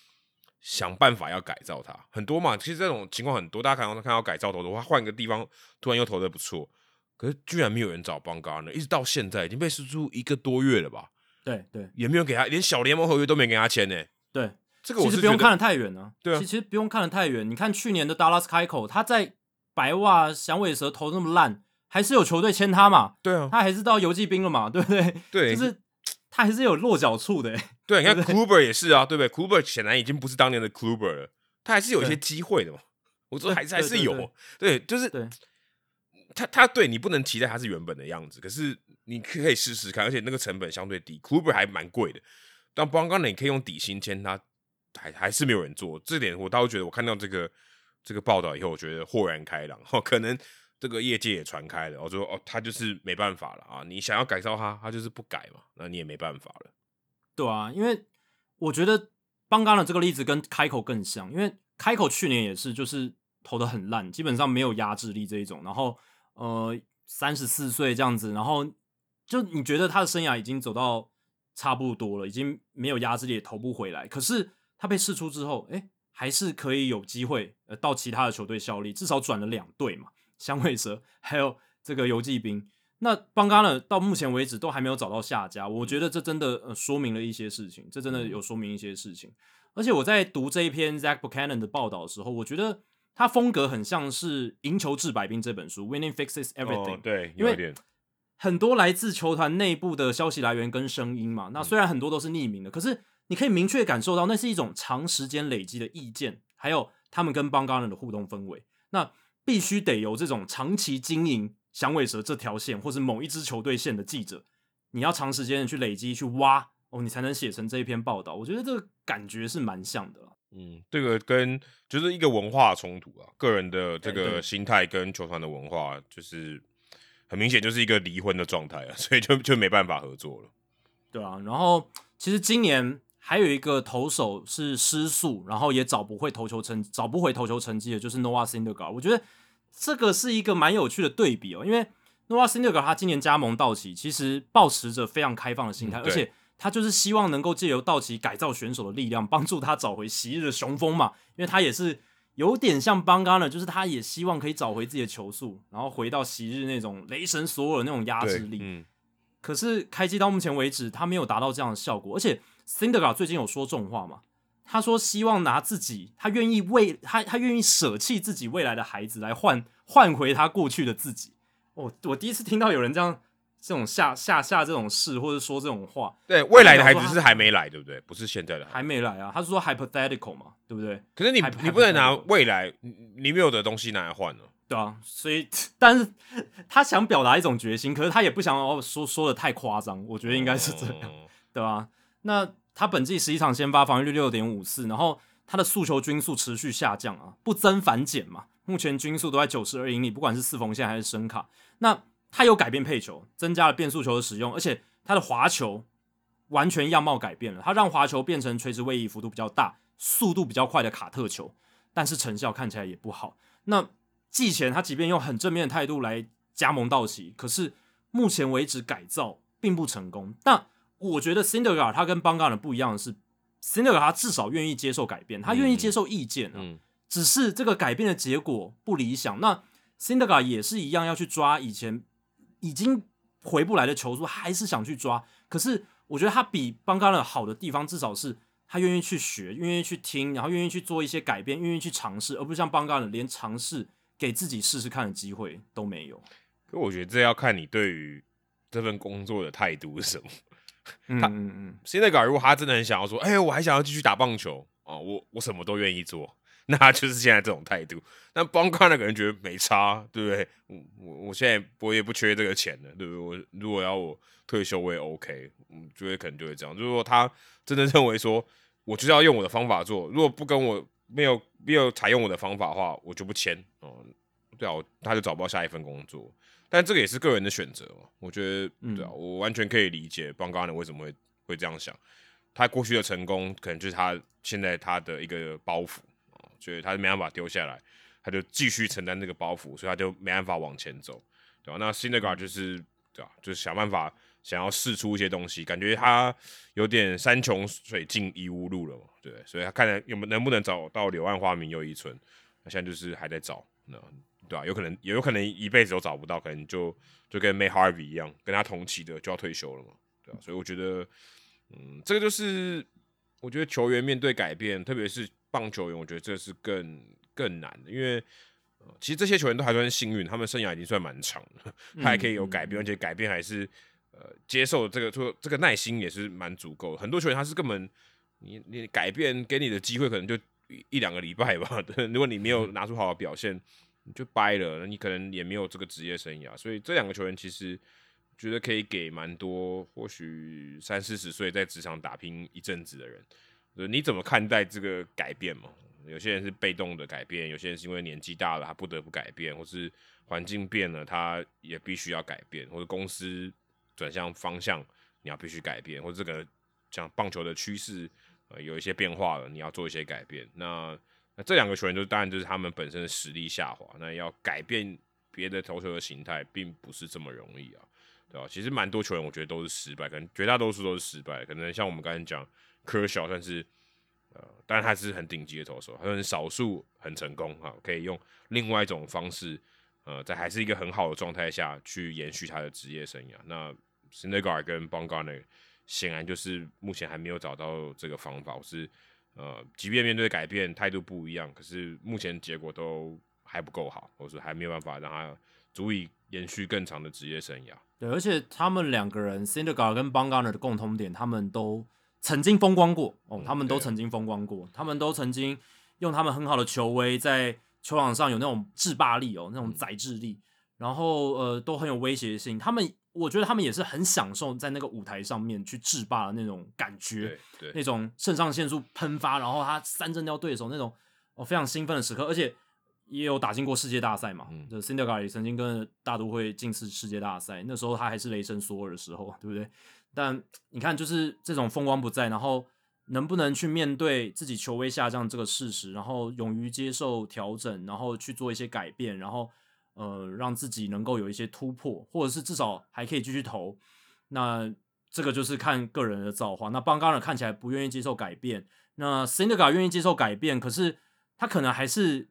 想办法要改造它。很多嘛，其实这种情况很多。大家看到看到改造投的话，换个地方突然又投的不错，可是居然没有人找邦嘎呢，一直到现在已经被输出一个多月了吧？对对，也没有给他连小联盟合约都没给他签呢。对，这个其实不用看的太远了。对啊，其实不用看的太远。你看去年的 Dallas 开口，他在白袜响尾蛇投那么烂。还是有球队签他嘛？对啊，他还是到游击兵了嘛？对不对？对，就是他还是有落脚处的。对，你看 Kluber 也是啊，对不对？Kluber 显然已经不是当年的 Kluber 了，他还是有一些机会的嘛。我说还是还是有，对，就是他他对你不能期待他是原本的样子，可是你可以试试看，而且那个成本相对低，Kluber 还蛮贵的。但不刚你可以用底薪签他，还还是没有人做。这点我倒是觉得，我看到这个这个报道以后，我觉得豁然开朗。哦，可能。这个业界也传开了，我说哦，他就是没办法了啊！你想要改造他，他就是不改嘛，那你也没办法了。对啊，因为我觉得邦刚的这个例子跟开口更像，因为开口去年也是就是投的很烂，基本上没有压制力这一种，然后呃三十四岁这样子，然后就你觉得他的生涯已经走到差不多了，已经没有压制力，也投不回来。可是他被释出之后，哎，还是可以有机会呃到其他的球队效力，至少转了两队嘛。香尾蛇 还有这个游击兵，那邦加呢？到目前为止都还没有找到下家。我觉得这真的呃说明了一些事情，这真的有说明一些事情。而且我在读这一篇 Zach Buchanan 的报道的时候，我觉得他风格很像是《赢球治百病》这本书，Winning Fixes Everything。对，因为很多来自球团内部的消息来源跟声音嘛，那虽然很多都是匿名的，可是你可以明确感受到那是一种长时间累积的意见，还有他们跟邦加人的互动氛围。那必须得由这种长期经营响尾蛇这条线，或是某一支球队线的记者，你要长时间的去累积、去挖哦，你才能写成这一篇报道。我觉得这个感觉是蛮像的。嗯，这个跟就是一个文化冲突啊，个人的这个心态跟球团的文化，就是很明显就是一个离婚的状态啊，所以就就没办法合作了。对啊，然后其实今年。还有一个投手是失速，然后也找不回投球成找不回投球成绩的，就是 Noah Syndergaard。我觉得这个是一个蛮有趣的对比哦，因为 Noah Syndergaard 他今年加盟道奇，其实保持着非常开放的心态，而且他就是希望能够借由道奇改造选手的力量，帮助他找回昔日的雄风嘛。因为他也是有点像邦刚的，就是他也希望可以找回自己的球速，然后回到昔日那种雷神索尔那种压制力。嗯。可是开机到目前为止，他没有达到这样的效果，而且。Cindergar 最近有说重话嘛？他说希望拿自己，他愿意为他，他愿意舍弃自己未来的孩子来换换回他过去的自己。我我第一次听到有人这样这种下下下这种事，或者说这种话。对，未来的孩子是还没来，对不对？不是现在的，还没来啊。他是说 hypothetical 嘛，对不对？可是你你不能拿未来你没有的东西拿来换呢。对啊，所以但是他想表达一种决心，可是他也不想哦说说的太夸张。我觉得应该是这样。对吧？那他本季十一场先发，防御率六点五四，然后他的速球均速持续下降啊，不增反减嘛。目前均速都在九十二英里，不管是四缝线还是声卡。那他有改变配球，增加了变速球的使用，而且他的滑球完全样貌改变了，他让滑球变成垂直位移幅度比较大、速度比较快的卡特球，但是成效看起来也不好。那季前他即便用很正面的态度来加盟道奇，可是目前为止改造并不成功。但我觉得 c i n d e r g a r 他跟邦 n 的不一样的是 c i n d e r g a r 他至少愿意接受改变，他愿意接受意见啊。只是这个改变的结果不理想。那 c i n d e r g a r 也是一样要去抓以前已经回不来的球速，还是想去抓。可是我觉得他比邦 n 的好的地方，至少是他愿意去学，愿意去听，然后愿意去做一些改变，愿意去尝试，而不是像邦 n 的连尝试给自己试试看的机会都没有。可我觉得这要看你对于这份工作的态度是什么。嗯嗯嗯，现在搞如果他真的很想要说，哎，我还想要继续打棒球啊，我我什么都愿意做，那就是现在这种态度。那帮看的可能觉得没差，对不对？我我我现在我也不缺这个钱了，对不对？我如果要我退休，我也 OK。嗯，就会可能就会这样。如果他真的认为说，我就是要用我的方法做，如果不跟我没有没有采用我的方法的话，我就不签哦。对啊，他就找不到下一份工作。但这个也是个人的选择嘛，我觉得，对啊，我完全可以理解邦刚的为什么会会这样想。他过去的成功，可能就是他现在他的一个包袱啊，所以他没办法丢下来，他就继续承担这个包袱，所以他就没办法往前走，对吧？那新的 g a r 就是对吧，就是想办法想要试出一些东西，感觉他有点山穷水尽疑无路了嘛，对，所以他看来有能不能找到柳暗花明又一村，那现在就是还在找那。对吧？有可能也有可能一辈子都找不到，可能就就跟 May Harvey 一样，跟他同期的就要退休了嘛，对吧？所以我觉得，嗯，这个就是我觉得球员面对改变，特别是棒球员，我觉得这是更更难的，因为其实这些球员都还算幸运，他们生涯已经算蛮长了，他还可以有改变，而且改变还是呃接受这个，说这个耐心也是蛮足够。很多球员他是根本你你改变给你的机会可能就一两个礼拜吧，如果你没有拿出好的表现。你就掰了，那你可能也没有这个职业生涯，所以这两个球员其实觉得可以给蛮多，或许三四十岁在职场打拼一阵子的人，你怎么看待这个改变嘛？有些人是被动的改变，有些人是因为年纪大了他不得不改变，或是环境变了他也必须要改变，或者公司转向方向你要必须改变，或者这个像棒球的趋势呃有一些变化了，你要做一些改变，那。这两个球员就当然就是他们本身的实力下滑，那要改变别的投球的形态，并不是这么容易啊，对吧？其实蛮多球员我觉得都是失败，可能绝大多数都是失败。可能像我们刚才讲科小，算是呃，但他是很顶级的投手，他很少数很成功哈，可以用另外一种方式，呃，在还是一个很好的状态下去延续他的职业生涯。那 s i n d e g a r 跟 b o n g a r n 显然就是目前还没有找到这个方法，是。呃，即便面对改变态度不一样，可是目前结果都还不够好，或者说还没有办法让他足以延续更长的职业生涯。对，而且他们两个人 c i n d e r g a r 跟 b o n g a r n e r 的共同点，他们都曾经风光过哦，他们都曾经风光过，他们都曾经用他们很好的球威在球场上有那种制霸力哦，那种宰制力，然后呃都很有威胁性，他们。我觉得他们也是很享受在那个舞台上面去制霸的那种感觉，那种肾上腺素喷发，然后他三振掉对手那种哦非常兴奋的时刻，而且也有打进过世界大赛嘛。就 c i n d e r g a r 也曾经跟大都会进世世界大赛，那时候他还是雷神索尔的时候，对不对？但你看，就是这种风光不在，然后能不能去面对自己球威下降这个事实，然后勇于接受调整，然后去做一些改变，然后。呃，让自己能够有一些突破，或者是至少还可以继续投，那这个就是看个人的造化。那邦刚尔看起来不愿意接受改变，那 s i n d e g a 愿意接受改变，可是他可能还是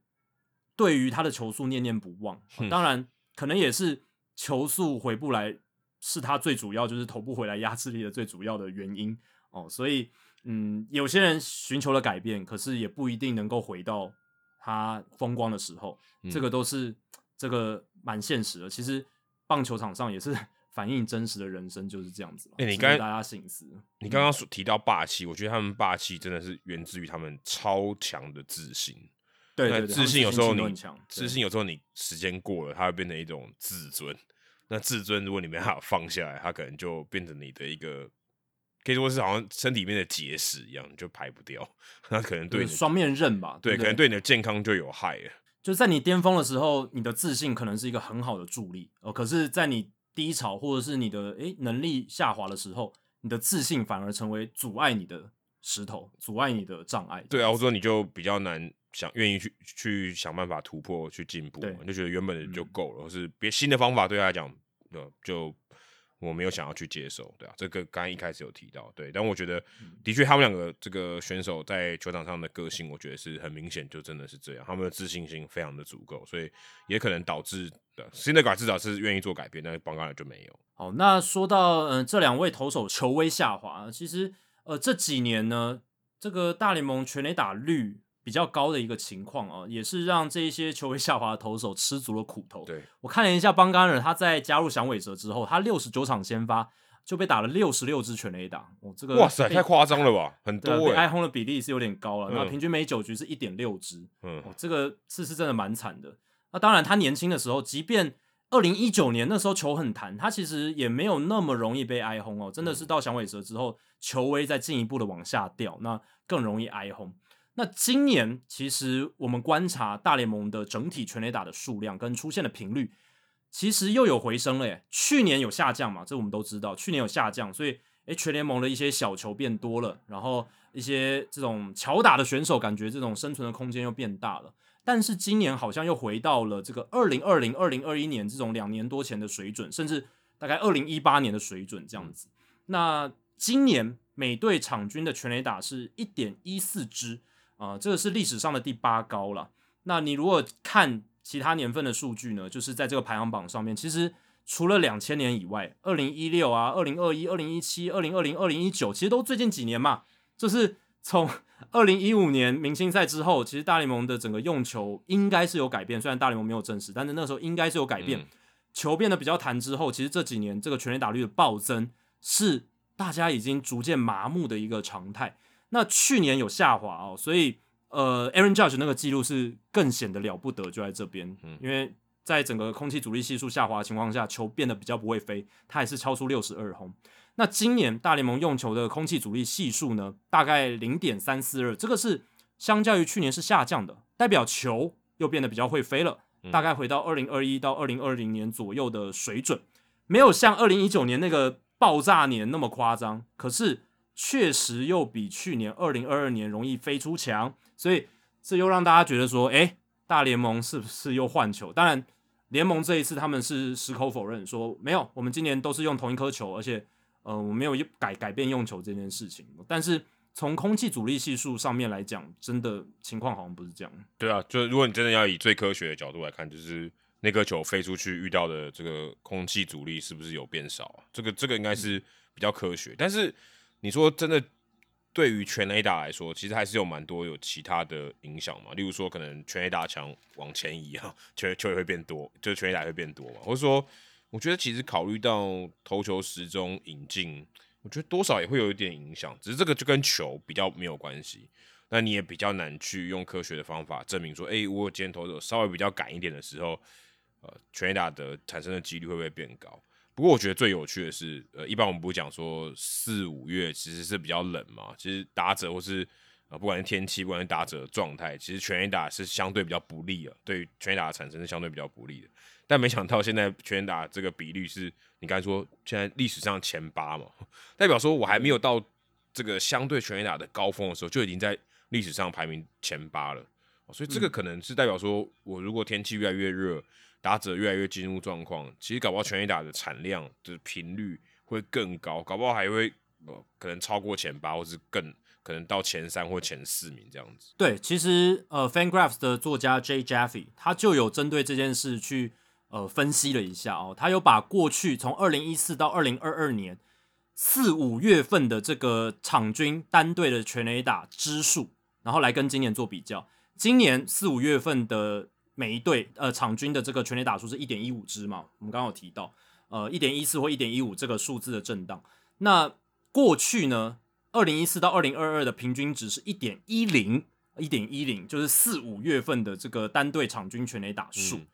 对于他的球速念念不忘。当然，可能也是球速回不来，是他最主要就是投不回来压制力的最主要的原因哦。所以，嗯，有些人寻求了改变，可是也不一定能够回到他风光的时候，这个都是。这个蛮现实的，其实棒球场上也是 反映真实的人生就是这样子。哎，你刚大家醒思，你刚刚所提到霸气，我觉得他们霸气真的是源自于他们超强的自信。对，自信有时候你自信有时候你时间过了，它会变成一种自尊。那自尊如果你没办法放下来，它可能就变成你的一个可以说是好像身体里面的结石一样，就排不掉，那可能对你双面刃吧，对，不可能对你的健康就有害了。就在你巅峰的时候，你的自信可能是一个很好的助力哦。可是，在你低潮或者是你的诶能力下滑的时候，你的自信反而成为阻碍你的石头，阻碍你的障碍。对啊，或者说你就比较难想愿意去去想办法突破去进步你，就觉得原本的就嗯够了，或是别新的方法对他来讲，呃，就我没有想要去接受，对啊，这个刚刚一开始有提到，对，但我觉得嗯的确他们两个这个选手在球场上的个性，我觉得是很明显，就真的是这样，他们的自信心非常的足够，所以也可能导致的新的改至少是愿意做改变，但是邦加尔就没有。好，那说到嗯、呃这两位投手球威下滑，其实呃这几年呢，这个大联盟全垒打率比较高的一个情况啊，也是让这一些球威下滑的投手吃足了苦头。对，我看了一下邦甘尔，他在加入响尾蛇之后，他六十九场先发就被打了六十六支全垒打，哦，这个哇塞，太夸张了吧，很多挨轰的比例是有点高了，那嗯平均每九局是一点六支，嗯哦，这个次是真的蛮惨的。那当然，他年轻的时候，即便二零一九年那时候球很弹，他其实也没有那么容易被挨轰哦。真的是到响尾蛇之后，球威再进一步的往下掉，那更容易挨轰。那今年其实我们观察大联盟的整体全垒打的数量跟出现的频率，其实又有回升了耶。去年有下降嘛，这我们都知道，去年有下降，所以诶，全联盟的一些小球变多了，然后一些这种巧打的选手，感觉这种生存的空间又变大了。但是今年好像又回到了这个二零二零、二零二一年这种两年多前的水准，甚至大概二零一八年的水准这样子。那今年每队场均的全垒打是一点一四支啊，这个是历史上的第八高了。那你如果看其他年份的数据呢，就是在这个排行榜上面，其实除了两千年以外，二零一六啊、二零二一、二零一七、二零二零、二零一九，其实都最近几年嘛，就是从 二零一五年明星赛之后，其实大联盟的整个用球应该是有改变，虽然大联盟没有证实，但是那时候应该是有改变，嗯球变得比较弹之后，其实这几年这个全垒打率的暴增是大家已经逐渐麻木的一个常态。那去年有下滑哦，所以呃，Aaron Judge 那个记录是更显得了不得，就在这边，嗯因为在整个空气阻力系数下滑的情况下，球变得比较不会飞，它也是超出六十二轰。那今年大联盟用球的空气阻力系数呢，大概零点三四二，这个是相较于去年是下降的，代表球又变得比较会飞了，大概回到二零二一到二零二零年左右的水准，没有像二零一九年那个爆炸年那么夸张，可是确实又比去年二零二二年容易飞出墙，所以这又让大家觉得说，诶，大联盟是不是又换球？当然，联盟这一次他们是矢口否认，说没有，我们今年都是用同一颗球，而且呃，我没有改改变用球这件事情。但是从空气阻力系数上面来讲，真的情况好像不是这样。对啊，就如果你真的要以最科学的角度来看，就是那颗球飞出去遇到的这个空气阻力是不是有变少啊？这个这个应该是比较科学。但是你说真的，对于全 A 打来说，其实还是有蛮多有其他的影响嘛。例如说，可能全 A 打墙往前移啊，球球也会变多，就全 A 打会变多嘛。或者说，我觉得其实考虑到投球时钟引进，我觉得多少也会有一点影响，只是这个就跟球比较没有关系。那你也比较难去用科学的方法证明说，诶，我今天投手稍微比较赶一点的时候，呃，全 A 打的产生的几率会不会变高？不过我觉得最有趣的是，呃，一般我们不是讲说四五月其实是比较冷嘛，其实打者或是呃不管是天气，不管是打者的状态，其实全垒打是相对比较不利的，对于全垒打的产生是相对比较不利的。但没想到现在全垒打这个比率是你刚才说现在历史上前八嘛，代表说我还没有到这个相对全垒打的高峰的时候，就已经在历史上排名前八了。哦所以这个可能是代表说，我如果天气越来越热，打者越来越进入状况，其实搞不好全垒打的产量的频率会更高，搞不好还会呃可能超过前八，或是更可能到前三或前四名这样子。对，其实呃，FanGraphs 的作家 J Jaffe 他就有针对这件事去呃分析了一下哦，他有把过去从二零一四到二零二二年四五月份的这个场均单队的全垒打支数，然后来跟今年做比较。今年四五月份的每一队呃场均的这个全垒打数是一点一五支嘛，我们刚刚有提到，呃一点一四或一点一五这个数字的震荡。那过去呢，二零一四到二零二二的平均值是一点一零，一点一零就是四五月份的这个单队场均全垒打数、嗯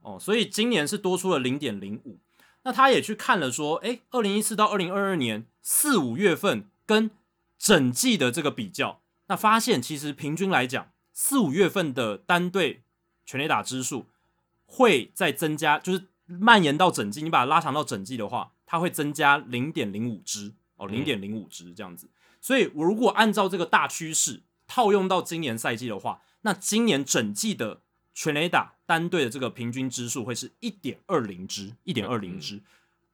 哦，所以今年是多出了零点零五。那他也去看了说，诶，二零一四到二零二二年四五月份跟整季的这个比较，那发现其实平均来讲，四五月份的单队全垒打支数会再增加，就是蔓延到整季，你把它拉长到整季的话，它会增加零点零五支哦，零点零五支这样子。所以，我如果按照这个大趋势套用到今年赛季的话，那今年整季的全垒打单队的这个平均支数会是一点二零支，一点二零支。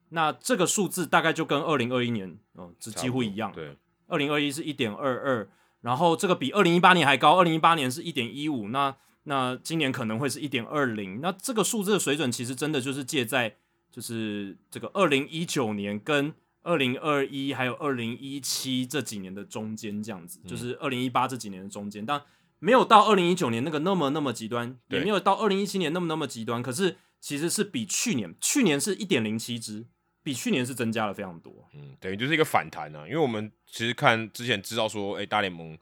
那这个数字大概就跟二零二一年，哦，这几乎一样。对，二零二一是一点二二，然后这个比二零一八年还高，二零一八年是一点一五，那那今年可能会是一点二零。那这个数字的水准其实真的就是介在就是这个二零一九年跟二零二一还有二零一七这几年的中间这样子，就是二零一八这几年的中间，但没有到二零一九年那个那么那么极端，也没有到二零一七年那么那么极端，可是其实是比去年，去年是一点零七支。比去年是增加了非常多，嗯，等于就是一个反弹啊。因为我们其实看之前知道说，哎，大联盟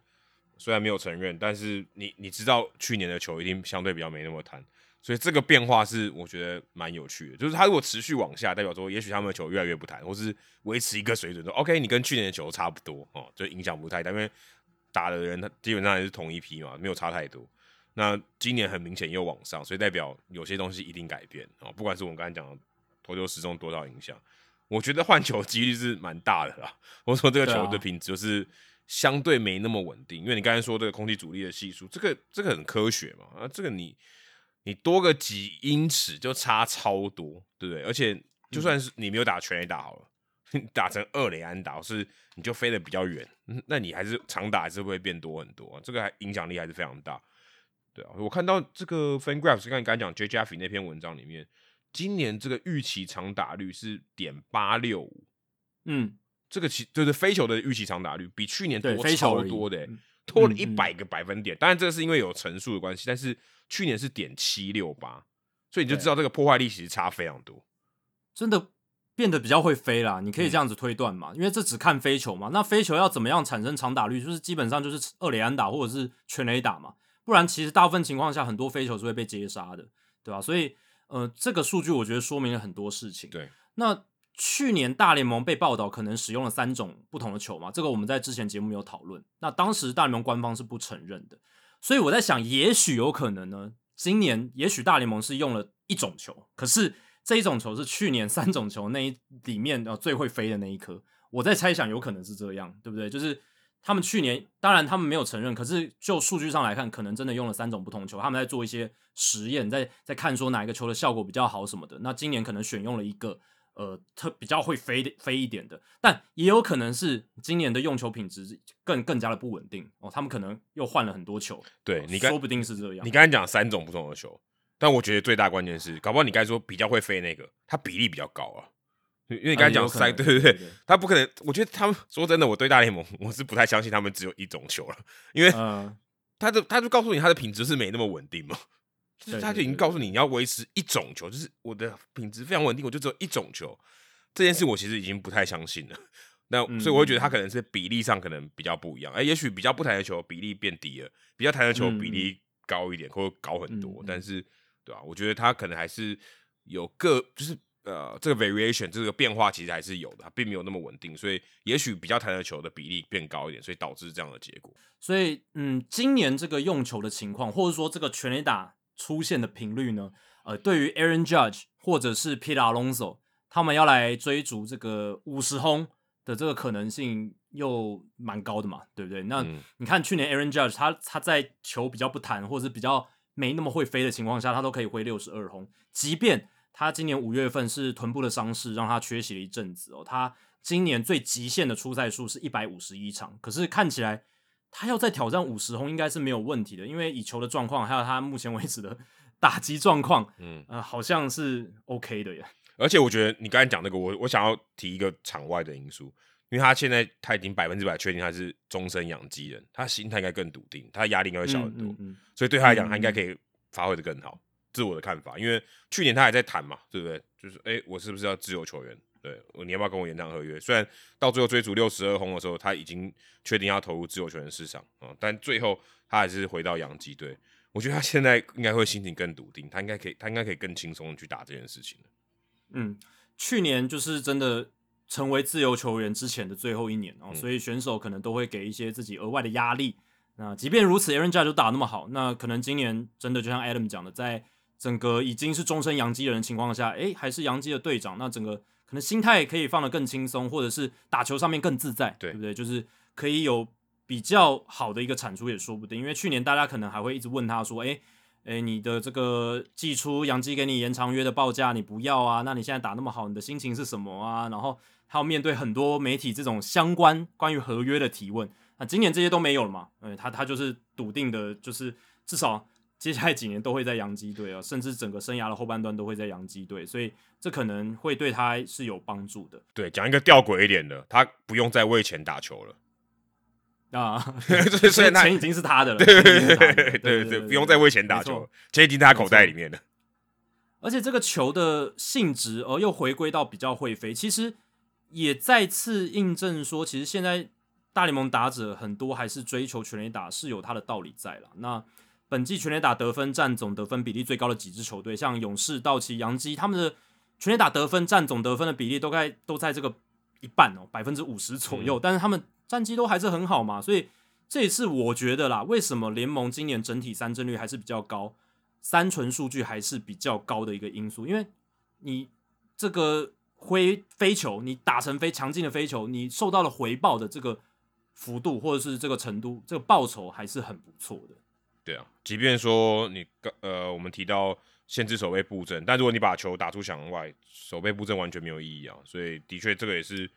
虽然没有承认，但是你你知道去年的球一定相对比较没那么弹，所以这个变化是我觉得蛮有趣的。就是他如果持续往下，代表说也许他们的球越来越不弹，或是维持一个水准，说 OK，你跟去年的球差不多哦，就影响不太大，因为打的人他基本上还是同一批嘛，没有差太多。那今年很明显又往上，所以代表有些东西一定改变哦，不管是我们刚才讲的投球时钟多少影响。我觉得换球几率是蛮大的啦。我说这个球的品质就是相对没那么稳定，因为你刚才说这个空气阻力的系数，这个这个很科学嘛啊，这个你你多个几英尺就差超多，对不对？而且就算是你没有打全垒打好了，打成二垒安打是你就飞得比较远，那你还是长打还是会变多很多，啊这个还影响力还是非常大。对啊，我看到这个 FanGraphs 刚你刚讲 J Jeffy 那篇文章里面。今年这个预期长打率是点八六五，嗯，这个其就是飞球的预期长打率比去年多超多的，多了一百个百分点。当然这个是因为有乘数的关系，但是去年是点七六八，所以你就知道这个破坏力其实差非常多，真的变得比较会飞啦。你可以这样子推断嘛，因为这只看飞球嘛。那飞球要怎么样产生长打率？就是基本上就是二垒安打或者是全垒打嘛，不然其实大部分情况下很多飞球是会被接杀的，对吧？所以。呃，这个数据我觉得说明了很多事情。对，那去年大联盟被报道可能使用了三种不同的球嘛，这个我们在之前节目有讨论。那当时大联盟官方是不承认的，所以我在想，也许有可能呢，今年也许大联盟是用了一种球，可是这一种球是去年三种球那一里面呃最会飞的那一颗。我在猜想，有可能是这样，对不对？就是。他们去年当然他们没有承认，可是就数据上来看，可能真的用了三种不同球。他们在做一些实验，在在看说哪一个球的效果比较好什么的。那今年可能选用了一个呃特比较会飞飞一点的，但也有可能是今年的用球品质更更加的不稳定哦。他们可能又换了很多球，对你说不定是这样。你刚才讲三种不同的球，但我觉得最大关键是，搞不好你刚才说比较会飞那个，它比例比较高啊。因为你刚才讲塞，对对对，他不可能。我觉得他们说真的，我对大联盟我是不太相信他们只有一种球了，因为他的他就告诉你他的品质是没那么稳定嘛，就是他就已经告诉你你要维持一种球，就是我的品质非常稳定，我就只有一种球。这件事我其实已经不太相信了。那所以我会觉得他可能是比例上可能比较不一样，哎，也许比较不弹的球比例变低了，比较弹的球比例高一点或者高很多，但是对吧？我觉得他可能还是有个就是。呃，这个 variation 这个变化其实还是有的，并没有那么稳定，所以也许比较弹的球的比例变高一点，所以导致这样的结果。所以，嗯，今年这个用球的情况，或者说这个全垒打出现的频率呢？呃，对于 Aaron Judge 或者是 Peter Alonso，他们要来追逐这个五十轰的这个可能性又蛮高的嘛，对不对？那你看去年 Aaron Judge 他他在球比较不弹或者是比较没那么会飞的情况下，他都可以挥六十二轰，即便。他今年五月份是臀部的伤势让他缺席了一阵子哦。他今年最极限的出赛数是一百五十一场，可是看起来他要再挑战五十轰应该是没有问题的，因为以球的状况还有他目前为止的 打击状况，嗯呃好像是 OK 的耶。而且我觉得你刚才讲那个，我我想要提一个场外的因素，因为他现在他已经百分之百确定他是终身养鸡人，他心态应该更笃定，他压力应该会小很多，所以对他来讲，他应该可以发挥的更好。这是我的看法，因为去年他还在谈嘛，对不对？就是哎，我是不是要自由球员？对，你要不要跟我延长合约？虽然到最后追逐六十二轰的时候，他已经确定要投入自由球员市场啊，但最后他还是回到洋基队。我觉得他现在应该会心情更笃定，他应该可以，他应该可以更轻松的去打这件事情嗯，去年就是真的成为自由球员之前的最后一年哦，嗯所以选手可能都会给一些自己额外的压力。那即便如此，Aaron Judge 都打那么好，那可能今年真的就像 Adam 讲的，在整个已经是终身洋基人的情况下，诶，还是洋基的队长，那整个可能心态可以放得更轻松，或者是打球上面更自在，对不对？就是可以有比较好的一个产出也说不定。因为去年大家可能还会一直问他说，诶，诶，你的这个寄出杨基给你延长约的报价你不要啊？那你现在打那么好，你的心情是什么啊？然后还要面对很多媒体这种相关关于合约的提问。那今年这些都没有了嘛？嗯，他他就是笃定的，就是至少接下来几年都会在洋基队啊，甚至整个生涯的后半段都会在洋基队，所以这可能会对他是有帮助的对，讲一个吊诡一点的，他不用再为钱打球了。啊。这虽然他钱已经是他的了，对对对对，不用再为钱打球了，钱已经在他口袋里面了。而且这个球的性质，而又回归到比较会飞，其实也再次印证说，其实现在大联盟打者很多还是追求全垒打是有他的道理在了。那本季全垒打得分占总得分比例最高的几支球队，像勇士、道奇、洋基，他们的全垒打得分占总得分的比例都在都在这个一半哦，百分之五十左右，但是他们战绩都还是很好嘛，所以这也是我觉得啦，为什么联盟今年整体三振率还是比较高，三纯数据还是比较高的一个因素，因为你这个挥飞球，你打成飞强劲的飞球，你受到了回报的这个幅度或者是这个程度，这个报酬还是很不错的。对啊，即便说你刚呃，我们提到限制守备布阵，但如果你把球打出墙外，守备布阵完全没有意义啊。所以的确这个也是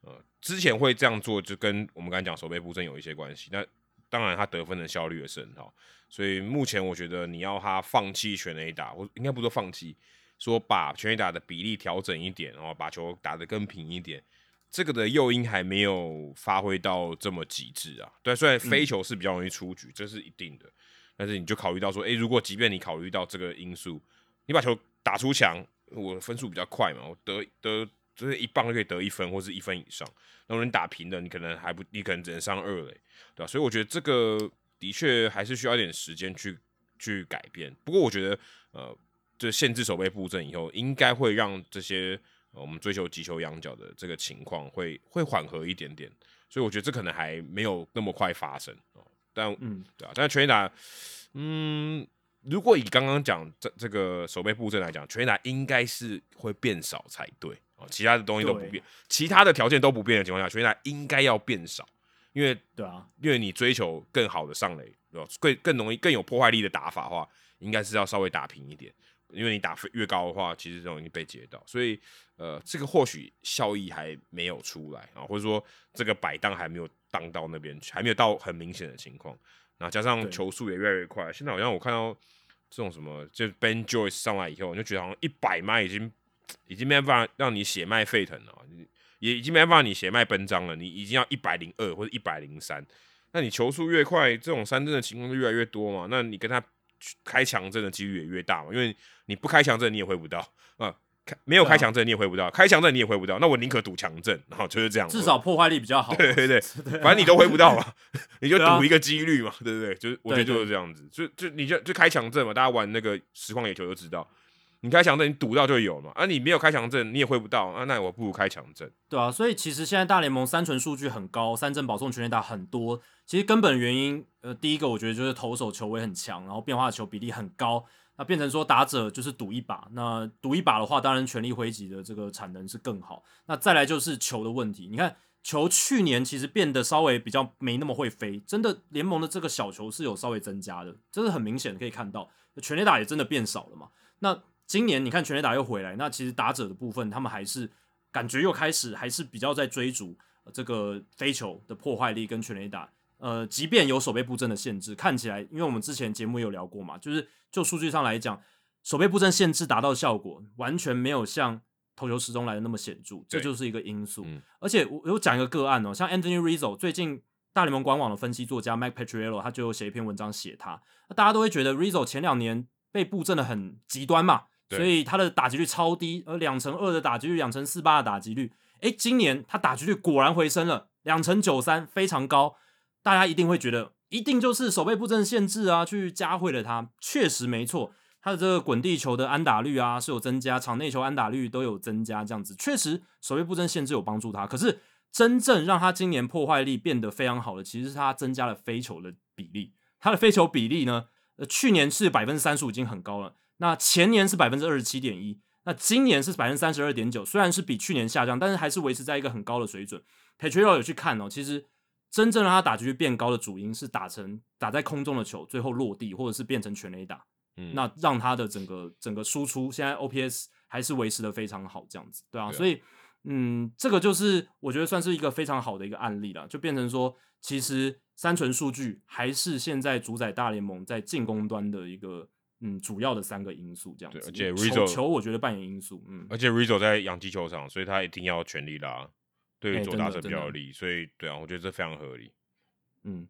呃之前会这样做，就跟我们刚才讲守备布阵有一些关系。那当然他得分的效率也是很好，所以目前我觉得你要他放弃全垒打，我应该不说放弃，说把全垒打的比例调整一点，然后把球打得更平一点。这个的诱因还没有发挥到这么极致啊。对，虽然飞球是比较容易出局，这是一定的。但是你就考虑到说，诶，如果即便你考虑到这个因素，你把球打出墙，我分数比较快嘛，我得得就是一棒就可以得一分或是一分以上。那如果你打平的，你可能还不，你可能只能上二垒，对吧、所以我觉得这个的确还是需要一点时间去去改变。不过我觉得，呃，这限制守备布阵以后，应该会让这些、我们追求击球仰角的这个情况会会缓和一点点。所以我觉得这可能还没有那么快发生哦。但嗯，对啊，但是全垒打，嗯，如果以刚刚讲这这个守备布阵来讲，全垒打应该是会变少才对哦，其他的东西都不变，其他的条件都不变的情况下，全垒打应该要变少，因为对啊，因为你追求更好的上垒，对吧？更更容易更有破坏力的打法的话，应该是要稍微打平一点，因为你打越高的话，其实容易被接到，所以呃，这个或许效益还没有出来啊，或者说这个摆荡还没有荡到那边去，还没有到很明显的情况。那加上球速也越来越快，现在好像我看到这种什么，就 Ben Joyce 上来以后，你就觉得好像一百迈已经已经没办法让你血脉沸腾了，你也已经没办法让你血脉奔张了，你已经要一百零二或者一百零三。那你球速越快，这种三振的情况就越来越多嘛。那你跟他开强阵的几率也越大嘛，因为你不开强阵你也挥不到啊，开没有开强阵你也挥不到，开强阵你也挥不到，那我宁可赌强阵，然后就是这样。至少破坏力比较好。对对 对，反正你都挥不到嘛，你就赌一个几率嘛，对不对？就是我觉得就是这样子，就就你就就开强阵嘛，大家玩那个实况野球就知道，你开强阵你赌到就有嘛，啊你没有开强阵你也挥不到啊，那我不如开强阵。对啊，所以其实现在大联盟三纯数据很高，三振保送全垒打很多。其实根本原因，呃，第一个我觉得就是投手球威很强，然后变化球比例很高，那变成说打者就是赌一把。那赌一把的话，当然全力挥击的这个产能是更好。那再来就是球的问题，你看球去年其实变得稍微比较没那么会飞，真的联盟的这个小球是有稍微增加的，这是很明显可以看到，全垒打也真的变少了嘛。那今年你看全垒打又回来，那其实打者的部分他们还是感觉又开始还是比较在追逐、呃这个飞球的破坏力跟全垒打。呃，即便有守备布阵的限制，看起来，因为我们之前节目有聊过嘛，就是就数据上来讲，守备布阵限制达到效果，完全没有像投球时钟来的那么显著，这就是一个因素。嗯而且我有讲一个个案哦，像 Anthony Rizzo 最近大联盟官网的分析作家 Mike Petriello 他就有写一篇文章写他，那大家都会觉得 Rizzo 前两年被布阵的很极端嘛，所以他的打击率超低，而两成二的打击率，两成四八的打击率，诶，今年他打击率果然回升了，两成九三，非常高。大家一定会觉得，一定就是守备布阵限制啊，去加惠了他。确实没错，他的这个滚地球的安打率啊是有增加，场内球安打率都有增加，这样子确实守备布阵限制有帮助他。可是真正让他今年破坏力变得非常好的，其实是他增加了飞球的比例。他的飞球比例呢，呃，去年是百分之三十五，已经很高了。那前年是百分之二十七点一，那今年是百分之三十二点九，虽然是比去年下降，但是还是维持在一个很高的水准。p a t r i o 有去看哦，其实真正让他打击率变高的主因是打成打在空中的球，最后落地或者是变成全垒打。嗯，那让他的整个整个输出现在 OPS 还是维持的非常好，这样子，对啊，所以嗯，这个就是我觉得算是一个非常好的一个案例了，就变成说，其实三纯数据还是现在主宰大联盟在进攻端的一个嗯主要的三个因素，这样子。而且 RIZO 球我觉得扮演因素，嗯，而且 Rizzo 在洋基球场，所以他一定要全力拉，对于左打者比较有利，所以对啊，我觉得这非常合理，嗯。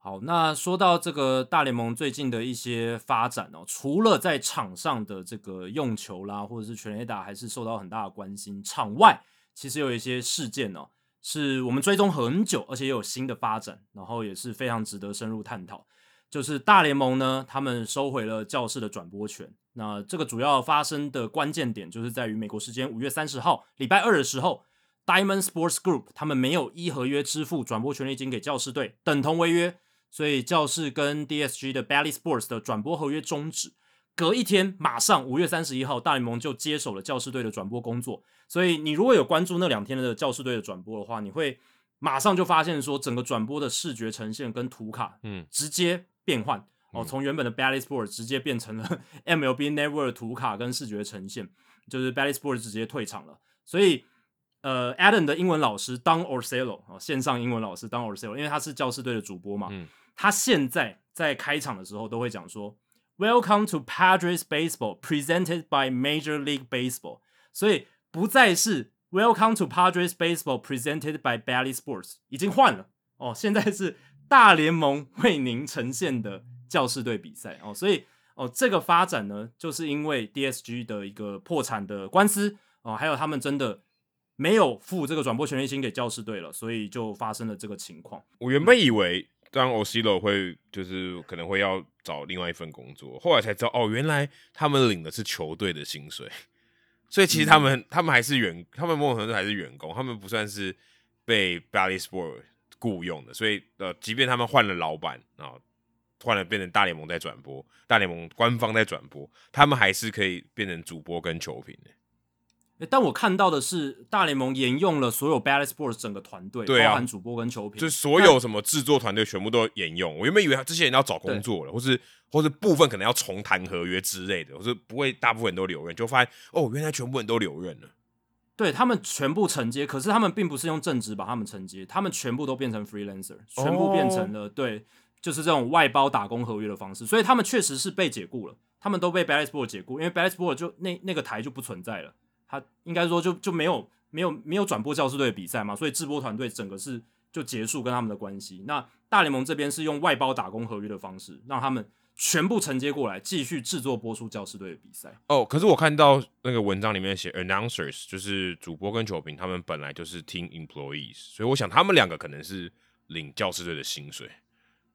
好，那说到这个大联盟最近的一些发展哦，除了在场上的这个用球啦，或者是全垒打，还是受到很大的关心。场外其实有一些事件哦，是我们追踪很久，而且也有新的发展，然后也是非常值得深入探讨。就是大联盟呢，他们收回了教室的转播权。那这个主要发生的关键点，就是在于美国时间五月三十号礼拜二的时候，Diamond Sports Group 他们没有依合约支付转播权利金给教士队，等同违约。所以教室跟 DSG 的 Bally Sports 的转播合约终止，隔一天马上五月三十一号，大联盟就接手了教士队的转播工作。所以你如果有关注那两天的教士队的转播的话，你会马上就发现说，整个转播的视觉呈现跟图卡，嗯，直接变换哦，从原本的 Bally Sports 直接变成了 MLB Network 图卡跟视觉呈现，就是 Bally Sports 直接退场了。所以。呃，Adam 的英文老师 Don Orsello 啊，线上英文老师 Don Orsello，因为他是教师队的主播嘛，他现在在开场的时候都会讲说，Welcome to Padres Baseball presented by Major League Baseball，所以不再是 Welcome to Padres Baseball presented by Bally Sports，已经换了哦，现在是大联盟为您呈现的教师队比赛哦，所以哦，这个发展呢，就是因为 DSG 的一个破产的官司哦，还有他们真的。没有付这个转播权利金给教师队了，所以就发生了这个情况。我原本以为当 o c i l o 会就是可能会要找另外一份工作，后来才知道哦，原来他们领的是球队的薪水，所以其实他们他们还是员，他们某种程度还是员工，他们不算是被 Bally Sport 雇佣的，所以呃，即便他们换了老板啊，换了变成大联盟在转播，大联盟官方在转播，他们还是可以变成主播跟球评的。但我看到的是，大联盟沿用了所有 Bally Sports 整个团队，包含主播跟球评，就所有什么制作团队全部都沿用。我原本以为这些人要找工作了，或是或是部分可能要重谈合约之类的，我是不会大部分人都留任，就发现哦，原来全部人都留任了。对他们全部承接，可是他们并不是用正职把他们承接，他们全部都变成 freelancer，全部变成了对，就是这种外包打工合约的方式。所以他们确实是被解雇了，他们都被 Bally Sports 解雇，因为 Bally Sports 就那那个台就不存在了。他应该说就就没有没有没有转播教师队的比赛嘛，所以制播团队整个是就结束跟他们的关系。那大联盟这边是用外包打工合约的方式，让他们全部承接过来，继续制作播出教师队的比赛。哦，可是我看到那个文章里面写 announcers，就是主播跟球评，他们本来就是 team employees，所以我想他们两个可能是领教师队的薪水。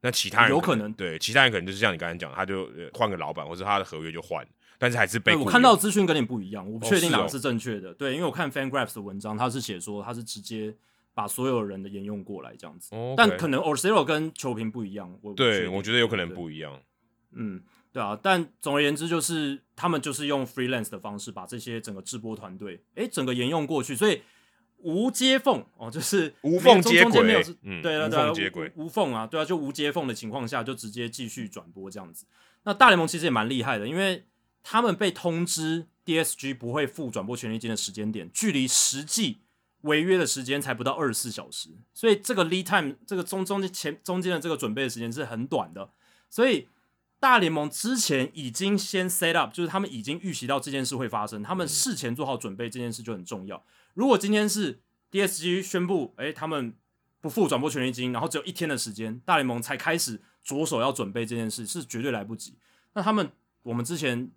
那其他人有可能对其他人可能就是像你刚才讲，他就换个老板，或者他的合约就换。但是还是被我看到资讯跟你不一样，我不确定哪个是正确的。对，因为我看 FanGraphs 的文章，他是写说他是直接把所有人的沿用过来这样子。但可能 Orcero 跟球评不一样。我对，我觉得有可能不一样。嗯，对啊。但总而言之，就是他们就是用 freelance 的方式把这些整个直播团队，哎，整个沿用过去，所以无接缝哦，就是无缝接轨，嗯，对了，对，无缝啊，对啊，就无接缝的情况下，就直接继续转播这样子。那大联盟其实也蛮厉害的，因为。他们被通知 DSG 不会付转播权利金的时间点，距离实际违约的时间才不到二十四小时，所以这个 lead time 这个中中间前中间的这个准备的时间是很短的。所以大联盟之前已经先 set up，就是他们已经预习到这件事会发生，他们事前做好准备这件事就很重要。如果今天是 DSG 宣布，哎，他们不付转播权利金，然后只有一天的时间，大联盟才开始着手要准备这件事，是绝对来不及。那他们我们之前。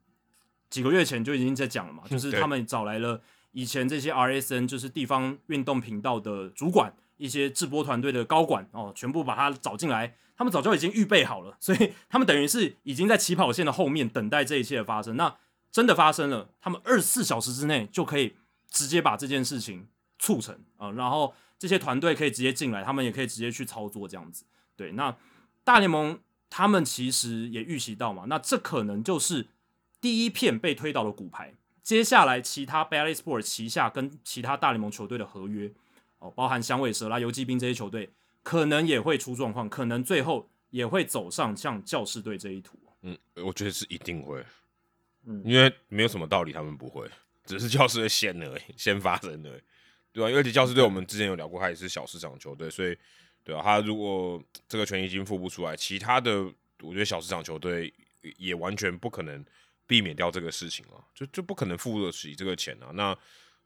几个月前就已经在讲了嘛，就是他们找来了以前这些 RSN 就是地方运动频道的主管，一些制播团队的高管哦，全部把他找进来，他们早就已经预备好了，所以他们等于是已经在起跑线的后面等待这一切的发生。那真的发生了，他们二十四小时之内就可以直接把这件事情促成啊，然后这些团队可以直接进来，他们也可以直接去操作这样子。对，那大联盟他们其实也预习到嘛，那这可能就是第一片被推倒的骨牌。接下来，其他 Bally Sport 旗下跟其他大联盟球队的合约，哦，包含响尾蛇啦、游击兵这些球队，可能也会出状况，可能最后也会走上像教士队这一途。嗯，我觉得是一定会，嗯因为没有什么道理他们不会，只是教师队先而已，先发生而已，对吧、而且教师队我们之前有聊过，他也是小市场球队，所以对啊、他如果这个权益金付不出来，其他的我觉得小市场球队也完全不可能避免掉这个事情了，就就不可能付得起这个钱啊。那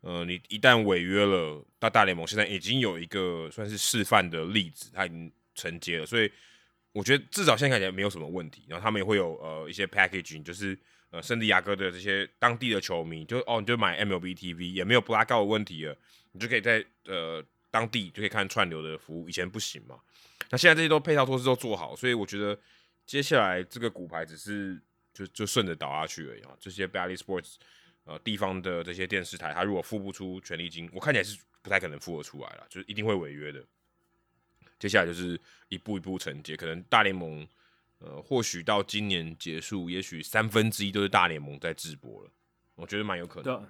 呃，你一旦违约了，大大联盟现在已经有一个算是示范的例子，他已经承接了，所以我觉得至少现在看起来没有什么问题。然后他们也会有呃一些 packaging，就是呃圣地亚哥的这些当地的球迷，就哦你就买 MLB TV，也没有 blackout 的问题了，你就可以在呃当地就可以看串流的服务，以前不行嘛。那现在这些都配套措施都做好，所以我觉得接下来这个骨牌只是就就顺着倒下去而已啊。这些 Bally Sports 呃地方的这些电视台，他如果付不出权利金，我看起来是不太可能付得出来了，就是一定会违约的。接下来就是一步一步承接，可能大联盟呃或许到今年结束，也许三分之一都是大联盟在直播了，我觉得蛮有可能。的，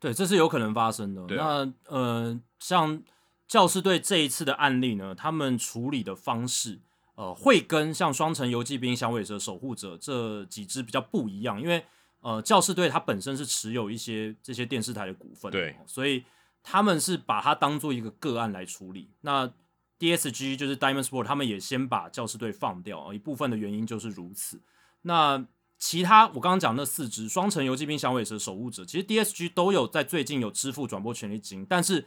对，这是有可能发生的。啊那呃，像教师队这一次的案例呢，他们处理的方式，呃，会跟像双城游击兵、响尾蛇、守护者这几支比较不一样，因为呃，教士队它本身是持有一些这些电视台的股份的，对所以他们是把它当做一个个案来处理。那 DSG 就是 Diamond Sport，他们也先把教士队放掉，呃一部分的原因就是如此。那其他我刚刚讲那四支双城游击兵、响尾蛇、守护者，其实 DSG 都有在最近有支付转播权利金，但是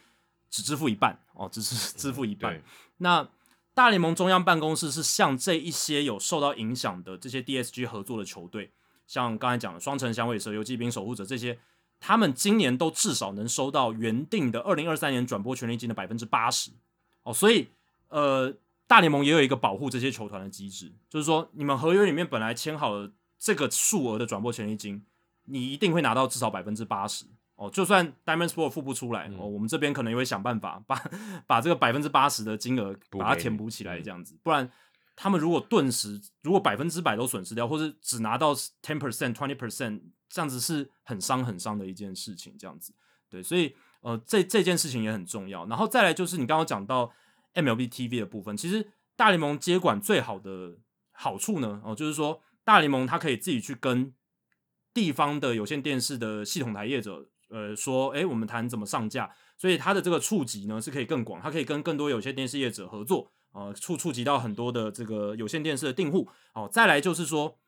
只支付一半哦，只是 支付一半。对，那大联盟中央办公室是向这一些有受到影响的这些 DSG 合作的球队，像刚才讲的双城响尾蛇、游击兵、守护者这些，他们今年都至少能收到原定的二零二三年转播权利金的百分之八十哦，所以呃，大联盟也有一个保护这些球团的机制，就是说你们合约里面本来签好了这个数额的转播权利金，你一定会拿到至少百分之八十。哦，就算 Diamond Sport 付不出来，嗯。哦，我们这边可能也会想办法把 把这个百分之八十的金额把它填补起来，嗯。这样子，不然他们如果顿时如果百分之百都损失掉，或者只拿到 ten percent、twenty percent，这样子是很伤很伤的一件事情，这样子，对，所以呃，这这件事情也很重要。然后再来就是你刚刚讲到 MLB TV 的部分，其实大联盟接管最好的好处呢，哦，就是说大联盟它可以自己去跟地方的有线电视的系统台业者，呃，说，哎，我们谈怎么上架，所以它的这个触及呢是可以更广，它可以跟更多有线电视业者合作，呃，触触及到很多的这个有线电视的订户。哦，再来就是说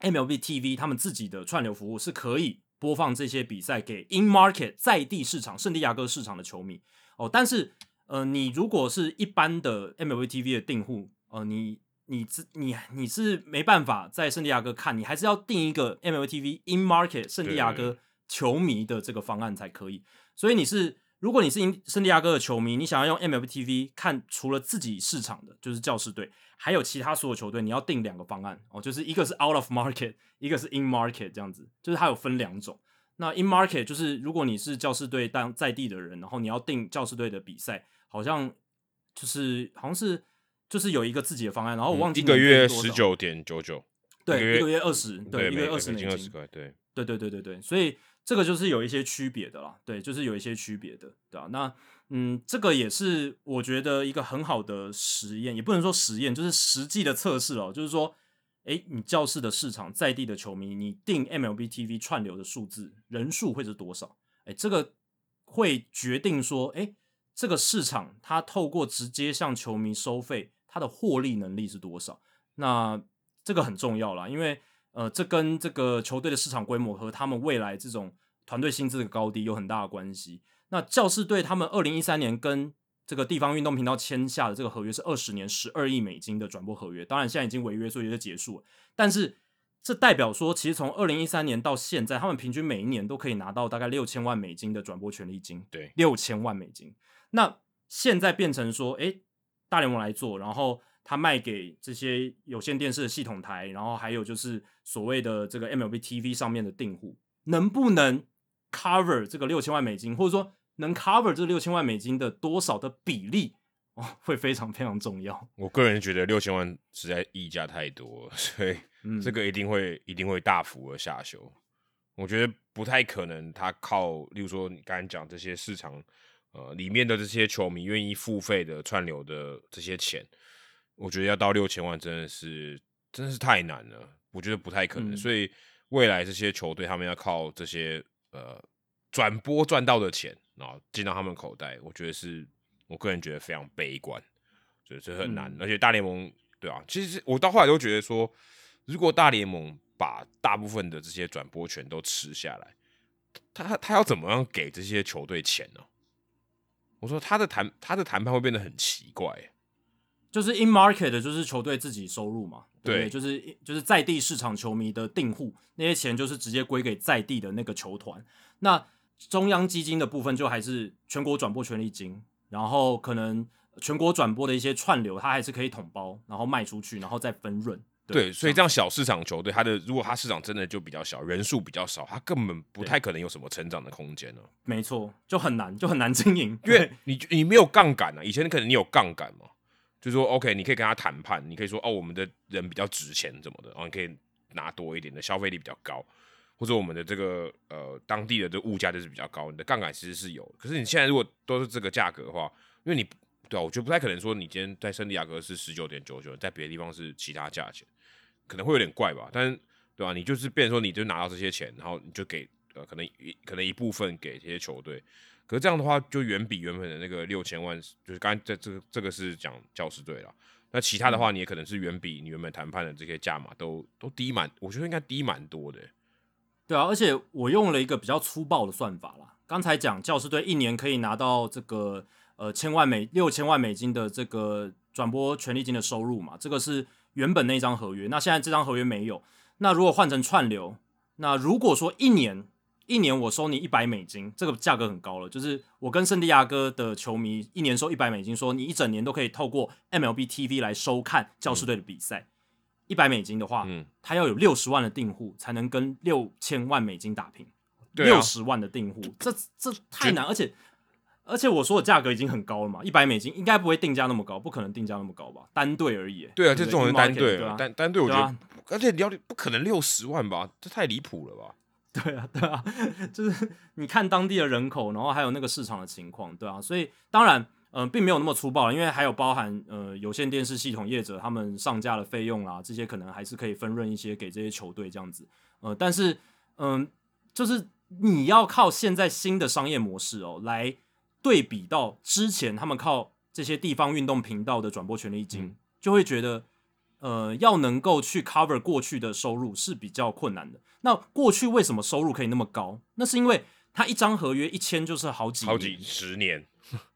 ，MLB TV 他们自己的串流服务是可以播放这些比赛给 in market 在地市场圣地亚哥市场的球迷。哦，但是呃，你如果是一般的 MLB TV 的订户，呃，你你自你你是没办法在圣地亚哥看，你还是要订一个 MLB TV in market 圣地亚哥球迷的这个方案才可以。所以你是如果你是因圣地亚哥的球迷，你想要用 MLB TV 看除了自己市场的，就是教士队，还有其他所有球队，你要定两个方案。哦，就是一个是 out of market，一个是 in market 这样子，就是它有分两种。那 in market 就是如果你是教士队当在地的人，然后你要订教士队的比赛，好像就是好像是就是有一个自己的方案，然后我忘记嗯一个月十，九点九九，对，一个月二十，对，一个月二十美金美金，二十对对对对对，所以这个就是有一些区别的啦，对，就是有一些区别的，对啊，那嗯，这个也是我觉得一个很好的实验，也不能说实验，就是实际的测试哦，就是说，诶，你教室的市场在地的球迷，你定 MLB TV 串流的数字人数会是多少？诶，这个会决定说，诶，这个市场它透过直接向球迷收费，它的获利能力是多少？那这个很重要啦，因为呃，这跟这个球队的市场规模和他们未来这种团队薪资的高低有很大的关系。那教士队他们二零一三年跟这个地方运动频道签下的这个合约是二十年十二亿美金的转播合约，当然现在已经违约，所以就结束了。但是这代表说，其实从二零一三年到现在，他们平均每一年都可以拿到大概六千万美金的转播权利金，对，六千万美金。那现在变成说，哎，大联盟来做，然后他卖给这些有线电视的系统台，然后还有就是所谓的这个 MLB TV 上面的订户，能不能 cover 这个六千万美金，或者说能 cover 这六千万美金的多少的比例，哦，会非常非常重要。我个人觉得六千万实在溢价太多，所以这个一定会一定会大幅的下修。我觉得不太可能，他靠，例如说你刚才讲这些市场，呃，里面的这些球迷愿意付费的串流的这些钱，我觉得要到六千万真的是真的是太难了，我觉得不太可能。所以未来这些球队他们要靠这些呃转播赚到的钱，然后进到他们口袋，我觉得是我个人觉得非常悲观，所以这很难。而且大联盟对啊，其实我到后来都觉得说，如果大联盟把大部分的这些转播权都吃下来，他他要怎么样给这些球队钱呢？我说他的谈他的谈判会变得很奇怪，就是 in market 的就是球队自己收入嘛，对，就是就是在地市场球迷的订户那些钱就是直接归给在地的那个球团，那中央基金的部分就还是全国转播权利金，然后可能全国转播的一些串流，它还是可以统包，然后卖出去，然后再分润。对，所以这样小市场球队，它的如果它市场真的就比较小，人数比较少，它根本不太可能有什么成长的空间了。没错，就很难，就很难经营，因为你你没有杠杆啊。以前可能你有杠杆嘛，就说 OK，你可以跟他谈判，你可以说哦，我们的人比较值钱怎么的，然后你可以拿多一点的消费力比较高，或者我们的这个呃当地的这物价就是比较高，你的杠杆其实是有。可是你现在如果都是这个价格的话，因为你对啊，我觉得不太可能说你今天在圣地亚哥是十九点九九，在别的地方是其他价钱。可能会有点怪吧，但是对吧？你就是变说，你就拿到这些钱，然后你就给呃，可能一可能一部分给这些球队，可是这样的话，就远比原本的那个六千万，就是刚才在这个这个是讲教师队了。那其他的话，你也可能是远比你原本谈判的这些价码都都低蛮，我觉得应该低蛮多的。对啊，而且我用了一个比较粗暴的算法啦。刚才讲教师队一年可以拿到这个呃千万美六千万美金的这个转播权利金的收入嘛，这个是。原本那张合约，那现在这张合约没有。那如果换成串流，那如果说一年一年我收你一百美金，这个价格很高了。就是我跟圣地亚哥的球迷一年收一百美金，说你一整年都可以透过 MLB TV 来收看教师队的比赛。一百美金的话，嗯，他要有六十万的订户才能跟六千万美金打平。六十万的订户，这这太难，而且。而且我说的价格已经很高了嘛，一百美金应该不会定价那么高，不可能定价那么高吧？单队而已。对啊，就这种人单队，单单队我觉得，而且你要不可能六十万吧？这太离谱了吧？对啊，对啊，就是你看当地的人口，然后还有那个市场的情况，对啊，所以当然，嗯，并没有那么粗暴，因为还有包含呃有线电视系统业者他们上架的费用啦，这些可能还是可以分润一些给这些球队这样子。呃，但是嗯，就是你要靠现在新的商业模式哦来。对比到之前，他们靠这些地方运动频道的转播权利金，就会觉得，呃，要能够去 cover 过去的收入是比较困难的。那过去为什么收入可以那么高？那是因为他一张合约一签就是好几好几十年，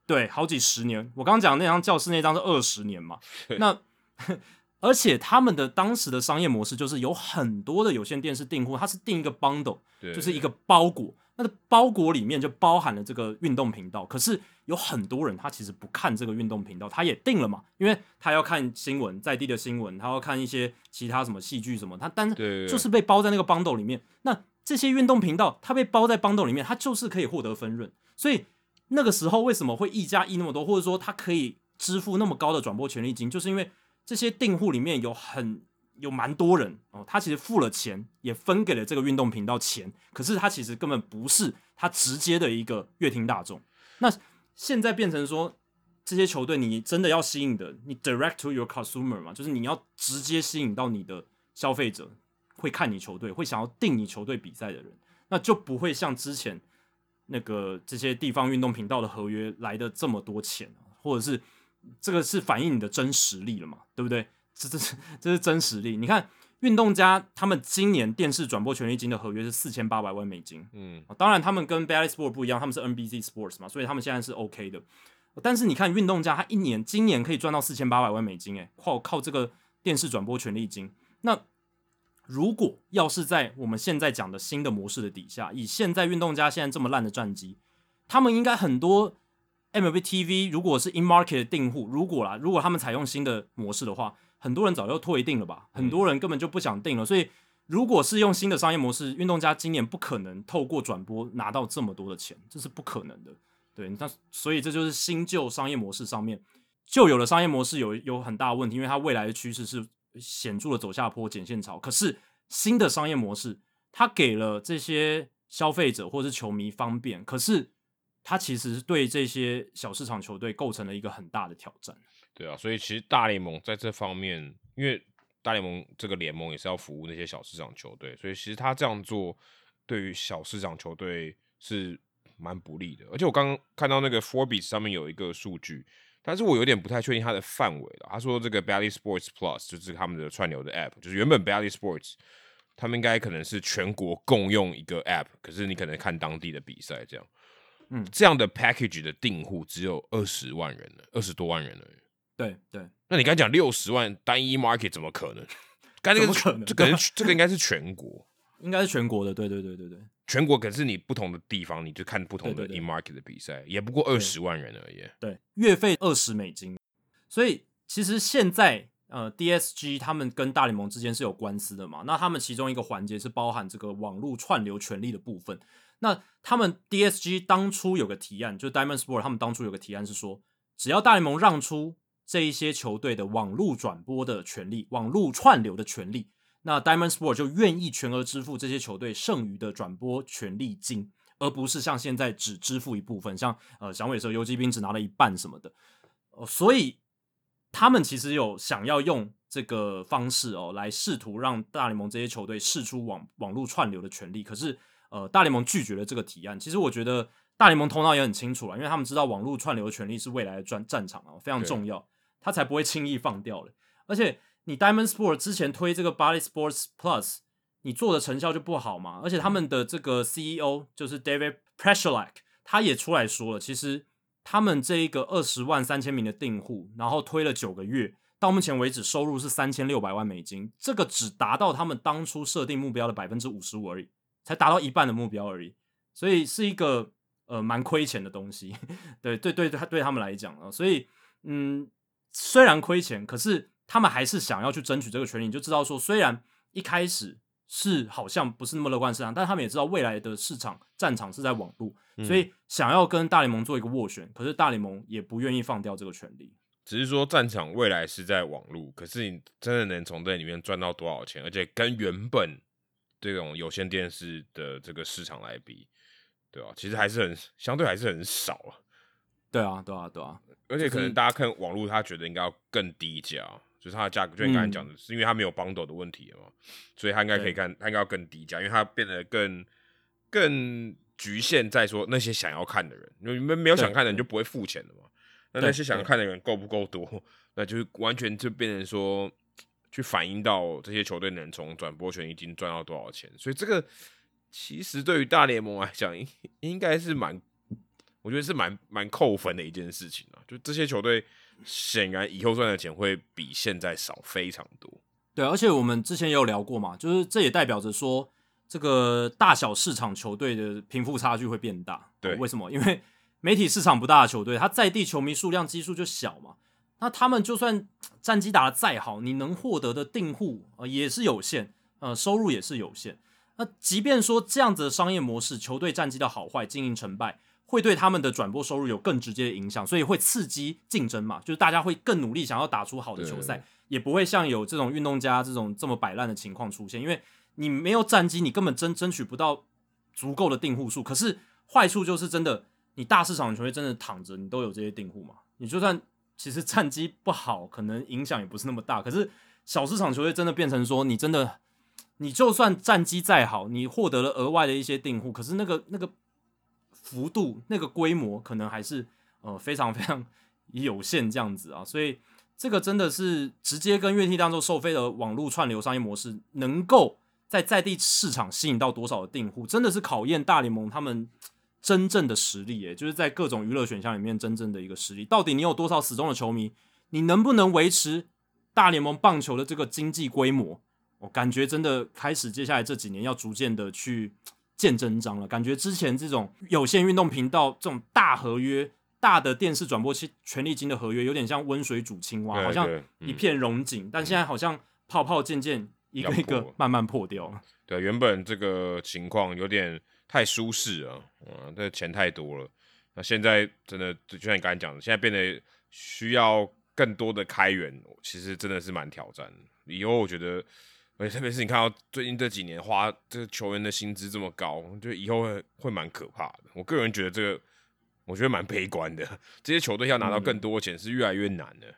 对，好几十年。我刚刚讲那张教室那张是二十年嘛？那 而且他们的当时的商业模式就是有很多的有线电视订户，他是订一个 bundle，就是一个包裹。那个包裹里面就包含了这个运动频道，可是有很多人他其实不看这个运动频道，他也定了嘛，因为他要看新闻，在地的新闻，他要看一些其他什么戏剧什么，他但是就是被包在那个 bundle 里面。那这些运动频道，它被包在 bundle 里面，它就是可以获得分润。所以那个时候为什么会溢价溢那么多，或者说他可以支付那么高的转播权利金，就是因为这些订户里面有很。有蛮多人哦，他其实付了钱，也分给了这个运动频道钱，可是他其实根本不是他直接的一个乐听大众。那现在变成说，这些球队你真的要吸引的，你 direct to your consumer 嘛，就是你要直接吸引到你的消费者，会看你球队，会想要订你球队比赛的人，那就不会像之前那个这些地方运动频道的合约来的这么多钱，或者是这个是反映你的真实力了嘛，对不对？这这是这是真实力。你看，运动家他们今年电视转播权利金的合约是四千八百万美金。嗯，当然他们跟 Bally Sport 不一样，他们是 NBC Sports 嘛，所以他们现在是 OK 的。但是你看，运动家他一年今年可以赚到四千八百万美金，诶，靠靠这个电视转播权利金。那如果要是在我们现在讲的新的模式的底下，以现在运动家现在这么烂的战绩，他们应该很多。MLB TV 如果是 in market 的订户，如果啦，如果他们采用新的模式的话，很多人早就退订了吧？很多人根本就不想订了。所以，如果是用新的商业模式，运动家今年不可能透过转播拿到这么多的钱，这是不可能的。对，那所以这就是新旧商业模式上面旧有的商业模式有有很大的问题，因为它未来的趋势是显著的走下坡、剪线潮。可是新的商业模式，它给了这些消费者或是球迷方便，可是它其实对这些小市场球队构成了一个很大的挑战。对啊，所以其实大联盟在这方面，因为大联盟这个联盟也是要服务那些小市场球队，所以其实他这样做对于小市场球队是。蛮不利的，而且我刚刚看到那个 Forbes 上面有一个数据，但是我有点不太确定它的范围了。他说这个 Bally Sports Plus 就是他们的串流的 App，就是原本 Bally Sports 他们应该可能是全国共用一个 App，可是你可能看当地的比赛这样，嗯，这样的 Package 的订户只有二十万人了，二十多万人了。对对，那你刚讲六十万单一 Market 怎么可能？刚这个可能？这可能这个应该是全国。应该是全国的，对对对对对，全国可是你不同的地方，你就看不同的 in market 的比赛，也不过二十万人而已。对，月费二十美金，所以其实现在呃，DSG 他们跟大联盟之间是有官司的嘛？那他们其中一个环节是包含这个网络串流权利的部分。那他们 DSG 当初有个提案，就 Diamond Sport 他们当初有个提案是说，只要大联盟让出这一些球队的网络转播的权利、网络串流的权利。那 Diamond Sport 就愿意全额支付这些球队剩余的转播权利金，而不是像现在只支付一部分，像呃响尾蛇游击兵只拿了一半什么的。哦，所以他们其实有想要用这个方式哦，来试图让大联盟这些球队试出网网络串流的权利。可是呃，大联盟拒绝了这个提案。其实我觉得大联盟头脑也很清楚了，因为他们知道网络串流的权利是未来的战战场啊，非常重要，他才不会轻易放掉了。而且。你 Diamond Sport 之前推这个 Body Sports Plus，你做的成效就不好嘛？而且他们的这个 CEO 就是 David p r e s s u r e l a k 他也出来说了，其实他们这一个二十万三千名的订户，然后推了九个月，到目前为止收入是三千六百万美金，这个只达到他们当初设定目标的百分之五十五而已，才达到一半的目标而已，所以是一个呃蛮亏钱的东西。对 对对，对对他们来讲啊，所以嗯，虽然亏钱，可是。他们还是想要去争取这个权利，你就知道说，虽然一开始是好像不是那么乐观市场，但他们也知道未来的市场战场是在网络，所以想要跟大联盟做一个斡旋，可是大联盟也不愿意放掉这个权利。只是说战场未来是在网络，可是你真的能从这里面赚到多少钱？而且跟原本这种有线电视的这个市场来比，对吧？其实还是很相对还是很少啊。对啊，对啊，对啊。而且可能大家看网络，他觉得应该要更低价。就是它的价格，就你刚才讲的，是因为它没有 bundle 的问题嘛，所以它应该可以看，它应该要更低价，因为它变得更更局限在说那些想要看的人，因为没没有想看的人就不会付钱的嘛。那那些想要看的人够不够多，那就是完全就变成说去反映到这些球队能从转播权已经赚到多少钱。所以这个其实对于大联盟来讲，应应该是蛮，我觉得是蛮蛮扣分的一件事情啊。就这些球队。显然，以后赚的钱会比现在少非常多。对，而且我们之前也有聊过嘛，就是这也代表着说，这个大小市场球队的贫富差距会变大。对，为什么？因为媒体市场不大的球队，他在地球迷数量基数就小嘛。那他们就算战绩打得再好，你能获得的订户呃也是有限，呃，收入也是有限。那即便说这样子的商业模式，球队战绩的好坏、经营成败。会对他们的转播收入有更直接的影响，所以会刺激竞争嘛？就是大家会更努力想要打出好的球赛，也不会像有这种运动家这种这么摆烂的情况出现。因为你没有战绩，你根本争争取不到足够的订户数。可是坏处就是真的，你大市场球队真的躺着，你都有这些订户嘛？你就算其实战绩不好，可能影响也不是那么大。可是小市场球队真的变成说，你真的你就算战绩再好，你获得了额外的一些订户，可是那个那个。幅度那个规模可能还是呃非常非常有限这样子啊，所以这个真的是直接跟乐器当中收费的网络串流商业模式，能够在在地市场吸引到多少的订户，真的是考验大联盟他们真正的实力，诶，就是在各种娱乐选项里面真正的一个实力，到底你有多少死忠的球迷，你能不能维持大联盟棒球的这个经济规模？我感觉真的开始接下来这几年要逐渐的去。见真章了，感觉之前这种有线运动频道这种大合约、大的电视转播权权利金的合约有点像温水煮青蛙，好像一片融景，但现在好像泡泡渐渐一个一个慢慢破掉了。对，原本这个情况有点太舒适了，嗯，这钱太多了。那现在真的就像你刚才讲的，现在变得需要更多的开源，其实真的是蛮挑战的。以后我觉得，而且特别是你看到最近这几年花这个球员的薪资这么高，就以后会会蛮可怕的。我个人觉得这个，我觉得蛮悲观的。这些球队要拿到更多钱是越来越难的。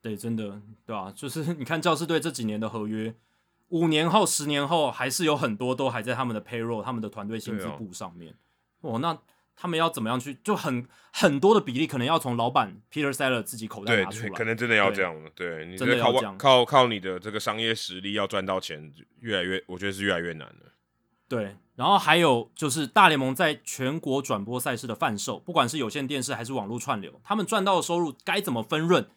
对，真的，对吧？就是 你看教师队这几年的合约，五年后、十年后，还是有很多都还在他们的 payroll、他们的团队薪资簿上面。哦，那。他们要怎么样去？就很很多的比例，可能要从老板 Peter Seller 自己口袋拿出来。可能真的要这样了。对，你真的靠靠靠你的这个商业实力要赚到钱，越来越，我觉得是越来越难了。对，然后还有就是大联盟在全国转播赛事的贩售，不管是有线电视还是网络串流，他们赚到的收入该怎么分润，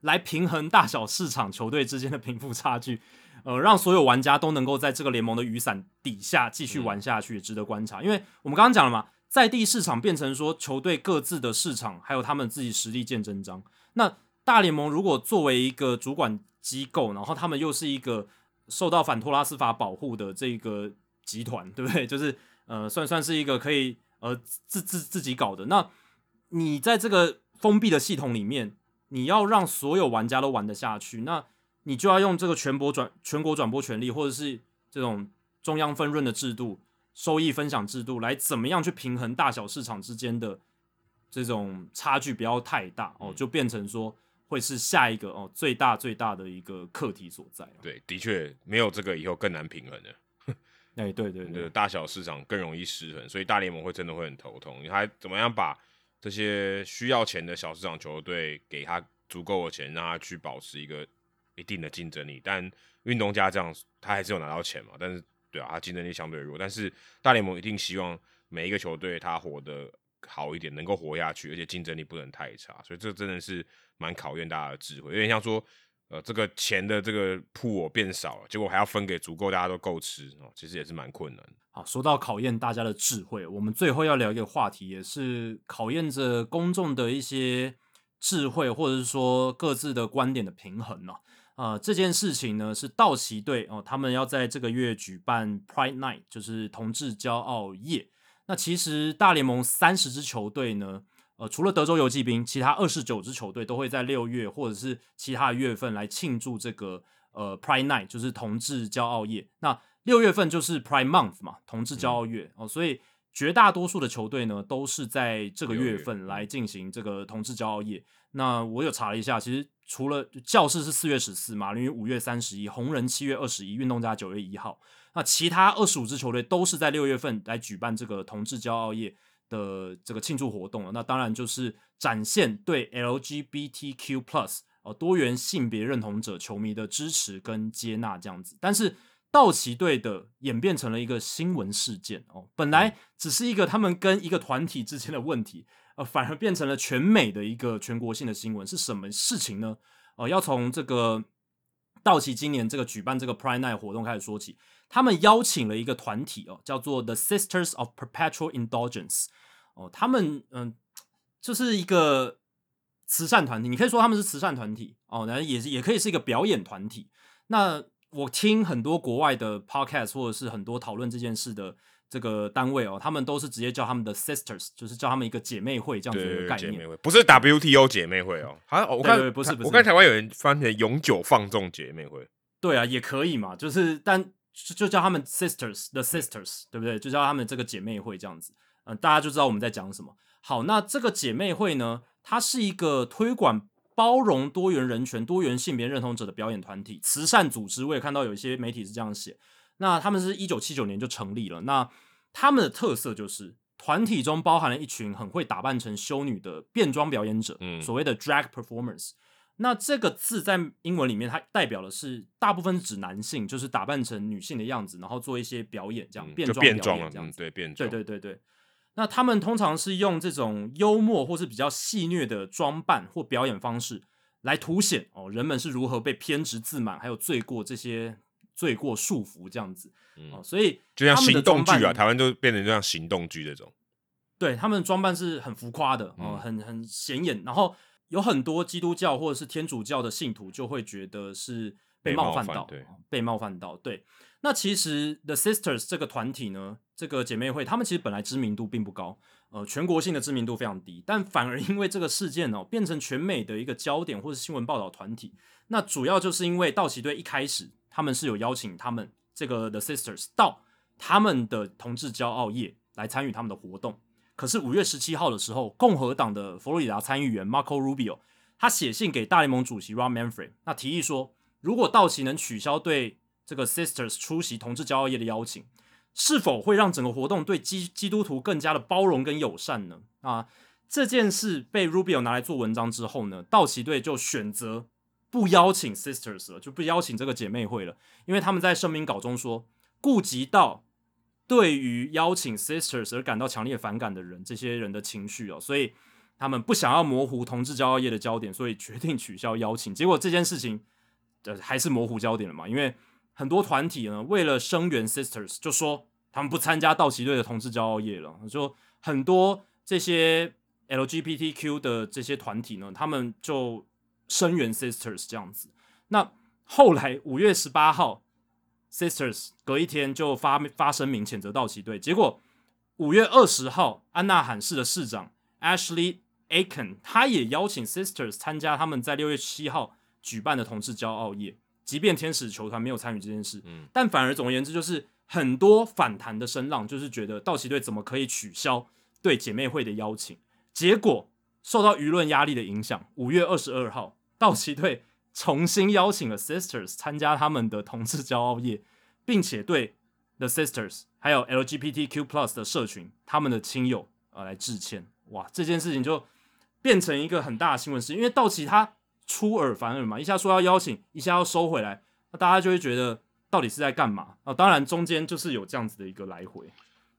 来平衡大小市场球队之间的贫富差距，呃，让所有玩家都能够在这个联盟的雨伞底下继续玩下去，值得观察。因为我们刚刚讲了嘛。在地市场变成说球队各自的市场，还有他们自己实力见真章。那大联盟如果作为一个主管机构，然后他们又是一个受到反托拉斯法保护的这个集团，对不对？就是呃，算算是一个可以呃自自自己搞的。那你在这个封闭的系统里面，你要让所有玩家都玩得下去，那你就要用这个全国转全国转播权利，或者是这种中央分润的制度。收益分享制度来怎么样去平衡大小市场之间的这种差距不要太大哦，就变成说会是下一个哦最大最大的一个课题所在。对，的确没有这个以后更难平衡的。哎，对对对，大小市场更容易失衡，所以大联盟会真的会很头痛。你还怎么样把这些需要钱的小市场球队给他足够的钱，让他去保持一个一定的竞争力？但运动家这样，他还是有拿到钱嘛？但是。对啊，他竞争力相对弱，但是大联盟一定希望每一个球队他活得好一点，能够活下去，而且竞争力不能太差，所以这真的是蛮考验大家的智慧。有点像说，呃，这个钱的这个铺我变少了，结果还要分给足够大家都够吃哦，其实也是蛮困难。好，说到考验大家的智慧，我们最后要聊一个话题，也是考验着公众的一些智慧，或者是说各自的观点的平衡呢。呃，这件事情呢是道奇队哦，他们要在这个月举办 Pride Night，就是同志骄傲夜。那其实大联盟三十支球队呢，呃，除了德州游骑兵，其他二十九支球队都会在六月或者是其他月份来庆祝这个呃 Pride Night，就是同志骄傲夜。那六月份就是 Pride Month 嘛，同志骄傲月哦，所以绝大多数的球队呢都是在这个月份来进行这个同志骄傲夜。那我有查了一下，其实。除了教室是四月十四，马林鱼五月三十一，红人七月二十一，运动家九月一号。那其他二十五支球队都是在六月份来举办这个同志骄傲夜的这个庆祝活动了。那当然就是展现对 LGBTQ plus 哦多元性别认同者球迷的支持跟接纳这样子。但是道奇队的演变成了一个新闻事件哦，本来只是一个他们跟一个团体之间的问题。反而变成了全美的一个全国性的新闻，是什么事情呢？呃，要从这个道奇今年这个举办这个 Pride Night 活动开始说起。他们邀请了一个团体哦，叫做 The Sisters of Perpetual Indulgence。哦，他们嗯，就是一个慈善团体，你可以说他们是慈善团体哦，然后也是也可以是一个表演团体。那我听很多国外的 Podcast 或者是很多讨论这件事的。这个单位哦，他们都是直接叫他们的 sisters，就是叫他们一个姐妹会这样子的概念，不是 WTO 姐妹会哦。好，我看不是不是，我看台湾有人翻成永久放纵姐妹会。对啊，也可以嘛，就是但就叫他们 sisters，the sisters，对不对？就叫他们这个姐妹会这样子，嗯，大家就知道我们在讲什么。好，那这个姐妹会呢，它是一个推广包容多元人权、多元性别认同者的表演团体、慈善组织。我也看到有一些媒体是这样写。那他们是一九七九年就成立了。那他们的特色就是团体中包含了一群很会打扮成修女的变装表演者，嗯，所谓的 drag performers。那这个字在英文里面，它代表的是大部分指男性，就是打扮成女性的样子，然后做一些表演，这样变装表演这样子。对，变装。对对对对。那他们通常是用这种幽默或是比较戏谑的装扮或表演方式来凸显哦，人们是如何被偏执、自满还有罪过这些。罪过束缚这样子，哦，所以就像行动剧啊，台湾就变成这样行动剧这种。对他们装扮是很浮夸的哦、嗯很很显眼，然后有很多基督教或者是天主教的信徒就会觉得是被被冒犯到，被冒犯到。对，那其实 The Sisters 这个团体呢，这个姐妹会，他们其实本来知名度并不高，呃，全国性的知名度非常低，但反而因为这个事件哦，变成全美的一个焦点或是新闻报道团体。那主要就是因为道奇队一开始他们是有邀请他们这个 The Sisters 到他们的同志骄傲夜来参与他们的活动。可是五月十七号的时候，共和党的佛罗里达参议员 Marco Rubio 他写信给大联盟主席 Rob Manfred，那提议说，如果道奇能取消对这个 Sisters 出席同志骄傲夜的邀请，是否会让整个活动对基基督徒更加的包容跟友善呢？啊，这件事被 Rubio 拿来做文章之后呢，道奇队就选择不邀请 Sisters 了，就不邀请这个姐妹会了，因为他们在声明稿中说，顾及到对于邀请 Sisters 而感到强烈反感的人，这些人的情绪哦，所以他们不想要模糊同志骄傲夜的焦点，所以决定取消邀请。结果这件事情，呃，还是模糊焦点了嘛？因为很多团体呢，为了声援 Sisters，就说他们不参加道奇队的同志骄傲夜了。就很多这些 LGBTQ 的这些团体呢，他们就声援 Sisters 这样子。那后来五月十八号，Sisters 隔一天就发发声明谴责道奇队，结果五月二十号，安纳罕市的市长 Ashley Aiken 他也邀请 Sisters 参加他们在六月七号举办的同志骄傲夜。即便天使球团没有参与这件事，嗯但反而总而言之，就是很多反弹的声浪，就是觉得道奇队怎么可以取消对姐妹会的邀请？结果受到舆论压力的影响，五月二十二号，道奇队重新邀请了 Sisters 参加他们的同志骄傲夜，并且对 The Sisters 还有 LGBTQ Plus 的社群他们的亲友呃来致歉。哇，这件事情就变成一个很大的新闻事，因为道奇他出尔反尔嘛，一下说要邀请，一下要收回来，那大家就会觉得到底是在干嘛啊、当然中间就是有这样子的一个来回。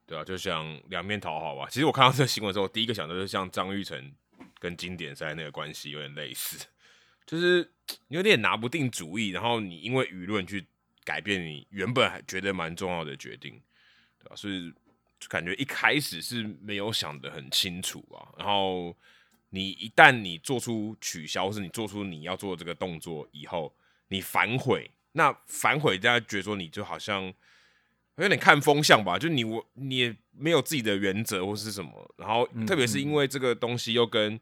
对啊，就想两面讨好吧。其实我看到这个新闻的时候，第一个想到就是像张玉成跟经典赛那个关系有点类似，就是你 有点拿不定主意，然后你因为舆论去改变你原本还觉得蛮重要的决定，对吧、所以就感觉一开始是没有想得很清楚啊。然后你一旦你做出取消，或是你做出你要做这个动作以后，你反悔，那反悔大家觉得说你就好像。有点看风向吧，就你我你也没有自己的原则或是什么，然后嗯特别是因为这个东西又跟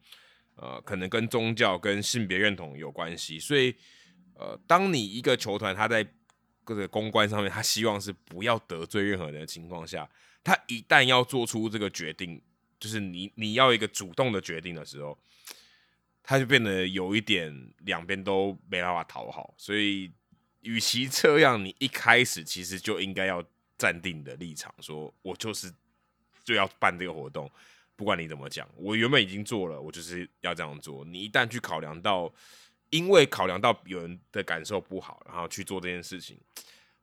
呃可能跟宗教跟性别认同有关系，所以呃，当你一个球团他在这个公关上面，他希望是不要得罪任何人的情况下，他一旦要做出这个决定，就是你你要一个主动的决定的时候，他就变得有一点两边都没办法讨好，所以与其这样，你一开始其实就应该要站定的立场，说我就是就要办这个活动，不管你怎么讲，我原本已经做了，我就是要这样做。你一旦去考量到，因为考量到有人的感受不好，然后去做这件事情，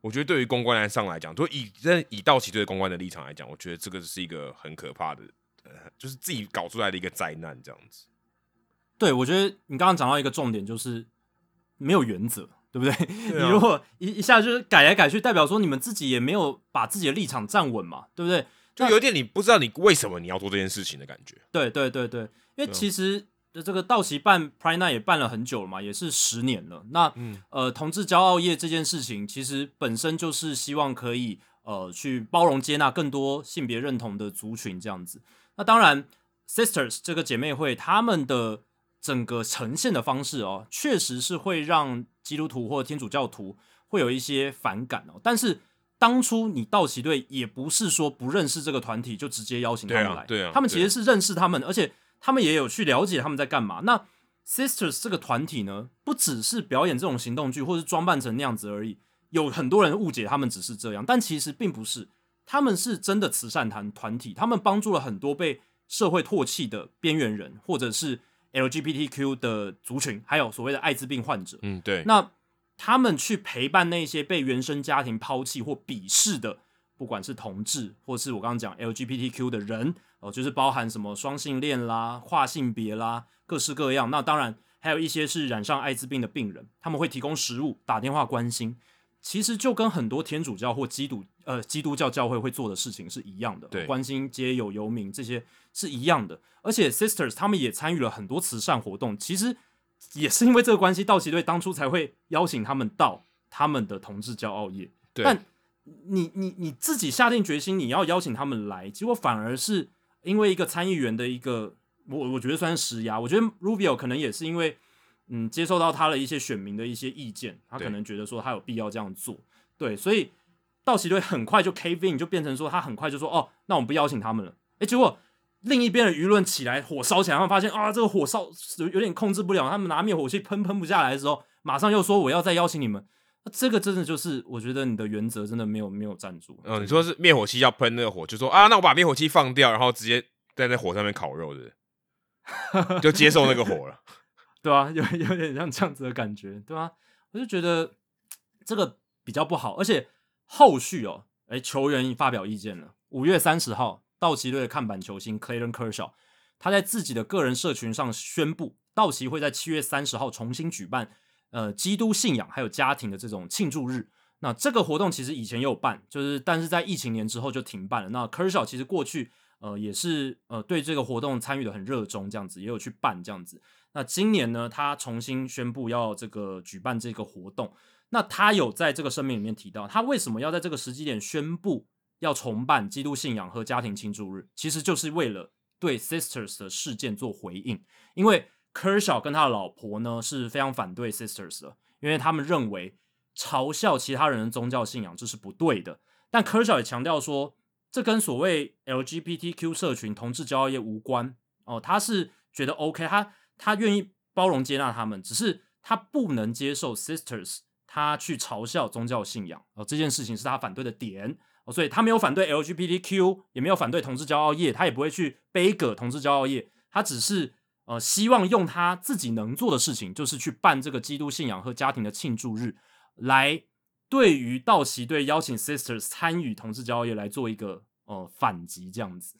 我觉得对于公关来上来讲，就以这以道奇队公关的立场来讲，我觉得这个是一个很可怕的，呃，就是自己搞出来的一个灾难，这样子。对，我觉得你刚刚讲到一个重点，就是没有原则，对不对？对啊你如果一一下就是改来改去，代表说你们自己也没有把自己的立场站稳嘛，对不对？就有点你不知道你为什么你要做这件事情的感觉。对对对对，因为其实这个道奇办 Pride Night 也办了很久了嘛，也是十年了。那、嗯呃，同志骄傲夜这件事情，其实本身就是希望可以呃去包容接纳更多性别认同的族群这样子。那当然，Sisters 这个姐妹会，他们的整个呈现的方式哦，确实是会让基督徒或天主教徒会有一些反感哦。但是当初你道奇队也不是说不认识这个团体就直接邀请他们来，对啊对啊他们其实是认识他们，而且他们也有去了解他们在干嘛。那 Sisters 这个团体呢，不只是表演这种行动剧，或是装扮成那样子而已。有很多人误解他们只是这样，但其实并不是，他们是真的慈善团团体，他们帮助了很多被社会唾弃的边缘人，或者是 LGBTQ 的族群，还有所谓的艾滋病患者。嗯，对，那他们去陪伴那些被原生家庭抛弃或鄙视的，不管是同志，或是我刚刚讲 LGBTQ 的人，哦、就是包含什么双性恋啦、跨性别啦，各式各样。那当然还有一些是染上艾滋病的病人，他们会提供食物、打电话关心。其实就跟很多天主教或基督呃基督教教会会做的事情是一样的，对关心街友游民这些是一样的。而且 Sisters 他们也参与了很多慈善活动，其实也是因为这个关系，道奇队当初才会邀请他们到他们的同志骄傲夜。对但你你你自己下定决心你要邀请他们来，结果反而是因为一个参议员的一个，我我觉得算是施压。我觉得 Rubio 可能也是因为嗯接受到他的一些选民的一些意见，他可能觉得说他有必要这样做，对，所以道奇队很快就 cave in，就变成说他很快就说哦，那我们不邀请他们了。诶，结果另一边的舆论起来，火烧起来，他们发现啊，这个火烧有有点控制不了，他们拿灭火器喷喷不下来的时候，马上又说我要再邀请你们。那这个真的就是，我觉得你的原则真的没有没有站住。嗯，你说是灭火器要喷那个火，就说啊，那我把灭火器放掉，然后直接在那火上面烤肉的，就接受那个火了。对啊，有有点像这样子的感觉，对啊，我就觉得这个比较不好，而且后续哦，哎，球员发表意见了。五月三十号，道奇队的看板球星 Clayton Kershaw，他在自己的个人社群上宣布，道奇会在七月三十号重新举办呃基督信仰还有家庭的这种庆祝日。那这个活动其实以前也有办，就是但是在疫情年之后就停办了。那 Kershaw 其实过去呃也是呃对这个活动参与的很热衷，这样子也有去办这样子。那今年呢，他重新宣布要这个举办这个活动。那他有在这个声明里面提到，他为什么要在这个时机点宣布要重办基督信仰和家庭庆祝日，其实就是为了对 Sisters 的事件做回应。因为 Kershaw 跟他的老婆呢是非常反对 Sisters 的，因为他们认为嘲笑其他人的宗教信仰这是不对的。但 Kershaw 也强调说，这跟所谓 LGBTQ 社群同志骄傲业无关哦，他是觉得 OK，他他愿意包容接纳他们，只是他不能接受 Sisters 他去嘲笑宗教信仰哦，这件事情是他反对的点哦，所以他没有反对 LGBTQ，也没有反对同志骄傲业，他也不会去背葛同志骄傲业，他只是呃希望用他自己能做的事情，就是去办这个基督信仰和家庭的庆祝日，来对于道奇队邀请 Sisters 参与同志骄傲业来做一个呃反击这样子。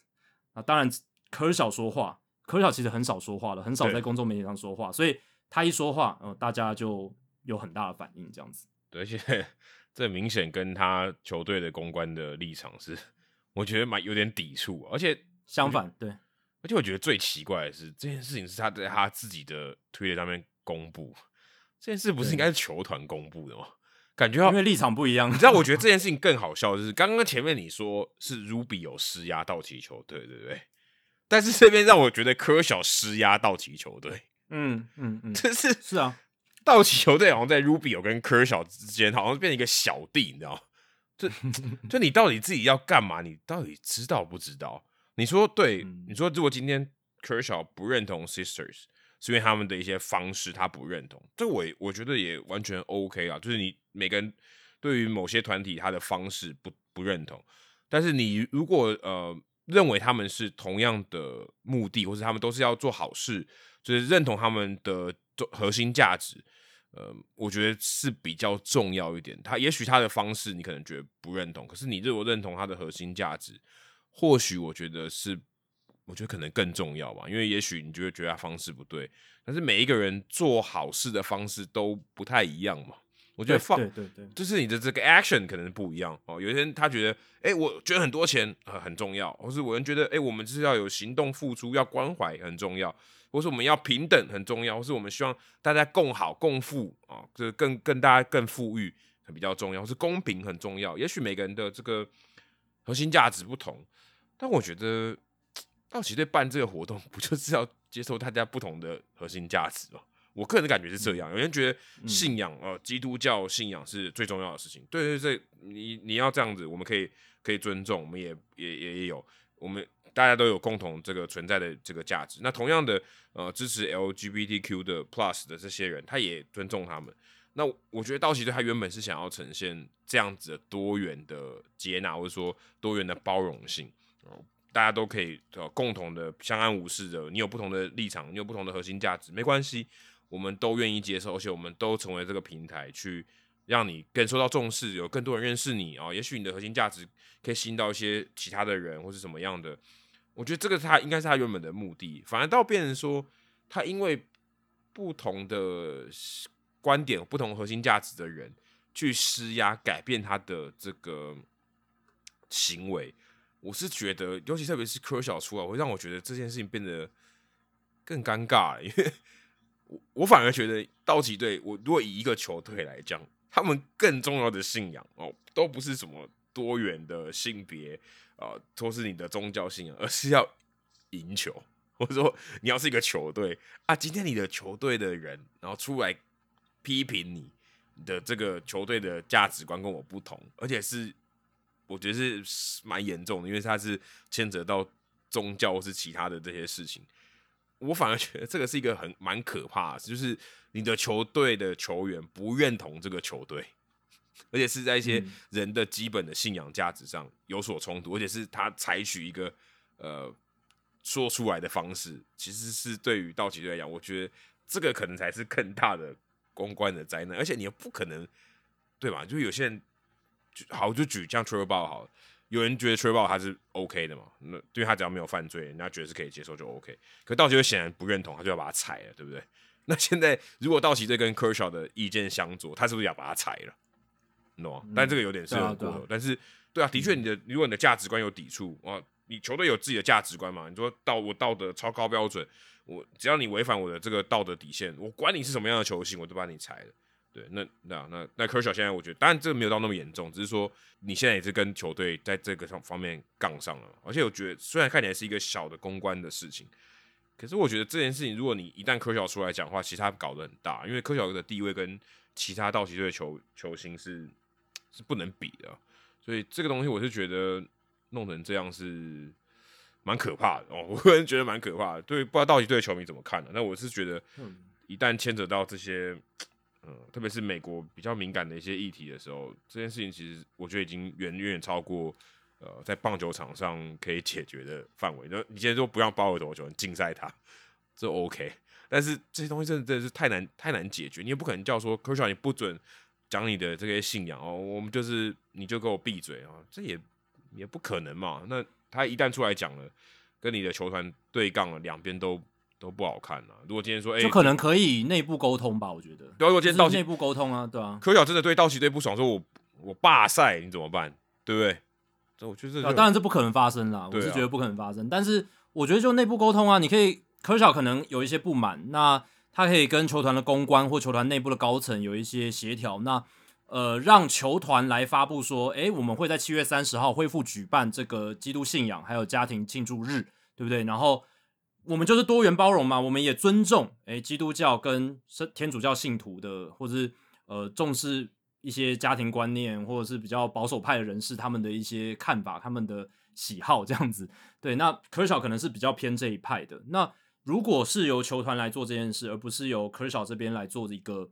那当然科尔小说话，科尔小其实很少说话了，很少在公众媒体上说话，所以他一说话，呃，大家就有很大的反应这样子。对，而且这明显跟他球队的公关的立场是，我觉得蛮有点抵触，而且相反，对，而且我觉得最奇怪的是，这件事情是他在他自己的推特上面公布，这件事不是应该是球团公布的吗？感觉要因为立场不一样，你知道，我觉得 这件事情更好笑的是，刚刚前面你说是 Ruby 有施压道奇球队，对不对？但是这边让我觉得科小施压道奇球队，嗯嗯嗯，这是是啊，道奇球队好像在 Ruby 有跟科小之间，好像变成一个小弟，你知道吗？就就 你到底自己要干嘛？你到底知道不知道？你说对，嗯你说如果今天科小不认同 Sisters，是因为他们的一些方式他不认同，这我我觉得也完全 OK 啊。就是你每个人对于某些团体他的方式不不认同，但是你如果呃认为他们是同样的目的，或者他们都是要做好事，就是认同他们的核心价值，呃，我觉得是比较重要一点。他也许他的方式你可能觉得不认同，可是你如果认同他的核心价值，或许我觉得是，我觉得可能更重要吧。因为也许你就会觉得他方式不对，但是每一个人做好事的方式都不太一样嘛。我觉得放对对对，就是你的这个 action 可能不一样哦。有些人他觉得，哎、我觉得很多钱呃很重要，或是我人觉得，哎、我们就是要有行动付出，要关怀很重要，或是我们要平等很重要，或是我们希望大家共好共富啊，就是更更大家更富裕比较重要，或是公平很重要。也许每个人的这个核心价值不同，但我觉得道奇队办这个活动，不就是要接受大家不同的核心价值吗？我个人的感觉是这样，有人觉得信仰呃基督教信仰是最重要的事情，对对对，你你要这样子，我们可以可以尊重，我们也也也也有，我们大家都有共同这个存在的这个价值。那同样的呃支持 LGBTQ 的 Plus 的这些人，他也尊重他们。那我觉得道奇队他原本是想要呈现这样子的多元的接纳，或者说多元的包容性，哦，大家都可以呃共同的相安无事的。你有不同的立场，你有不同的核心价值，没关系，我们都愿意接受，而且我们都成为这个平台，去让你更受到重视，有更多人认识你啊、哦。也许你的核心价值可以吸引到一些其他的人，或是什么样的。我觉得这个他应该是他原本的目的，反而到变成说他因为不同的观点、不同核心价值的人去施压，改变他的这个行为，我是觉得，尤其特别是科小出来，会让我觉得这件事情变得更尴尬，因为我我反而觉得道奇队，我如果以一个球队来讲，他们更重要的信仰哦，都不是什么多元的性别啊，或是你的宗教信仰，而是要赢球。或者说你要是一个球队啊，今天你的球队的人然后出来批评你的这个球队的价值观跟我不同，而且是我觉得是蛮严重的，因为它是牵扯到宗教或是其他的这些事情。我反而觉得这个是一个很蛮可怕的，就是你的球队的球员不认同这个球队，而且是在一些人的基本的信仰价值上有所冲突，而且是他采取一个呃。说出来的方式，其实是对于道奇队来讲，我觉得这个可能才是更大的公关的灾难。而且你又不可能，对吧？就有些人好，就举像 t r e v o r 好，有人觉得 e o r 他是 OK 的嘛？那因为他只要没有犯罪，人家觉得是可以接受就 OK。可道奇队显然不认同，他就要把他裁了，对不对？那现在如果道奇队跟 Kershaw 的意见相左，他是不是要把他裁了？懂吗？但这个有点是过头。但是，对啊，的确，你的如果你的价值观有抵触啊。你球队有自己的价值观嘛？你说道我道德超高标准，我只要你违反我的这个道德底线，我管你是什么样的球星，我都把你裁了。对，那那那那科小现在我觉得，当然这个没有到那么严重，只是说你现在也是跟球队在这个上方面杠上了。而且我觉得虽然看起来是一个小的公关的事情，可是我觉得这件事情，如果你一旦科小出来讲话，其实他搞得很大，因为科小的地位跟其他道奇队球球星是是不能比的，所以这个东西我是觉得。弄成这样是蛮可怕的哦，我个人觉得蛮可怕的。对，不知道道奇队的球迷怎么看呢？那我是觉得，一旦牵扯到这些，嗯，嗯特别是美国比较敏感的一些议题的时候，这件事情其实我觉得已经远远超过呃在棒球场上可以解决的范围。那你现在说不让包尔投球，禁赛他，这 OK。但是这些东西真的真的是太难太难解决，你也不可能叫说科乔你不准讲你的这些信仰哦，我们就是你就给我闭嘴啊，这也。也不可能嘛？那他一旦出来讲了，跟你的球团对杠了，两边都都不好看啊。如果今天说，哎，就可能可以内部沟通吧？我觉得，对如果今天道奇内部沟通啊，对啊。科小真的对道奇队不爽，说我我罢赛，你怎么办？对不对？这我觉得，当然这不可能发生啦。我是觉得不可能发生。但是我觉得就内部沟通啊，你可以科小可能有一些不满，那他可以跟球团的公关或球团内部的高层有一些协调。那呃，让球团来发布说，诶，我们会在七月三十号恢复举办这个基督信仰还有家庭庆祝日，对不对？然后我们就是多元包容嘛，我们也尊重诶基督教跟天主教信徒的，或者是呃重视一些家庭观念，或者是比较保守派的人士他们的一些看法、他们的喜好这样子。对，那科小可能是比较偏这一派的。那如果是由球团来做这件事，而不是由科小这边来做一个。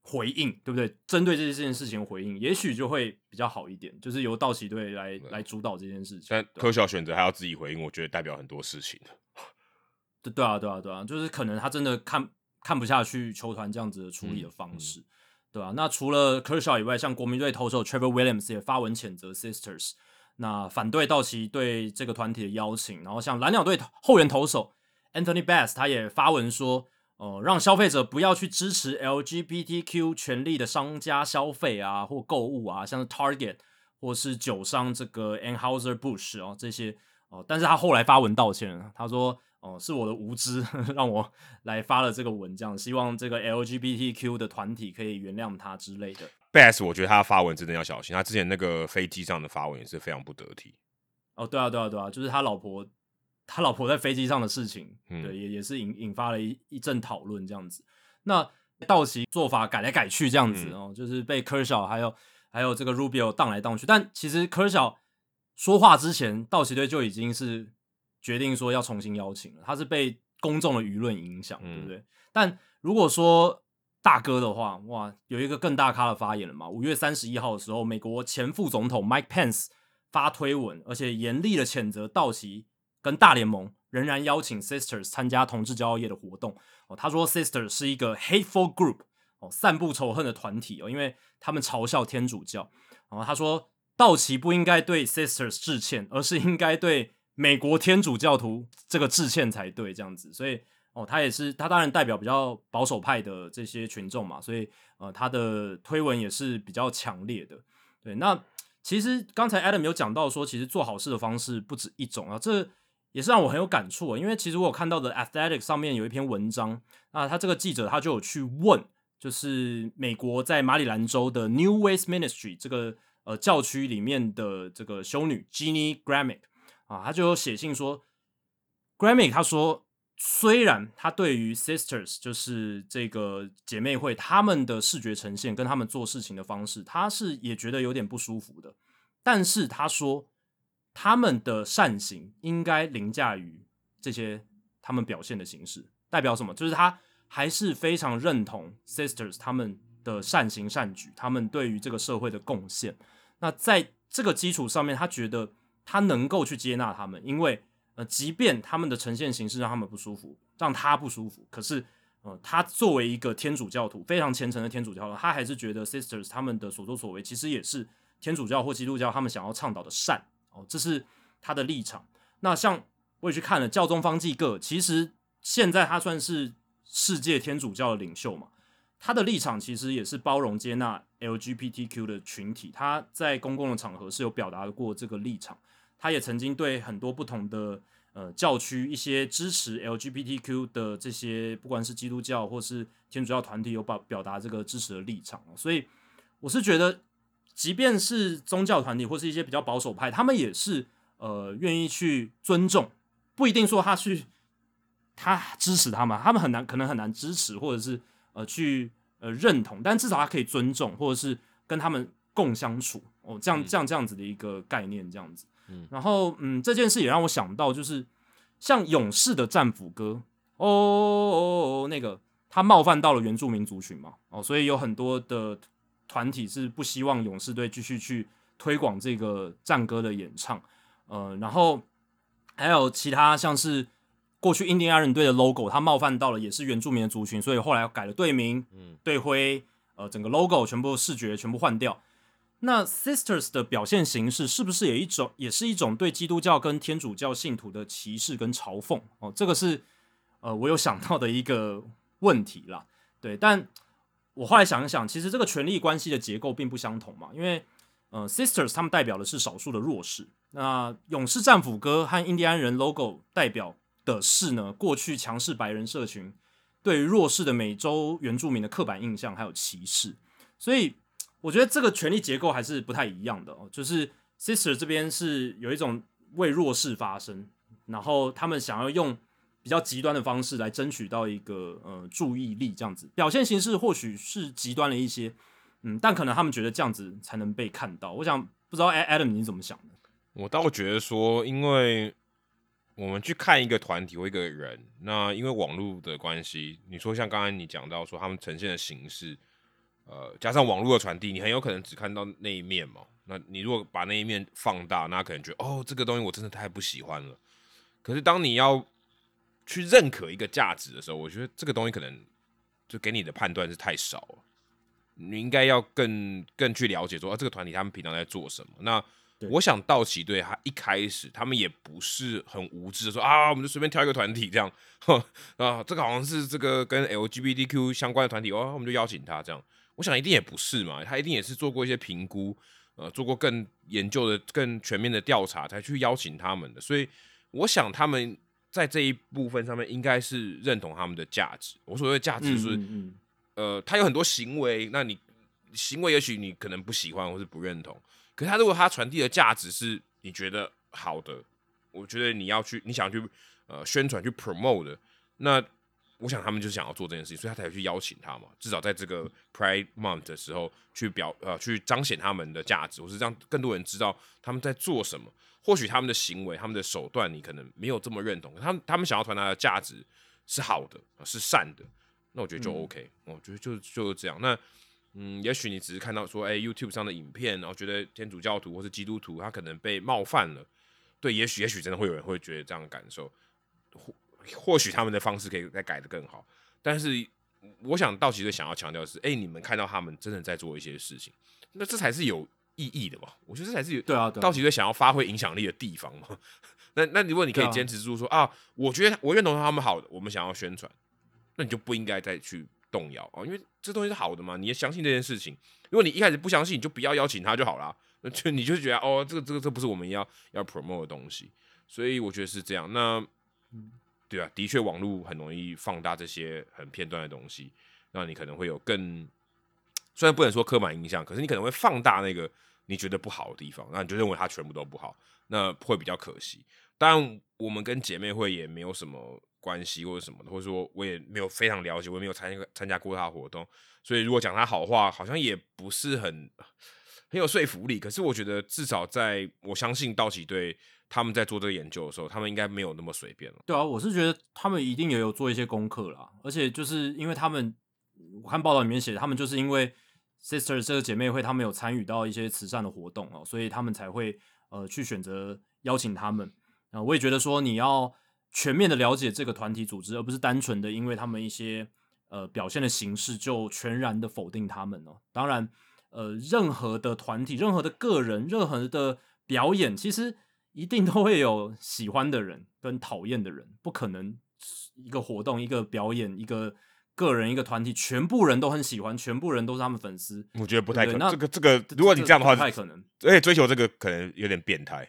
回应对不对？针对这件事情回应，也许就会比较好一点。就是由道奇队来来主导这件事情。但科小选择还要自己回应，我觉得代表很多事情。对对啊，对啊，对啊，就是可能他真的看看不下去球团这样子的处理的方式，对啊？那除了 Kershaw 以外，像国民队投手 Trevor Williams 也发文谴责 Sisters，那反对道奇对这个团体的邀请。然后像蓝鸟队后援投手 Anthony Bass 他也发文说。哦，让消费者不要去支持 LGBTQ 权利的商家消费啊，或购物啊，像是 Target 或是酒商这个 Anheuser Busch 哦这些哦，但是他后来发文道歉，他说哦是我的无知 让我来发了这个文，这样希望这个 LGBTQ 的团体可以原谅他之类的。Bass 我觉得他发文真的要小心，他之前那个飞机上的发文也是非常不得体。哦，对啊，对啊，对啊，就是他老婆。他老婆在飞机上的事情，对，也也是引引发了一一阵讨论这样子。那道奇做法改来改去这样子哦，就是被科小还有还有这个 Rubio 荡来荡去。但其实科小说话之前，道奇队就已经是决定说要重新邀请了。他是被公众的舆论影响，对不对？但如果说大哥的话，哇，有一个更大咖的发言了嘛？五月三十一号的时候，美国前副总统 Mike Pence 发推文，而且严厉的谴责道奇。跟大联盟仍然邀请 Sisters 参加同志骄傲夜的活动哦。他说 Sisters 是一个 hateful group 哦，散布仇恨的团体哦，因为他们嘲笑天主教。然后他说道奇不应该对 Sisters 致歉，而是应该对美国天主教徒这个致歉才对。这样子，所以哦，他也是他当然代表比较保守派的这些群众嘛，所以呃，他的推文也是比较强烈的。对，那。其实刚才 Adam 有讲到说，其实做好事的方式不止一种啊，这也是让我很有感触啊。因为其实我有看到的 Athletic 上面有一篇文章，那他这个记者他就有去问，就是美国在马里兰州的 New Ways Ministry 这个呃教区里面的这个修女 Jeannie Gramick 啊，他就写信说，Grammy 他说。虽然他对于 sisters 就是这个姐妹会他们的视觉呈现跟他们做事情的方式，他是也觉得有点不舒服的。但是他说他们的善行应该凌驾于这些他们表现的形式，代表什么？就是他还是非常认同 sisters 他们的善行善举，他们对于这个社会的贡献。那在这个基础上面，他觉得他能够去接纳他们，因为。呃，即便他们的呈现形式让他们不舒服，让他不舒服，可是，呃，他作为一个天主教徒，非常虔诚的天主教徒，他还是觉得 sisters 他们的所作所为，其实也是天主教或基督教他们想要倡导的善哦，这是他的立场。那像我也去看了教宗方济各，其实现在他算是世界天主教的领袖嘛，他的立场其实也是包容接纳 LGBTQ 的群体，他在公共的场合是有表达过这个立场。他也曾经对很多不同的呃教区一些支持 LGBTQ 的这些，不管是基督教或是天主教团体，有表表达这个支持的立场。所以我是觉得，即便是宗教团体或是一些比较保守派，他们也是呃愿意去尊重，不一定说他去他支持他们，他们很难可能很难支持或者是呃去呃认同，但至少他可以尊重或者是跟他们共相处哦，这样这样这样子的一个概念，这样子。然后，嗯，这件事也让我想到，就是像勇士的战斧歌，哦哦哦，那个他冒犯到了原住民族群嘛，哦，所以有很多的团体是不希望勇士队继续去推广这个战歌的演唱，呃，然后还有其他像是过去印第安人队的 logo，他冒犯到了也是原住民的族群，所以后来改了队名，嗯，队徽，呃，整个 logo 全部视觉全部换掉。那 Sisters 的表现形式是不是也一种，也是一种对基督教跟天主教信徒的歧视跟嘲讽？哦，这个是呃我有想到的一个问题啦。对，但我后来想一想，其实这个权力关系的结构并不相同嘛，因为呃 Sisters 他们代表的是少数的弱势，那勇士战斧哥和印第安人 logo 代表的是呢过去强势白人社群对弱势的美洲原住民的刻板印象还有歧视，所以。我觉得这个权力结构还是不太一样的哦，就是 sister 这边是有一种为弱势发声，然后他们想要用比较极端的方式来争取到一个呃注意力，这样子表现形式或许是极端了一些，嗯，但可能他们觉得这样子才能被看到。我想不知道 Adam 你怎么想的？我倒觉得说，因为我们去看一个团体或一个人，那因为网络的关系，你说像刚才你讲到说他们呈现的形式。呃，加上网络的传递，你很有可能只看到那一面嘛。那你如果把那一面放大，那可能觉得哦，这个东西我真的太不喜欢了。可是当你要去认可一个价值的时候，我觉得这个东西可能就给你的判断是太少了。你应该要更更去了解说，啊，这个团体他们平常在做什么。那我想道奇队他一开始他们也不是很无知的说啊，我们就随便挑一个团体这样 啊，这个好像是这个跟 LGBTQ 相关的团体哦，我们就邀请他这样。我想一定也不是嘛，他一定也是做过一些评估，呃，做过更研究的、更全面的调查，才去邀请他们的。所以，我想他们在这一部分上面应该是认同他们的价值。我所谓的价值是，呃，他有很多行为，那你行为也许你可能不喜欢或是不认同，可是他如果他传递的价值是你觉得好的，我觉得你要去，你想去呃宣传去 promote 的，那。我想他们就是想要做这件事情，所以他才去邀请他嘛。至少在这个 Pride Month 的时候，去表呃去彰显他们的价值，或是让更多人知道他们在做什么。或许他们的行为、他们的手段，你可能没有这么认同。他们他们想要传达的价值是好的，是善的。那我觉得就 OK。我觉得就就是这样。那嗯，也许你只是看到说，哎，YouTube 上的影片，然后觉得天主教徒或是基督徒他可能被冒犯了。对，也许也许真的会有人会觉得这样的感受。或许他们的方式可以再改的更好，但是我想道奇队想要强调的是，哎，你们看到他们真的在做一些事情，那这才是有意义的嘛？我觉得这才是有对啊，道奇队想要发挥影响力的地方嘛。那那如果你可以坚持住说啊，我觉得我认同他们好的，我们想要宣传，那你就不应该再去动摇啊，因为这东西是好的嘛，你也相信这件事情。如果你一开始不相信，你就不要邀请他就好了。就你就觉得哦，这个这个这不是我们要要 promote 的东西，所以我觉得是这样。那对啊，的确网络很容易放大这些很片段的东西，让你可能会有更虽然不能说刻板印象，可是你可能会放大那个你觉得不好的地方，那你就认为它全部都不好，那会比较可惜。当然，我们跟姐妹会也没有什么关系或者什么的，或者说我也没有非常了解，我也没有参加参加过他活动，所以如果讲他好话，好像也不是很很有说服力。可是我觉得至少在我相信道奇队他们在做这个研究的时候，他们应该没有那么随便了。对啊，我是觉得他们一定也有做一些功课啦，而且就是因为他们我看报道里面写，他们就是因为 Sister 这个姐妹会，他们有参与到一些慈善的活动哦，所以他们才会呃去选择邀请他们。啊，我也觉得说你要全面的了解这个团体组织，而不是单纯的因为他们一些呃表现的形式就全然的否定他们哦。当然，呃，任何的团体、任何的个人、任何的表演，其实一定都会有喜欢的人跟讨厌的人，不可能一个活动、一个表演、一个个人、一个团体，全部人都很喜欢，全部人都是他们粉丝。我觉得不太可能。那这个这个，如果你这样的话，不太可能。而且追求这个可能有点变态。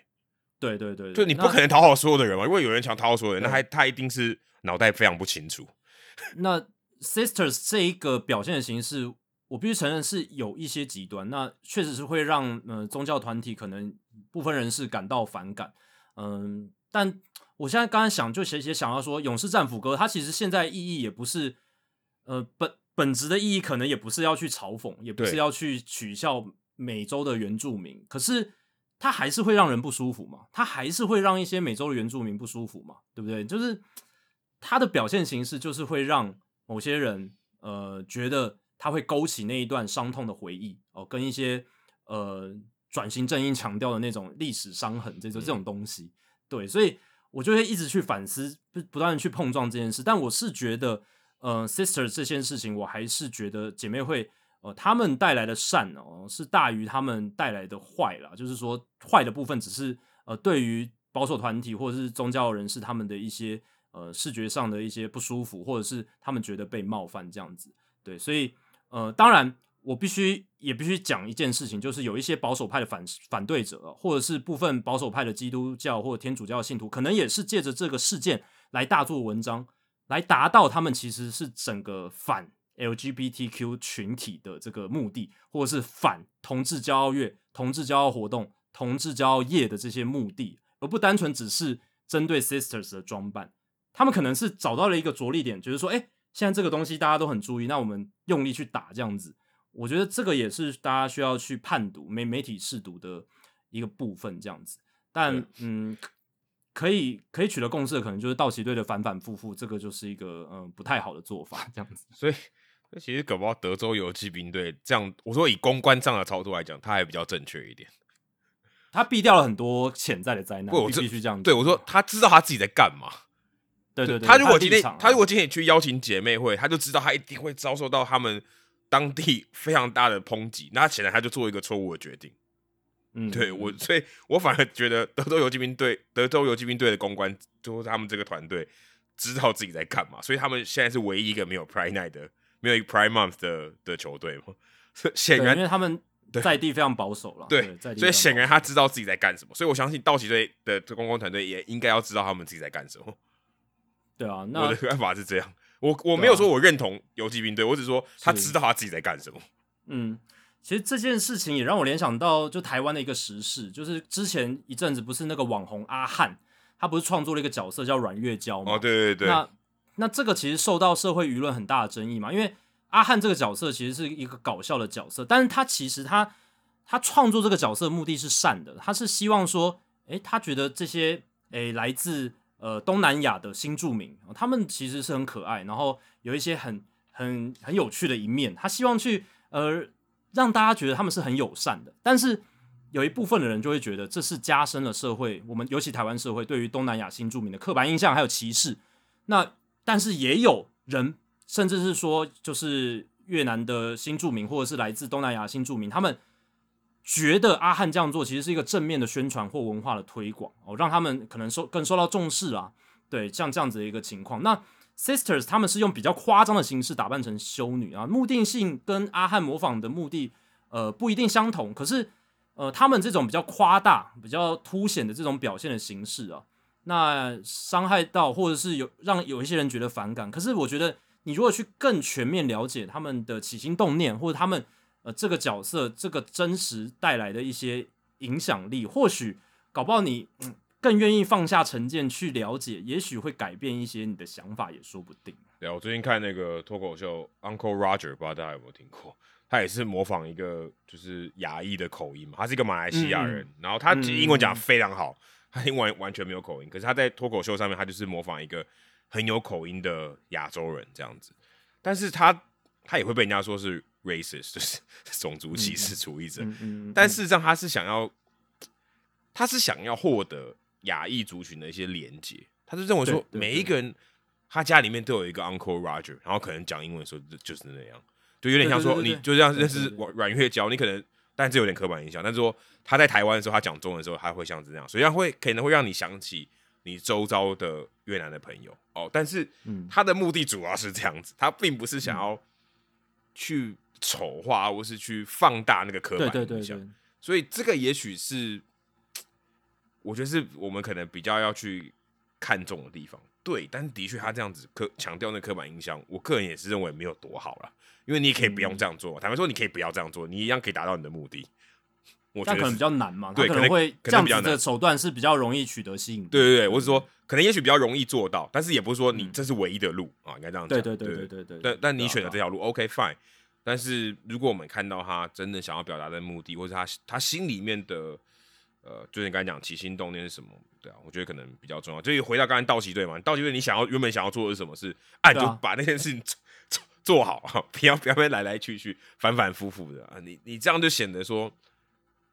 对对对，就你不可能讨好所有的人嘛，因为有人想讨好所有人，那他他一定是脑袋非常不清楚。那 Sisters 这一个表现的形式，我必须承认是有一些极端，那确实是会让呃宗教团体可能部分人士感到反感。嗯，但 我现在刚才想，就写写想要说，勇士战斧哥他其实现在意义也不是呃本本质的意义，可能也不是要去嘲讽，也不是要去取笑美洲的原住民，可是。他还是会让人不舒服嘛？他还是会让一些美洲的原住民不舒服嘛？对不对？就是 他的表现形式，就是会让某些人呃觉得他会勾起那一段伤痛的回忆哦，跟一些呃转型正义强调的那种历史伤痕，这种这种东西。对，所以我就会一直去反思，不不断的去碰撞这件事。但我是觉得，呃，sister 这件事情，我还是觉得姐妹会。呃，他们带来的善哦，是大于他们带来的坏啦。就是说，坏的部分只是呃，对于保守团体或者是宗教人士他们的一些呃视觉上的一些不舒服，或者是他们觉得被冒犯这样子。对，所以呃，当然我必须也必须讲一件事情，就是有一些保守派的反反对者，或者是部分保守派的基督教或天主教信徒，可能也是借着这个事件来大做文章，来达到他们其实是整个反。LGBTQ 群体的这个目的，或者是反同志骄傲月、同志骄傲活动、同志骄傲夜的这些目的，而不单纯只是针对 Sisters 的装扮。他们可能是找到了一个着力点，就是说，哎，现在这个东西大家都很注意，那我们用力去打这样子。我觉得这个也是大家需要去判读媒媒体试读的一个部分，这样子。但嗯，可以可以取得共识的，可能就是道奇队的反反复复，这个就是一个嗯不太好的做法，这样子。所以。那其实搞不好德州游骑兵队这样，我说以公关上的操作来讲，他还比较正确一点。他避掉了很多潜在的灾难。我必须这样。对我说，他知道他自己在干嘛。对对对。他如果今天他如果今天去邀请姐妹会，他就知道他一定会遭受到他们当地 非常大的抨击。那显然他就做一个错误的决定。嗯，对我，所以我反而觉得德州游骑兵队、德州游骑兵队的公关，就是他们这个团队知道自己在干嘛，所以他们现在是唯一一个没有 Prime Night 的。没有一个 Prime Month 的的球队嘛？显然，因为他们在地非常保守了。对，所以显然他知道自己在干什么。所以我相信道奇队的公关团队也应该要知道他们自己在干什么。对啊，那我的看法是这样。我我没有说我认同游击兵队，我只说他知道他自己在干什么。嗯，其实这件事情也让我联想到，就台湾的一个时事，就是之前一阵子不是那个网红阿汉，他不是创作了一个角色叫阮月娇吗？哦，对对对。那那这个其实受到社会舆论很大的争议嘛，因为阿汉这个角色其实是一个搞笑的角色，但是他其实他他创作这个角色目的是善的，他是希望说，诶，他觉得这些诶来自呃东南亚的新住民，他们其实是很可爱，然后有一些很很很有趣的一面，他希望去呃让大家觉得他们是很友善的，但是有一部分的人就会觉得这是加深了社会我们尤其台湾社会对于东南亚新住民的刻板印象还有歧视，那。但是也有人，甚至是说，就是越南的新住民，或者是来自东南亚新住民，他们觉得阿汉这样做其实是一个正面的宣传或文化的推广哦，让他们可能受更受到重视啊。对，像这样子的一个情况。那 Sisters 他们是用比较夸张的形式打扮成修女啊，目的性跟阿汉模仿的目的呃不一定相同，可是呃，他们这种比较夸大、比较凸显的这种表现的形式啊，那伤害到或者是有让有一些人觉得反感。可是我觉得，你如果去更全面了解他们的起心动念，或者他们呃这个角色这个真实带来的一些影响力，或许搞不好你嗯更愿意放下成见去了解，也许会改变一些你的想法，也说不定。对啊，我最近看那个脱口秀 Uncle Roger，不知道大家有没有听过？他也是模仿一个就是亚裔的口音嘛，他是一个马来西亚人，然后他英文讲非常好，他英文完全没有口音，可是他在脱口秀上面，他就是模仿一个很有口音的亚洲人这样子，但是他他也会被人家说是 racist，就是 种族歧视主义者，但事实上他是想要他是想要获得亚裔族群的一些连接，他是认为说每一个人他家里面都有一个 Uncle Roger，然后可能讲英文的时候就是那样。就有点像说，你就这样认识阮阮月娇，你可能，但这有点刻板印象。但是说他在台湾的时候，他讲中文的时候，他会像这样，所以他会可能会让你想起你周遭的越南的朋友。哦。但是他的目的主要是这样子，他并不是想要去丑化或是去放大那个刻板印象。所以这个也许是 我觉得是我们可能比较要去看重的地方。对，但是的确他这样子刻强调那刻板印象，我个人也是认为没有多好了。因为你也可以不用这样做，坦白说，你可以不要这样做，你一样可以达到你的目的。我觉得可能比较难嘛，对，可能会这样子的手段是比较容易取得吸引。对对对，我是说，可能也许比较容易做到，但是也不是说你这是唯一的路啊，应该这样讲。对对对对对对。但但你选择这条路，OK fine。但是如果我们看到他真的想要表达的目的，或者他他心里面的呃，就你刚才讲起心动念是什么？对啊，我觉得可能比较重要。就回到刚才道奇队嘛，道奇队你想要原本想要做的是什么？是啊，就把那件事情。做做好 啊，不要不要来来去去反反复复的啊！你你这样就显得说，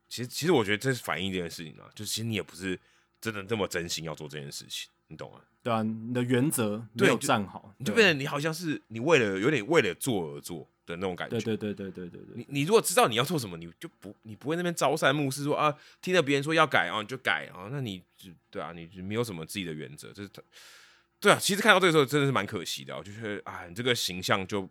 其实其实我觉得这是反映一件事情啊，就是其实你也不是真的这么真心要做这件事情，你懂吗？对啊，你的原则没有站好，你就变成你好像是你为了有点为了做而做的那种感觉。对对对对对对对。你你如果知道你要做什么，你就不你不会那边朝三暮四说啊，听到别人说要改啊你就改啊，那你就对啊，你没有什么自己的原则，这是他。对啊，其实看到这个时候真的是蛮可惜的，我就觉得啊，你这个形象就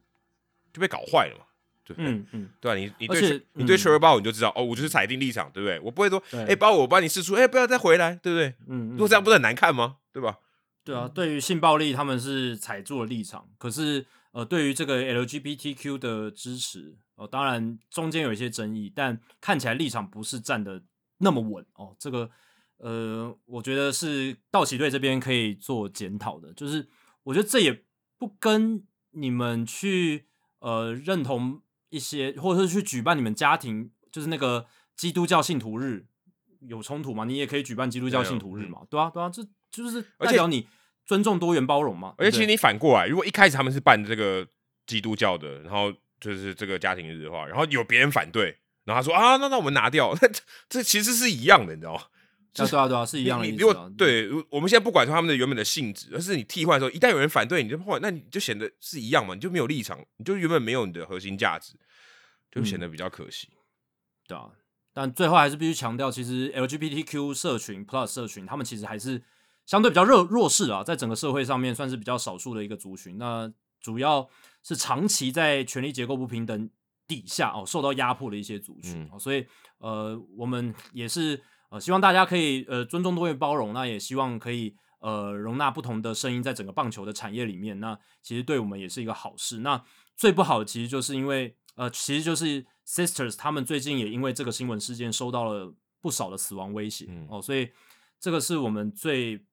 就被搞坏了嘛，对不对？嗯嗯，对啊，你你对你对 Cherry 包你就知道哦，我就是踩定立场，对不对？我不会说，哎，包我帮你试出，哎，不要再回来，对不对？嗯，如果这样不是很难看吗？对吧？对啊，对于性暴力他们是踩住了立场，可是呃，对于这个 LGBTQ 的支持，哦，当然中间有一些争议，但看起来立场不是站的那么稳哦，这个。呃，我觉得是道奇队这边可以做检讨的，就是我觉得这也不跟你们去呃认同一些，或者是去举办你们家庭就是那个基督教信徒日有冲突嘛？你也可以举办基督教信徒日嘛？对啊，对啊，这就是代表你尊重多元包容嘛。而且其实你反过来，如果一开始他们是办这个基督教的，然后就是这个家庭日的话，然后有别人反对，然后他说啊，那那我们拿掉，那这其实是一样的，你知道吗？对啊，对啊，是一样的。你如果对，我们现在不管说他们的原本的性质，而是你替换的时候，一旦有人反对，你就换，那你就显得是一样嘛，你就没有立场，你就原本没有你的核心价值，就显得比较可惜。对啊，但最后还是必须强调，其实 LGBTQ 社群 Plus 社群，他们其实还是相对比较弱弱势啊，在整个社会上面算是比较少数的一个族群。那主要是长期在权力结构不平等底下哦，受到压迫的一些族群。所以呃，我们也是。呃，希望大家可以呃尊重多元包容，那也希望可以呃容纳不同的声音在整个棒球的产业里面，那其实对我们也是一个好事。那最不好的其实就是因为呃，其实就是 Sisters 他们最近也因为这个新闻事件收到了不少的死亡威胁哦，所以这个是我们最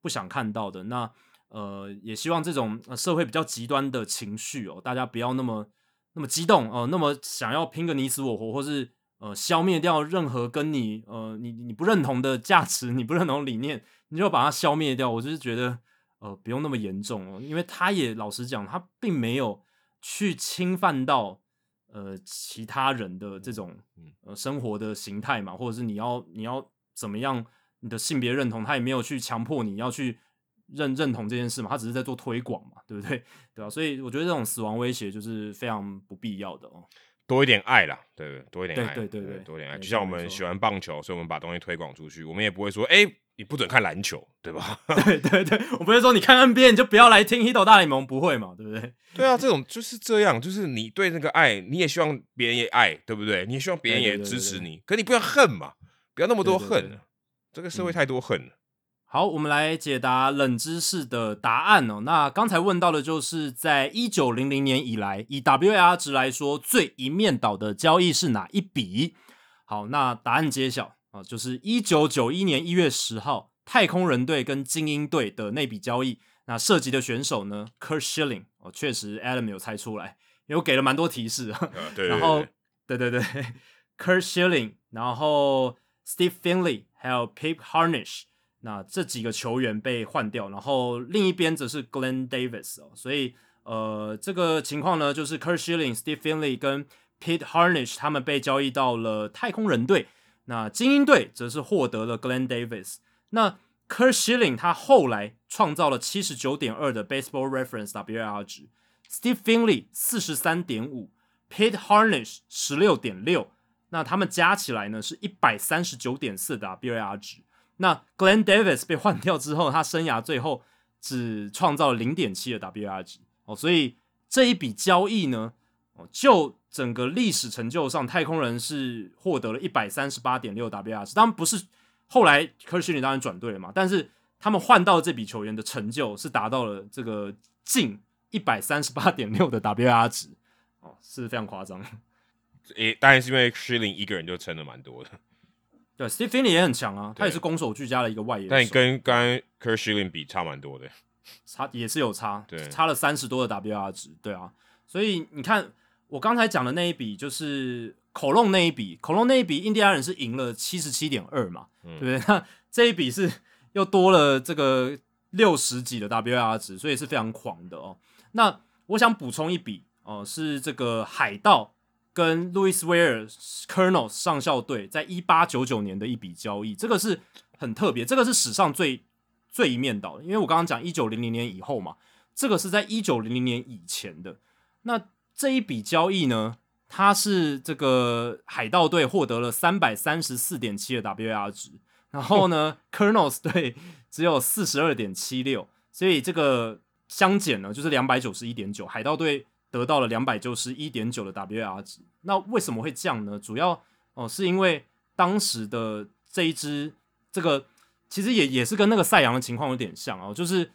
不想看到的。那呃，也希望这种社会比较极端的情绪哦，大家不要那么那么激动哦，那么想要拼个你死我活，或是。呃，消灭掉任何跟你呃你你不认同的价值，你不认同理念，你就把它消灭掉。我就是觉得呃不用那么严重哦，因为他也老实讲，他并没有去侵犯到呃其他人的这种呃生活的形态嘛，或者是你要你要怎么样你的性别认同，他也没有去强迫你要去认认同这件事嘛，他只是在做推广嘛，对不对？对吧？所以我觉得这种死亡威胁就是非常不必要的哦。多一点爱啦，对不对，多一点爱，对对对，多一点爱。就像我们喜欢棒球，所以我们把东西推广出去，我们也不会说，哎，你不准看篮球，对吧？对对对，我不会说你看 NBA 你就不要来听《h i t 大联盟》，不会嘛？对不对？对啊，这种就是这样，就是你对那个爱，你也希望别人也爱，对不对？你也希望别人也支持你，可你不要恨嘛，不要那么多恨，这个社会太多狠了。好，我们来解答冷知识的答案哦。那刚才问到的就是在一九零零年以来，以 WAR 值来说，最一面倒的交易是哪一笔？好，那答案揭晓。啊，就是一九九一年一月十号，太空人队跟精英队的那笔交易，那涉及的选手呢，Kurt Schilling，哦，确实 Adam 有猜出来，因为我给了蛮多提示啊。对，然后对对对，Kurt Schilling，然后 Steve Finley，还有 Pip Harnish，那这几个球员被换掉，然后另一边则是 Glenn Davis 哦，所以呃，这个情况呢，就是 Kurt Schilling、Steve Finley 跟 Pete Harnish 他们被交易到了太空人队。那精英队则是获得了 Glenn Davis。那 Kurt Schilling 他后来创造了七十九点二的 Baseball Reference WR 值，Steve Finley 四十三点五，Pete Harnish 十六点六。那他们加起来呢是一百三十九点四的 WR 值。那 Glenn Davis 被换掉之后，他生涯最后只创造零点七的 WR 值。哦，所以这一笔交易呢，哦就。整个历史成就上，太空人是获得了一百三十八点六 WR 值，当然不是后来科学里当然转队了嘛，但是他们换到这笔球员的成就是达到了这个近一百三十八点六的 WR 值，哦，是非常夸张。诶，当然是因为 Shilling 一个人就撑了蛮多的。对，Steve Finley 也很强啊，他也是攻守俱佳的一个外野。但你跟刚刚 k e r Shilling 比差蛮多的，差也是有差，对，差了三十多的 WAR 值，对啊，所以你看。我刚才讲的那一笔就是口龙那一笔，口龙那一笔，印第安人是赢了七十七点二嘛，对不对？那这一笔是又多了这个六十几的 WAR 值，所以是非常狂的哦。那我想补充一笔哦，是这个海盗跟 Louis Ware Colonels 上校队在一八九九年的一笔交易，这个是很特别，这个是史上最最一面倒的，因为我刚刚讲一九零零年以后嘛，这个是在一九零零年以前的那。这一笔交易呢，它是这个海盗队获得了三百三十四点七的 WAR 值，然后呢，Colonels 队只有四十二点七六，所以这个相减呢就是两百九十一点九，海盗队得到了两百九十一点九的 WAR 值。那为什么会这样呢？主要哦是因为当时的这一支这个其实也也是跟那个赛扬的情况有点像哦，就是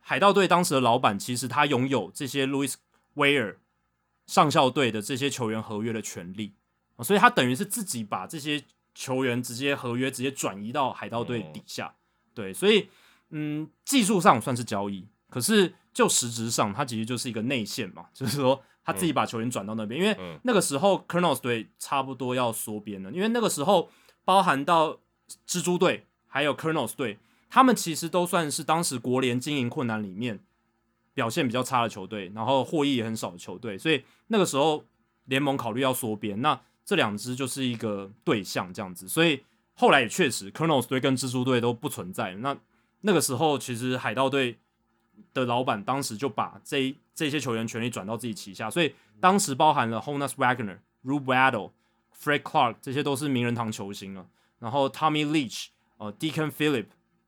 海盗队当时的老板其实他拥有这些 Louis 威尔。上校队的这些球员合约的权利所以他等于是自己把这些球员直接合约直接转移到海盗队底下，对，所以嗯，技术上算是交易，可是就实质上，他其实就是一个内线嘛，就是说他自己把球员转到那边，因为那个时候 Colonels 队差不多要缩编了，因为那个时候包含到蜘蛛队还有 Colonels 队，他们其实都算是当时国联经营困难里面。表现比较差的球队，然后获益也很少的球队，所以那个时候联盟考虑要缩编，那这两支就是一个对象这样子，所以后来也确实，Colonels 队跟蜘蛛队都不存在。那那个时候，其实海盗队的老板当时就把这这些球员权利转到自己旗下，所以当时包含了 Honus Wagner、Rube Waddle、Fred Clark，这些都是名人堂球星了。然后 Tommy Leach、呃 Deacon Philip、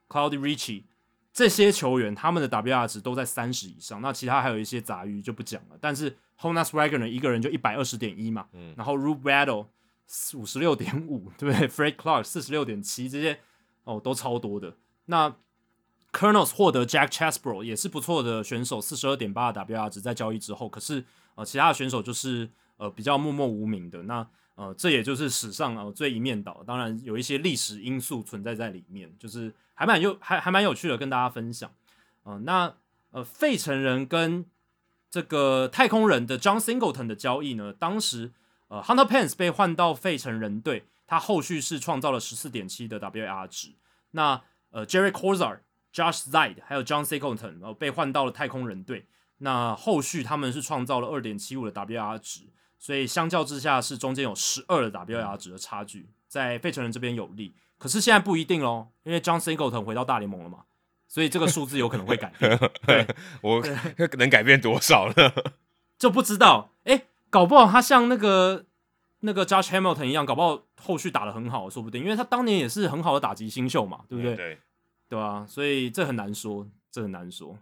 Cloudy Richie。这些球员他们的 WAR 值都在三十以上，那其他还有一些杂鱼就不讲了。但是 Honus Wagner 一个人就一百二十点一嘛，嗯，然后 Rube Waddle 五十六点五，对不对？Fred Clark 四十六点七，这些哦都超多的。那 Colonels 获得 Jack Chesbro 也是不错的选手，四十二点八的 WR 值在交易之后，可是呃其他的选手就是呃比较默默无名的。那呃这也就是史上呃最一面倒，当然有一些历史因素存在在里面，就是。还蛮有还还蛮有趣的，跟大家分享。嗯，那呃，费城人跟这个太空人的 John Singleton 的交易呢，当时呃，Hunter Pence 被换到费城人队，他后续是创造了十四点七的 WR 值。那呃，Jerry c o r z a r、Josh Zaid 还有 John Singleton 然后被换到了太空人队，那后续他们是创造了二点七五的 WAR 值，所以相较之下是中间有十二的 WAR 值的差距，在费城人这边有利。可是现在不一定喽，因为 John Singleton 回到大联盟了嘛，所以这个数字有可能会改变。对，我 能改变多少呢？就不知道。哎，搞不好他像那个那个 Josh Hamilton 一样，搞不好后续打的很好，说不定，因为他当年也是很好的打击新秀嘛，对不对？对，对吧？所以这很难说，这很难说。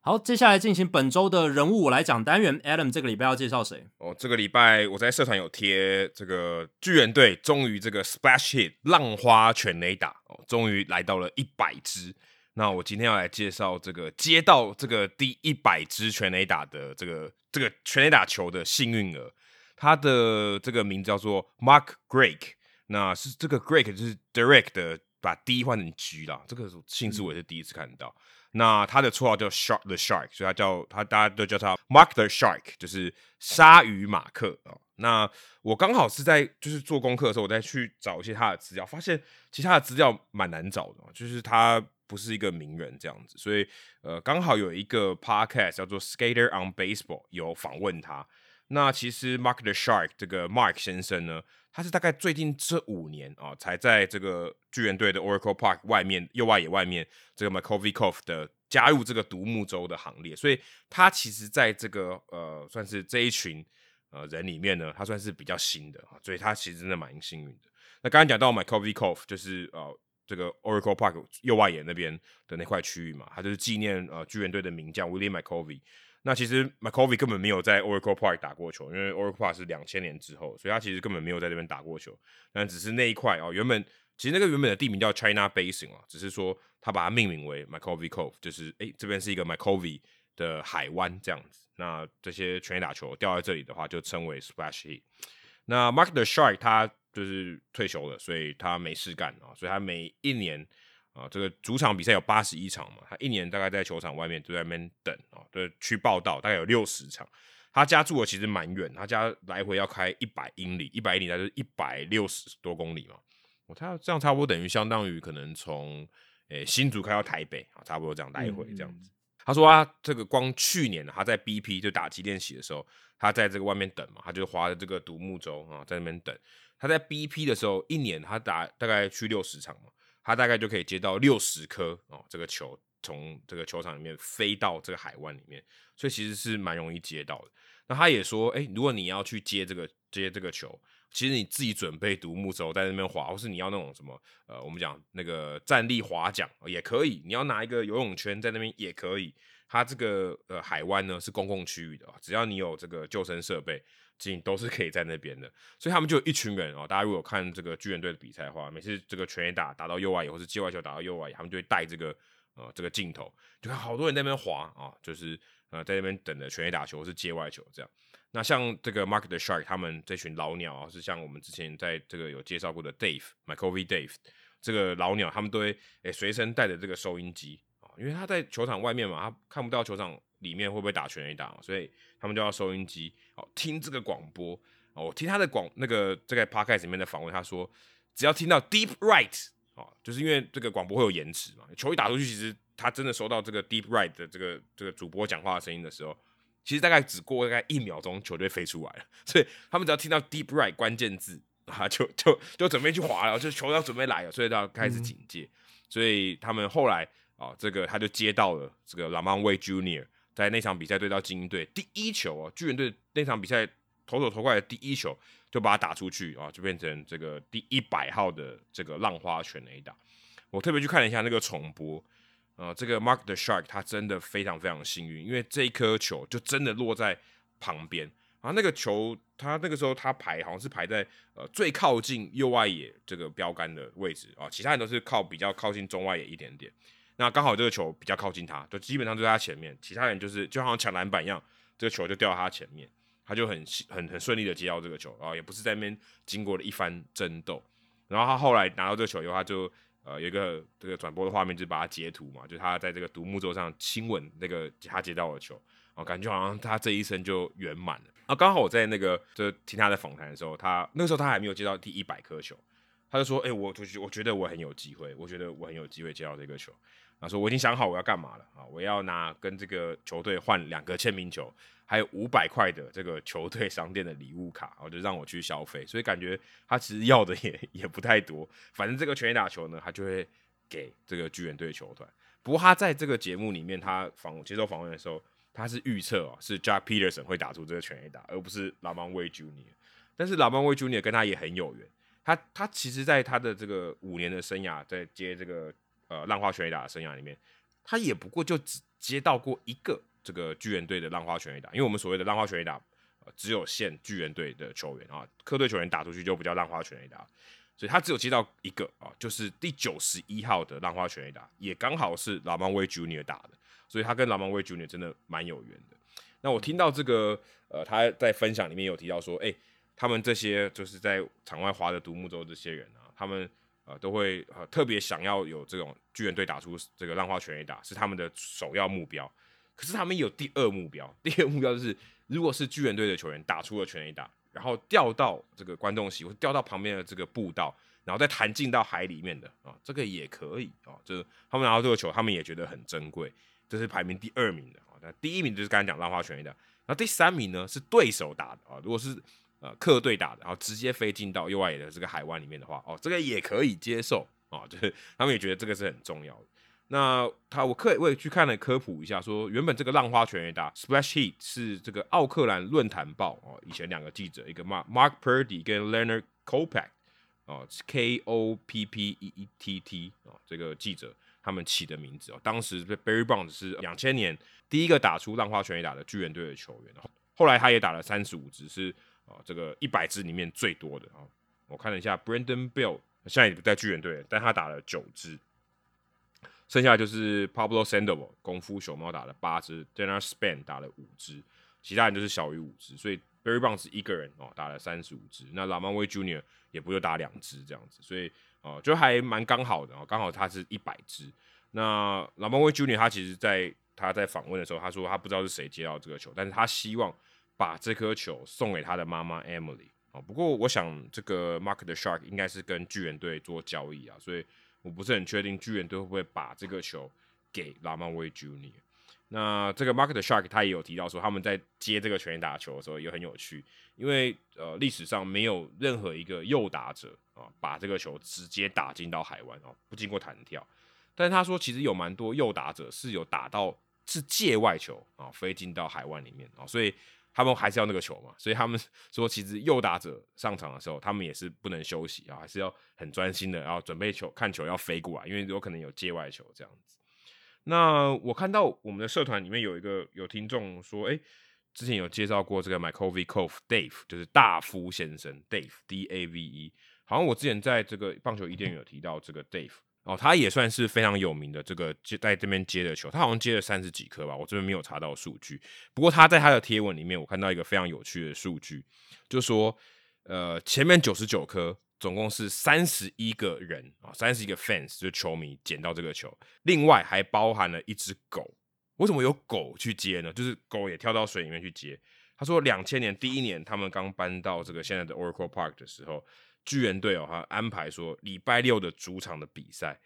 好，接下来进行本周的人物我来讲单元。Adam 这个礼拜要介绍谁？哦，这个礼拜我在社团有贴这个巨人队，终于这个 Splash Hit 浪花全雷打哦，终于来到了一百支。那我今天要来介绍这个接到这个第一百支全垒打的这个这个全垒打球的幸运儿，他的这个名字叫做 Mark Greg。那是这个 Greg 就是 Direct 的把 D 换成 G 啦，这个姓氏我也是第一次看到。那他的绰号叫 Shark the Shark，所以他叫他大家都叫他 Mark the Shark，就是鲨鱼马克啊。那我刚好是在就是做功课的时候，我再去找一些他的资料，发现其实他的资料蛮难找的，就是他不是一个名人这样子。所以呃，刚好有一个 podcast 叫做 Skater on Baseball 有访问他。那其实 Mark the Shark 这个 Mark 先生呢？他是大概最近这五年啊，才在这个巨人队的 Oracle Park 外面右外野外面，这个 m c c o v i k o f 的加入这个独木舟的行列，所以他其实在这个呃算是这一群呃人里面呢，他算是比较新的啊，所以他其实真的蛮幸运的。那刚刚讲到 m c c o v i k o f 就是呃这个 Oracle Park 右外野那边的那块区域嘛，他就是纪念呃巨人队的名将 William McCovey 那其实 McCovey 根本没有在 Oracle Park 打过球，因为 Oracle Park 是两千年之后，所以他其实根本没有在那边打过球。但只是那一块哦，原本其实那个原本的地名叫 China Basin 啊，只是说他把它命名为 McCovey Cove，就是诶这边是一个 McCovey 的海湾这样子。那这些全垒打球掉在这里的话，就称为 Splash Hit。那 Mark the Shark 他就是退休了，所以他没事干啊，所以他每一年。啊，这个主场比赛有八十一场嘛，他一年大概在球场外面就在那边等啊，对，去报道大概有六十场。他家住的其实蛮远，他家来回要开一百英里，一百英里那就是一百六十多公里嘛。我他这样差不多等于相当于可能从诶新竹开到台北啊，差不多这样来回这样子。他说他这个光去年他在 BP 就打击练习的时候，他在这个外面等嘛，他就划着这个独木舟啊在那边等。他在 BP 的时候，一年他打大概去六十场嘛。他大概就可以接到六十颗哦，这个球从这个球场里面飞到这个海湾里面，所以其实是蛮容易接到的。那他也说，哎，如果你要去接这个接这个球，其实你自己准备独木舟在那边划，或是你要那种什么呃，我们讲那个站立划桨也可以，你要拿一个游泳圈在那边也可以。它这个呃海湾呢是公共区域的，只要你有这个救生设备。都是可以在那边的，所以他们就一群人哦。大家如果看这个巨人队的比赛的话，每次这个全垒打打到右外野，或是接外球打到右外，他们就会带这个呃这个镜头，就看好多人在那边滑啊，就是呃在那边等着全垒打球是接外球这样。那像这个 Market Shark 他们这群老鸟啊，是像我们之前在这个有介绍过的 Dave，Michael V Dave 这个老鸟，他们都会诶随身带着这个收音机啊，因为他在球场外面嘛，他看不到球场里面会不会打全垒打，所以他们就要收音机。哦，听这个广播哦，我听他的广那个这个 podcast 里面的访问，他说只要听到 deep right 哦，就是因为这个广播会有延迟嘛，球一打出去，其实他真的收到这个 deep right 的这个这个主播讲话的声音的时候，其实大概只过大概一秒钟，球就飞出来了。所以他们只要听到 deep right 关键字啊，就就就准备去滑了，就球要准备来了，所以要开始警戒。所以他们后来啊，这个他就接到了这个 Lamont Way Junior。在那场比赛对到精英队第一球啊，巨人队那场比赛投手投过来的第一球就把它打出去啊，就变成这个第一百号的这个浪花全垒打。我特别去看了一下那个重播，呃，这个 Mark the Shark 他真的非常非常幸运，因为这一颗球就真的落在旁边啊。那个球他那个时候他排好像是排在呃最靠近右外野这个标杆的位置啊，其他人都是靠比较靠近中外野一点点。那刚好这个球比较靠近他，就基本上就在他前面，其他人就是就好像抢篮板一样，这个球就掉到他前面，他就很很很顺利的接到这个球然后，也不是在那边经过了一番争斗，然后他后来拿到这个球以后，他就呃有一个这个转播的画面，就把他截图嘛，就他在这个独木舟上亲吻那个他接到的球，啊，感觉好像他这一生就圆满了。啊，刚好我在那个就听他的访谈的时候，他那个时候他还没有接到第一百颗球，他就说，哎，我我我觉得我很有机会，我觉得我很有机会接到这个球。他说：“我已经想好我要干嘛了啊！我要拿跟这个球队换两个签名球还有五百块的这个球队商店的礼物卡，然后就让我去消费，所以感觉他其实要的也也不太多，反正这个全垒打球呢，他就会给这个巨人队球团。不过他在这个节目里面，他访接受访问的时候，他是预测哦，是 Jack Peterson 会打出这个全垒打，而不是 Lamar Way Junior。但是 Lamar Way Junior 跟他也很有缘，他他其实在他的这个五年的生涯，在接这个呃浪花全垒打的生涯里面，他也不过就只接到过一个这个巨人队的浪花全垒打，因为我们所谓的浪花全垒打，呃，只有限巨人队的球员啊，客队球员打出去就不叫浪花全垒打。所以他只有接到一个啊，就是第九十一号的浪花全垒打，也刚好是老芒威 Junior 打的，所以他跟老芒威 Junior 真的蛮有缘的。那我听到这个呃，他在分享里面有提到说，哎，他们这些就是在场外滑的独木舟这些人啊，他们呃都会呃特别想要有这种巨人队打出这个浪花全垒打，是他们的首要目标。可是他们有第二目标，第二目标就是如果是巨人队的球员打出了全垒打。然后掉到这个观众席，或掉到旁边的这个步道，然后再弹进到海里面的啊，这个也可以啊。就是他们拿到这个球，他们也觉得很珍贵。这是排名第二名的啊。那第一名就是刚才讲浪花全的，然后第三名呢是对手打的啊。如果是呃客队打的，然后直接飞进到右外野的这个海湾里面的话，哦，这个也可以接受啊。就是他们也觉得这个是很重要的。那他我可我也去看了科普一下，说原本这个浪花全垒打 Splash Hit） 是这个奥克兰论坛报哦，以前两个记者，一个 Mark Mark Purdy 跟 Leonard Kopeck 哦，K O P P E E T T 哦，这个记者他们起的名字哦，当时 Barry Bonds 是两千年第一个打出浪花全垒打的巨人队的球员，后来他也打了三十五支，是啊这个一百支里面最多的啊。我看了一下 Brandon Bill 现在也不在巨人队，但他打了九支。剩下就是 Pablo Sandoval 功夫熊猫打了八支，Dana Span 打了五支，其他人就是小于五支，所以 Barry Bonds 一个人哦打了三十五支，那 Lamar Junior 也不就打两支这样子，所以哦就还蛮刚好的哦，刚好他是一百支。那 Lamar Junior 他其实在他在访问的时候，他说他不知道是谁接到这个球，但是他希望把这颗球送给他的妈妈 Emily 啊。不过我想这个 Mark the Shark 应该是跟巨人队做交易啊，所以。我不是很确定巨人队会不会把这个球给拉曼威 Junior。那这个 Market Shark 他也有提到说，他们在接这个全垒打球的时候也很有趣，因为呃历史上没有任何一个右打者啊把这个球直接打进到海湾哦，不经过弹跳。但是他说其实有蛮多右打者是有打到是界外球啊飞进到海湾里面啊，所以。他们还是要那个球嘛，所以他们 说，其实右打者上场的时候，他们也是不能休息啊，还是要很专心的，然后准备球看球要飞过来，因为有可能有界外球这样子。那我看到我们的社团里面有一个有听众说，哎，之前有介绍过这个 Michael V. Cove Dave，就是大夫先生 Dave D A V E，好像我之前在这个棒球一甸有提到这个 Dave。哦，他也算是非常有名的这个接在这边接的球，他好像接了三十几颗吧，我这边没有查到数据。不过他在他的贴文里面，我看到一个非常有趣的数据，就说，呃，前面九十九颗，总共是三十一个人啊，三十一个 fans 就球迷捡到这个球，另外还包含了一只狗。为什么有狗去接呢？就是狗也跳到水里面去接。他说，两千年第一年他们刚搬到这个现在的 Oracle Park 的时候。巨人队哦，他安排说礼拜六的主场的比赛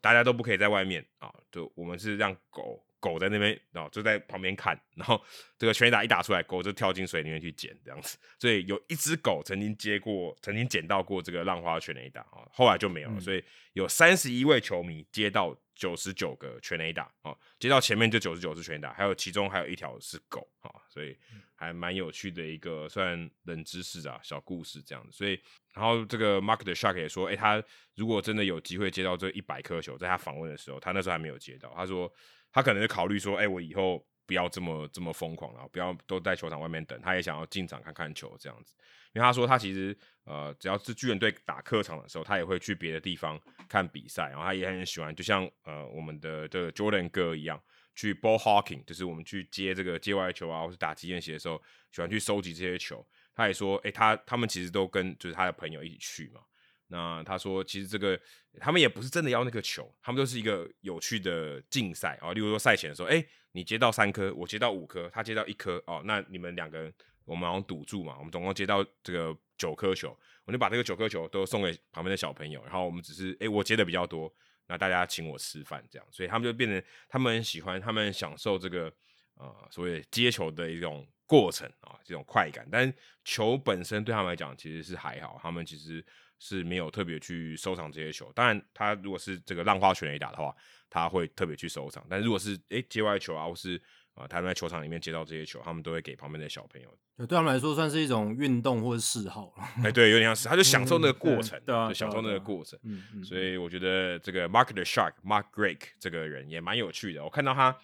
大家都不可以在外面啊，就我们是让狗狗在那边，然后就在旁边看，然后这个全打一打出来，狗就跳进水里面去捡这样子。所以有一只狗曾经接过，曾经捡到过这个浪花全垒打啊，后来就没有了。所以有三十一位球迷接到九十九个全 A 打啊，接到前面就九十九是全 A 打，还有其中还有一条是狗啊，所以还蛮有趣的一个算冷知识啊，小故事这样子。所以。然后这个 Mark 的 Shark 也说，哎，他如果真的有机会接到这一百颗球，在他访问的时候，他那时候还没有接到。他说他可能是考虑说，哎，我以后不要这么这么疯狂了，不要都在球场外面等，他也想要进场看看球这样子。因为他说他其实呃，只要是巨人队打客场的时候，他也会去别的地方看比赛，然后他也很喜欢，就像呃我们的这个 Jordan 哥一样，去 ball hawking，就是我们去接这个接外球啊，或是打击练习的时候，喜欢去收集这些球。他也说，哎，他他们其实都跟就是他的朋友一起去嘛。那他说，其实这个他们也不是真的要那个球，他们都是一个有趣的竞赛啊。例如说赛前的时候，哎，你接到三颗，我接到五颗，他接到一颗，哦，那你们两个人我们好像赌注嘛，我们总共接到这个九颗球，我就把这个九颗球都送给旁边的小朋友，然后我们只是，哎，我接的比较多，那大家请我吃饭这样，所以他们就变成他们很喜欢，他们享受这个。呃所谓接球的一种过程啊，这种快感。但球本身对他们来讲其实是还好，他们其实是没有特别去收藏这些球。当然，他如果是这个浪花全垒打的话，他会特别去收藏。但如果是诶接外球啊，或是啊他们在球场里面接到这些球，他们都会给旁边的小朋友。对他们来说算是一种运动或者嗜好了。哎，对，有点像是，他就享受那个过程，对啊，享受那个过程。嗯嗯，所以我觉得这个 Mark the Shark Mark Greg 这个人也蛮有趣的。我看到他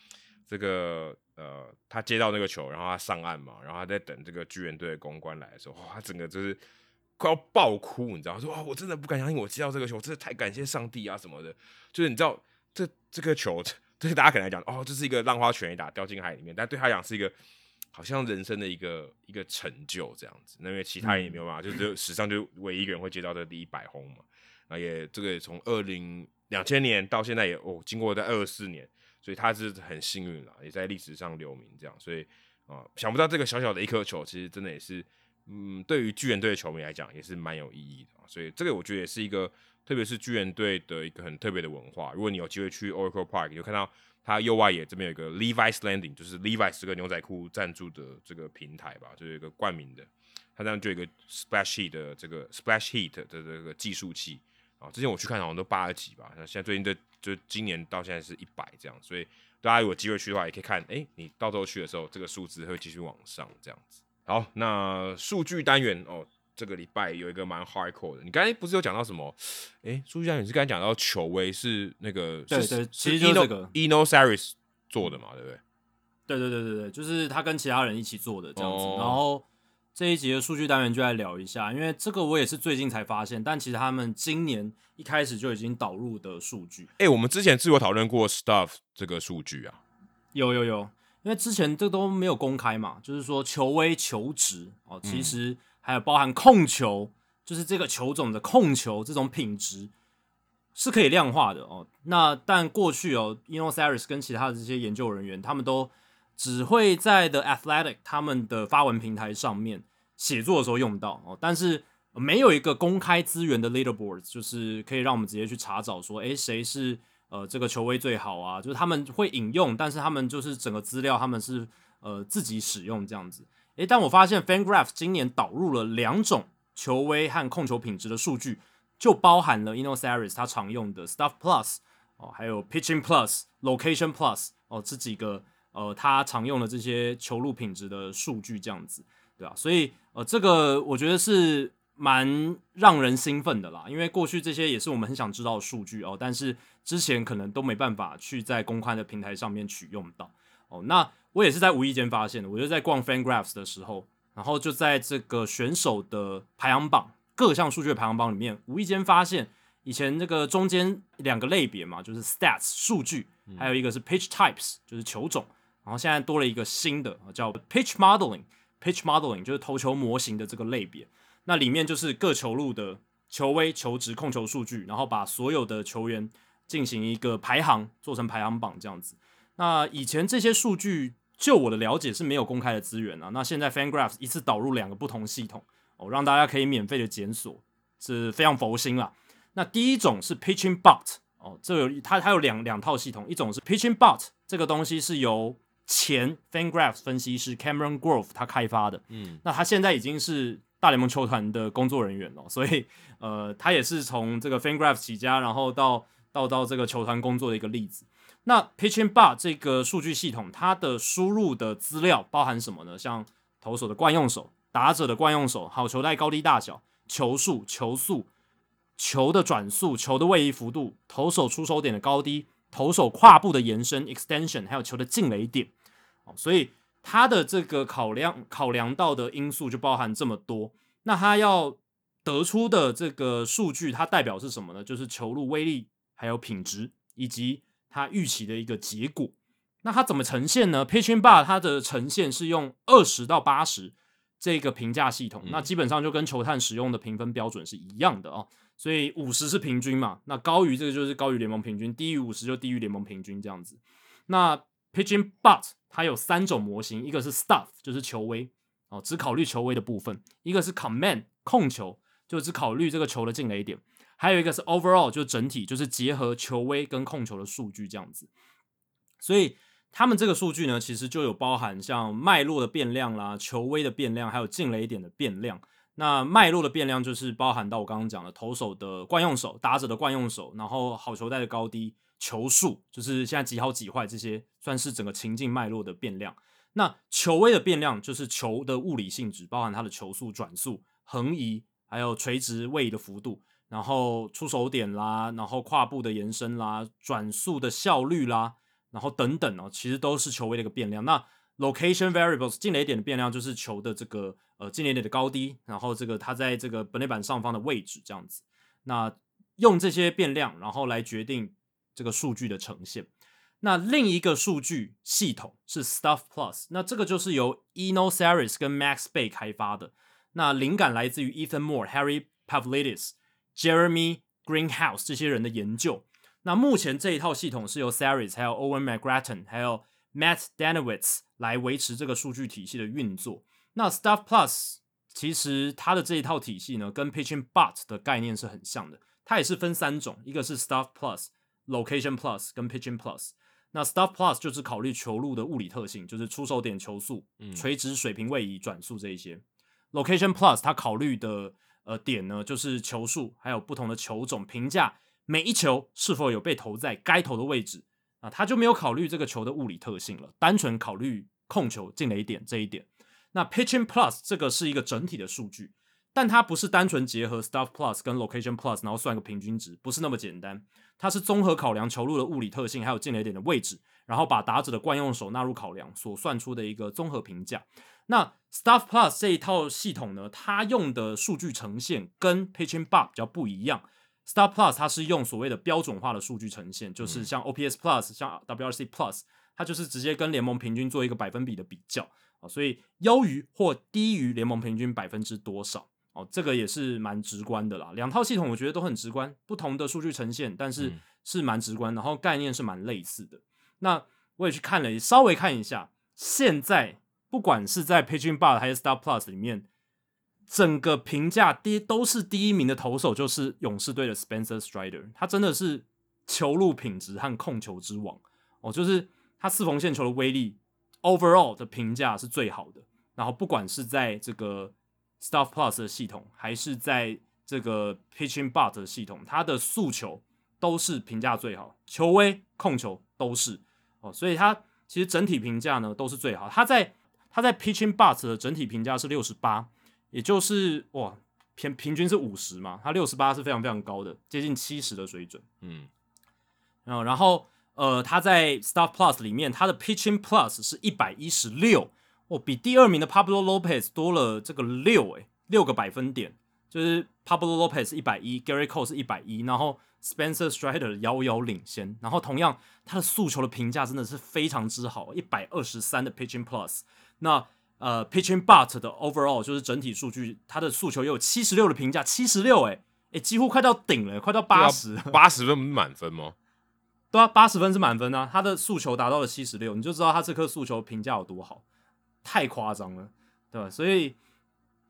这个呃，他接到那个球，然后他上岸嘛，然后他在等这个巨人队的公关来的时候，哇，他整个就是快要爆哭，你知道？说哇，我真的不敢相信我接到这个球，真的太感谢上帝啊什么的。就是你知道，这这个球 对大家可能来讲，哦，这是一个浪花拳一打掉进海里面，但对他讲是一个。好像人生的一个一个成就这样子，那因为其他人也没有办法，就只有史上就唯一一个人会接到这第一百轰嘛。那也这个从二零两千年到现在也哦，经过在二十四年，所以他是很幸运了，也在历史上留名这样。所以啊，想不到这个小小的一颗球，其实真的也是，嗯，对于巨人队的球迷来讲也是蛮有意义的。所以这个我觉得也是一个，特别是巨人队的一个很特别的文化。如果你有机会去 Oracle Park，有看到。它右外野这边有一个 Levi's Landing，就是 Levi's 这个牛仔裤赞助的这个平台吧，就是一个冠名的。它这样就有一个 Splash Heat 的这个 Splash Heat 的这个计数器啊。之前我去看好像都八十几吧，那现在最近的就今年到现在是一百这样。所以大家有机会去的话，也可以看，哎，你到时候去的时候，这个数字会继续往上这样子。好，那数据单元哦。这个礼拜有一个蛮 hardcore 的，你刚才不是有讲到什么？哎，苏家，你是刚才讲到球威是那个，对对，其实就是这个 Eno Saris 做的嘛，对不对？对对对对对，就是他跟其他人一起做的这样子。然后这一集的数据单元就来聊一下，因为这个我也是最近才发现，但其实他们今年一开始就已经导入的数据。哎，我们之前是有讨论过 Stuff 这个数据啊，有有有，因为之前这都没有公开嘛，就是说球威、球值哦，其实。还有包含控球，就是这个球种的控球这种品质是可以量化的哦。那但过去哦，Inosaris 跟其他的这些研究人员，他们都只会在 The Athletic 他们的发文平台上面写作的时候用到哦。但是没有一个公开资源的 Leaderboard，就是可以让我们直接去查找说，诶，谁是呃这个球威最好啊？就是他们会引用，但是他们就是整个资料他们是呃自己使用这样子。诶，但我发现 FanGraph 今年导入了两种球威和控球品质的数据，就包含了 Inosaris 他常用的 Stuff Plus 哦，还有 Pitching Plus、Location Plus 哦，这几个呃他常用的这些球路品质的数据，这样子，对吧？所以呃，这个我觉得是蛮让人兴奋的啦，因为过去这些也是我们很想知道的数据哦，但是之前可能都没办法去在公开的平台上面取用到哦，那。我也是在无意间发现的，我就在逛 FanGraphs 的时候，然后就在这个选手的排行榜各项数据的排行榜里面，无意间发现以前这个中间两个类别嘛，就是 Stats 数据，还有一个是 Pitch Types 就是球种，然后现在多了一个新的叫 Pitch Modeling，Pitch Modeling 就是投球模型的这个类别，那里面就是各球路的球威、球值、控球数据，然后把所有的球员进行一个排行，做成排行榜这样子。那以前这些数据，就我的了解是没有公开的资源啊。那现在 FanGraphs 一次导入两个不同系统哦，让大家可以免费的检索，是非常佛心啦。那第一种是 Pitching Bot 哦，这有它它有两两套系统，一种是 Pitching Bot，这个东西是由前 FanGraphs 分析师 Cameron Grove 他开发的，嗯，那他现在已经是大联盟球团的工作人员哦，所以呃，他也是从这个 FanGraphs 起家，然后到到到这个球团工作的一个例子。那 Pitching Bar 这个数据系统，它的输入的资料包含什么呢？像投手的惯用手、打者的惯用手、好球带高低大小、球速、球速、球的转速、球的位移幅度、投手出手点的高低、投手跨步的延伸 （extension），还有球的进垒点。哦，所以它的这个考量考量到的因素就包含这么多。那它要得出的这个数据，它代表是什么呢？就是球路威力、还有品质以及。它预期的一个结果，那它怎么呈现呢？Pitching Bar 它的呈现是用二十到八十这个评价系统，那基本上就跟球探使用的评分标准是一样的哦。所以五十是平均嘛，那高于这个就是高于联盟平均，低于五十就低于联盟平均这样子。那 Pitching But 它有三种模型，一个是 Stuff 就是球威哦，只考虑球威的部分；一个是 Command 控球，就只考虑这个球的进垒点。还有一个是 overall，就整体就是结合球威跟控球的数据这样子，所以他们这个数据呢，其实就有包含像脉络的变量啦、球威的变量，还有进雷点的变量。那脉络的变量就是包含到我刚刚讲的投手的惯用手、打者的惯用手，然后好球带的高低、球数，就是现在几好几坏这些，算是整个情境脉络的变量。那球威的变量就是球的物理性质，包含它的球速、转速、横移，还有垂直位移的幅度，然后出手点啦，然后跨步的延伸啦，转速的效率啦，然后等等哦，其实都是球威的一个变量。那 location variables 进雷点的变量就是球的这个呃进雷点的高低，然后这个它在这个本垒板上方的位置这样子。那用这些变量，然后来决定这个数据的呈现。那另一个数据系统是 Stuff Plus，那这个就是由 Eno Saris 跟 Max Bay 开发的。那灵感来自于 Ethan Moore、Harry Pavlidis、Jeremy Greenhouse 这些人的研究。那目前这一套系统是由 Saris、还有 Owen McGrattan、还有 Matt Danowitz 来维持这个数据体系的运作。那 Stuff Plus 其实它的这一套体系呢，跟 Pitching Bot 的概念是很像的。它也是分三种，一个是 Stuff Plus、Location Plus 跟 Pitching Plus。那 Stuff Plus 就是考虑球路的物理特性，就是出手点、球速、垂直水平位移、转速这一些。Location Plus 它考虑的呃点呢，就是球速，还有不同的球种，评价每一球是否有被投在该投的位置啊，它就没有考虑这个球的物理特性了，单纯考虑控球进雷点这一点。那 Pitching Plus 这个是一个整体的数据，但它不是单纯结合 Stuff Plus 跟 Location Plus 然后算一个平均值，不是那么简单。它是综合考量球路的物理特性，还有进雷点的位置，然后把打者的惯用手纳入考量所算出的一个综合评价。那 Stuff Plus 这一套系统呢，它用的数据呈现跟 Pitching Bar 比较不一样。Stuff Plus 它是用所谓的标准化的数据呈现，就是像 OPS Plus、像 WRC Plus，它就是直接跟联盟平均做一个百分比的比较啊，所以优于或低于联盟平均百分之多少。哦，这个也是蛮直观的啦。两套系统我觉得都很直观，不同的数据呈现，但是是蛮直观，然后概念是蛮类似的。那我也去看了，稍微看一下，现在不管是在 Pitching Bar 还是 Star Plus 里面，整个评价第都是第一名的投手就是勇士队的 Spencer Strider，他真的是球路品质和控球之王哦，就是他四缝线球的威力，overall 的评价是最好的。然后不管是在这个 Stuff Plus 的系统还是在这个 Pitching But 的系统，它的诉求都是评价最好，球威控球都是哦，所以它其实整体评价呢都是最好。它在它在 Pitching But 的整体评价是六十八，也就是哇平平均是五十嘛，它六十八是非常非常高的，接近七十的水准。嗯，然后然后呃，它在 Stuff Plus 里面，它的 Pitching Plus 是一百一十六。哦，比第二名的 Pablo Lopez 多了这个六诶，六个百分点，就是 Pablo Lopez 一百一，Gary Cole 是一百一，然后 Spencer Strider 遥遥领先，然后同样他的诉求的评价真的是非常之好，一百二十三的 Pitching Plus，那呃 Pitching But 的 Overall 就是整体数据，他的诉求也有七十六的评价，七十六诶，诶，几乎快到顶了，快到八十，八十分满分吗？对啊，八十分是满分啊，他的诉求达到了七十六，你就知道他这颗诉求评价有多好。太夸张了，对吧？所以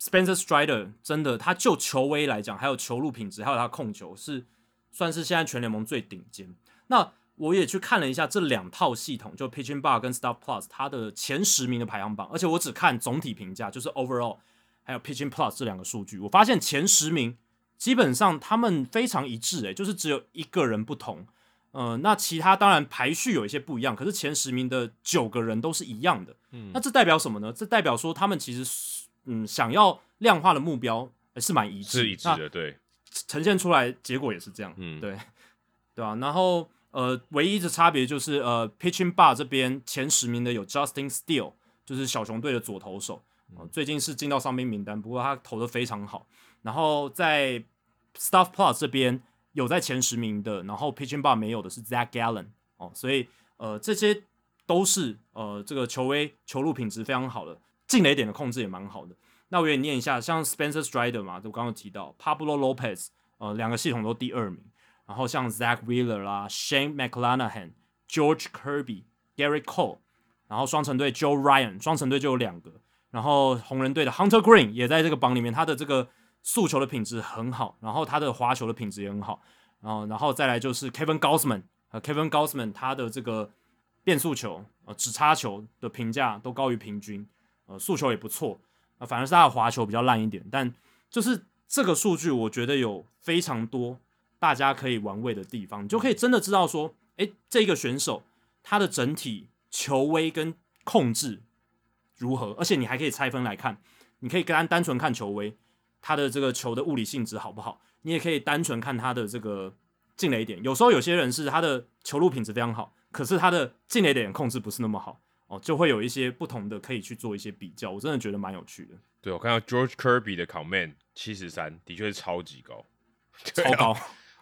Spencer Strider 真的，他就球威来讲，还有球路品质，还有他控球，是算是现在全联盟最顶尖。那我也去看了一下这两套系统，就 Pitching Bar 跟 Stuff Plus，它的前十名的排行榜，而且我只看总体评价，就是 Overall 还有 Pitching Plus 这两个数据，我发现前十名基本上他们非常一致，诶，就是只有一个人不同。呃，那其他当然排序有一些不一样，可是前十名的九个人都是一样的。嗯，那这代表什么呢？这代表说他们其实嗯想要量化的目标是蛮一致，是一致的，对，呈现出来结果也是这样，嗯，对，对吧？然后呃，唯一的差别就是呃，Pitching Bar 这边前十名的有 Justin Steele，就是小熊队的左投手，最近是进到伤兵名单，不过他投的非常好。然后在 Staff Plus 这边。有在前十名的，然后 Pitching Bar 没有的是 Zach Gallen 哦，所以呃这些都是呃这个球威球路品质非常好的，进雷点的控制也蛮好的。那我也念一下，像 Spencer Strider 嘛，就刚刚提到 Pablo Lopez，呃两个系统都第二名，然后像 Zach Wheeler 啦，Shane McClanahan、George Kirby、Gary Cole，然后双城队 Joe Ryan，双城队就有两个，然后红人队的 Hunter Green 也在这个榜里面，他的这个。速球的品质很好，然后他的滑球的品质也很好，然后然后再来就是 Kevin Gausman，呃，Kevin Gausman 他的这个变速球、呃直插球的评价都高于平均，呃速球也不错，啊反而是他的滑球比较烂一点，但就是这个数据，我觉得有非常多大家可以玩味的地方，你就可以真的知道说，诶，这个选手他的整体球威跟控制如何，而且你还可以拆分来看，你可以跟单单纯看球威，他的这个球的物理性质好不好，你也可以单纯看他的这个进雷点，有时候有些人是他的球路品质非常好，可是他的进雷点控制不是那么好。哦，就会有一些不同的可以去做一些比较，我真的觉得蛮有趣的。对我看到 George Kirby 的 comment 七十三，的确是超级高，超高。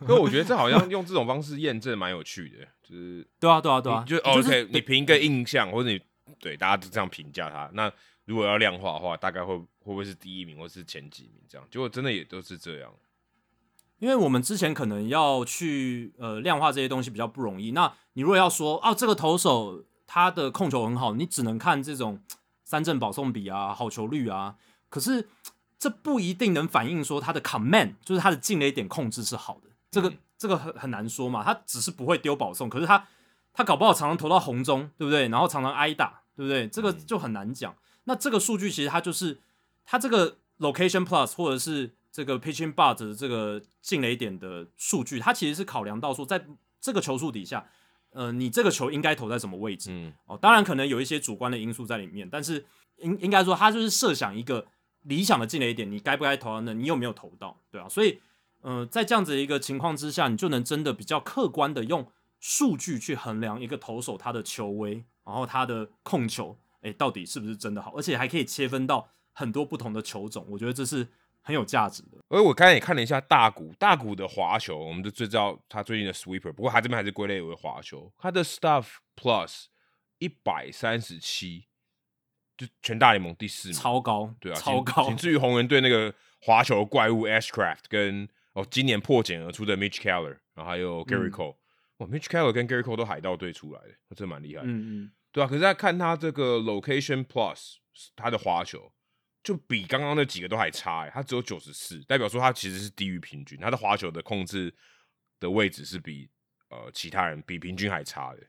所以我觉得这好像用这种方式验证蛮有趣的，就是对啊，对啊，对啊，就 OK，你凭一个印象或者你对大家都这样评价他，那如果要量化的话，大概会会不会是第一名或是前几名这样？结果真的也都是这样。因为我们之前可能要去呃量化这些东西比较不容易，那你如果要说哦这个投手。他的控球很好，你只能看这种三振保送比啊、好球率啊。可是这不一定能反映说他的 command，就是他的进雷点控制是好的。这个这个很很难说嘛。他只是不会丢保送，可是他他搞不好常常投到红中，对不对？然后常常挨打，对不对？这个就很难讲。那这个数据其实它就是它这个 location plus 或者是这个 pitching b u t 的这个进雷点的数据，它其实是考量到说在这个球数底下。呃，你这个球应该投在什么位置？嗯，哦，当然可能有一些主观的因素在里面，但是应应该说，它就是设想一个理想的进雷点，你该不该投到那？你有没有投到？对啊，所以，呃，在这样子的一个情况之下，你就能真的比较客观的用数据去衡量一个投手他的球威，然后他的控球，哎，到底是不是真的好？而且还可以切分到很多不同的球种，我觉得这是。很有价值的。而我刚才也看了一下大谷，大谷的滑球，我们就最知道他最近的 sweeper，不过他这边还是归类为滑球。他的 stuff plus 一百三十七，就全大联盟第四名，超高，对啊，超高，仅次于红人队那个滑球怪物 Ashcraft 跟哦今年破茧而出的 Mitch Keller，然后还有 Gary Cole，哇，Mitch Keller 跟 Gary Cole 都海盗队出来的，真蛮厉害。嗯嗯，对啊，可是在看他这个 location plus 他的滑球。就比刚刚那几个都还差哎，他只有九十四，代表说他其实是低于平均，他的滑球的控制的位置是比呃其他人比平均还差的，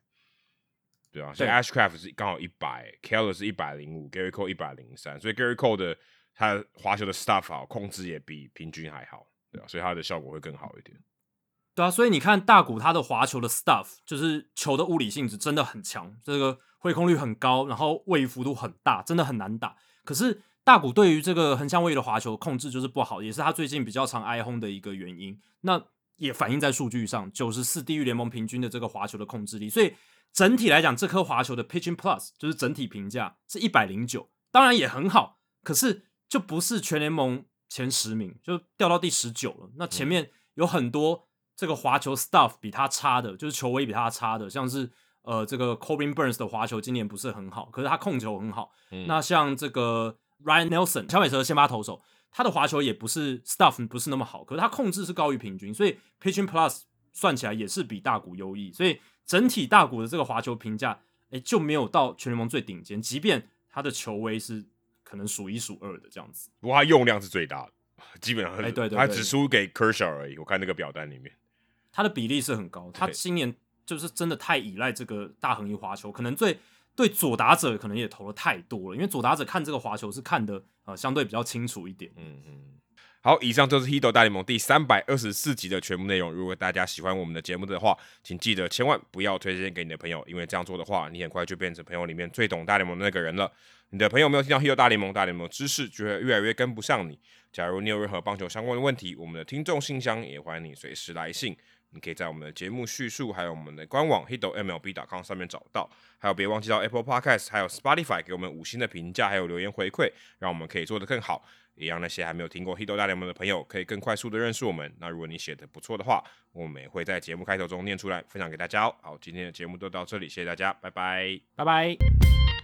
对啊，所以 Ashcraft 是刚好一百，Keller 是一百零五，Gary Cole 一百零三，所以 Gary Cole 的他滑球的 stuff 好，控制也比平均还好，对啊，所以他的效果会更好一点。对啊，所以你看大谷他的滑球的 stuff 就是球的物理性质真的很强，这个挥空率很高，然后位移幅度很大，真的很难打，可是。大谷对于这个横向位移的滑球控制就是不好，也是他最近比较常挨轰的一个原因。那也反映在数据上，九十四低于联盟平均的这个滑球的控制力。所以整体来讲，这颗滑球的 pitching plus 就是整体评价是一百零九，当然也很好，可是就不是全联盟前十名，就掉到第十九了。那前面有很多这个滑球 stuff 比他差的，就是球威比他差的，像是呃这个 Corbin Burns 的滑球今年不是很好，可是他控球很好。那像这个。Ryan Nelson，小美蛇先发投手，他的滑球也不是 stuff 不是那么好，可是他控制是高于平均，所以 pitching plus 算起来也是比大谷优异，所以整体大谷的这个滑球评价，哎，就没有到全联盟最顶尖，即便他的球威是可能数一数二的这样子，不过他用量是最大的，基本上，哎，对对，他只输给 Kershaw 而已，我看那个表单里面，他的比例是很高，他今年就是真的太依赖这个大横移滑球，可能最。对左打者可能也投了太多了，因为左打者看这个滑球是看的呃相对比较清楚一点。嗯嗯。好，以上就是《h i t o 大联盟》第三百二十四集的全部内容。如果大家喜欢我们的节目的话，请记得千万不要推荐给你的朋友，因为这样做的话，你很快就变成朋友里面最懂大联盟的那个人了。你的朋友没有听到《h i t o 大联盟》大联盟知识，就会越来越跟不上你。假如你有任何棒球相关的问题，我们的听众信箱也欢迎你随时来信。你可以在我们的节目叙述，还有我们的官网 hitomlb.com 上面找到。还有，别忘记到 Apple Podcast 还有 Spotify 给我们五星的评价，还有留言回馈，让我们可以做得更好，也让那些还没有听过 Hito 大联盟的朋友可以更快速的认识我们。那如果你写的不错的话，我们也会在节目开头中念出来，分享给大家哦。好，今天的节目就到这里，谢谢大家，拜拜，拜拜。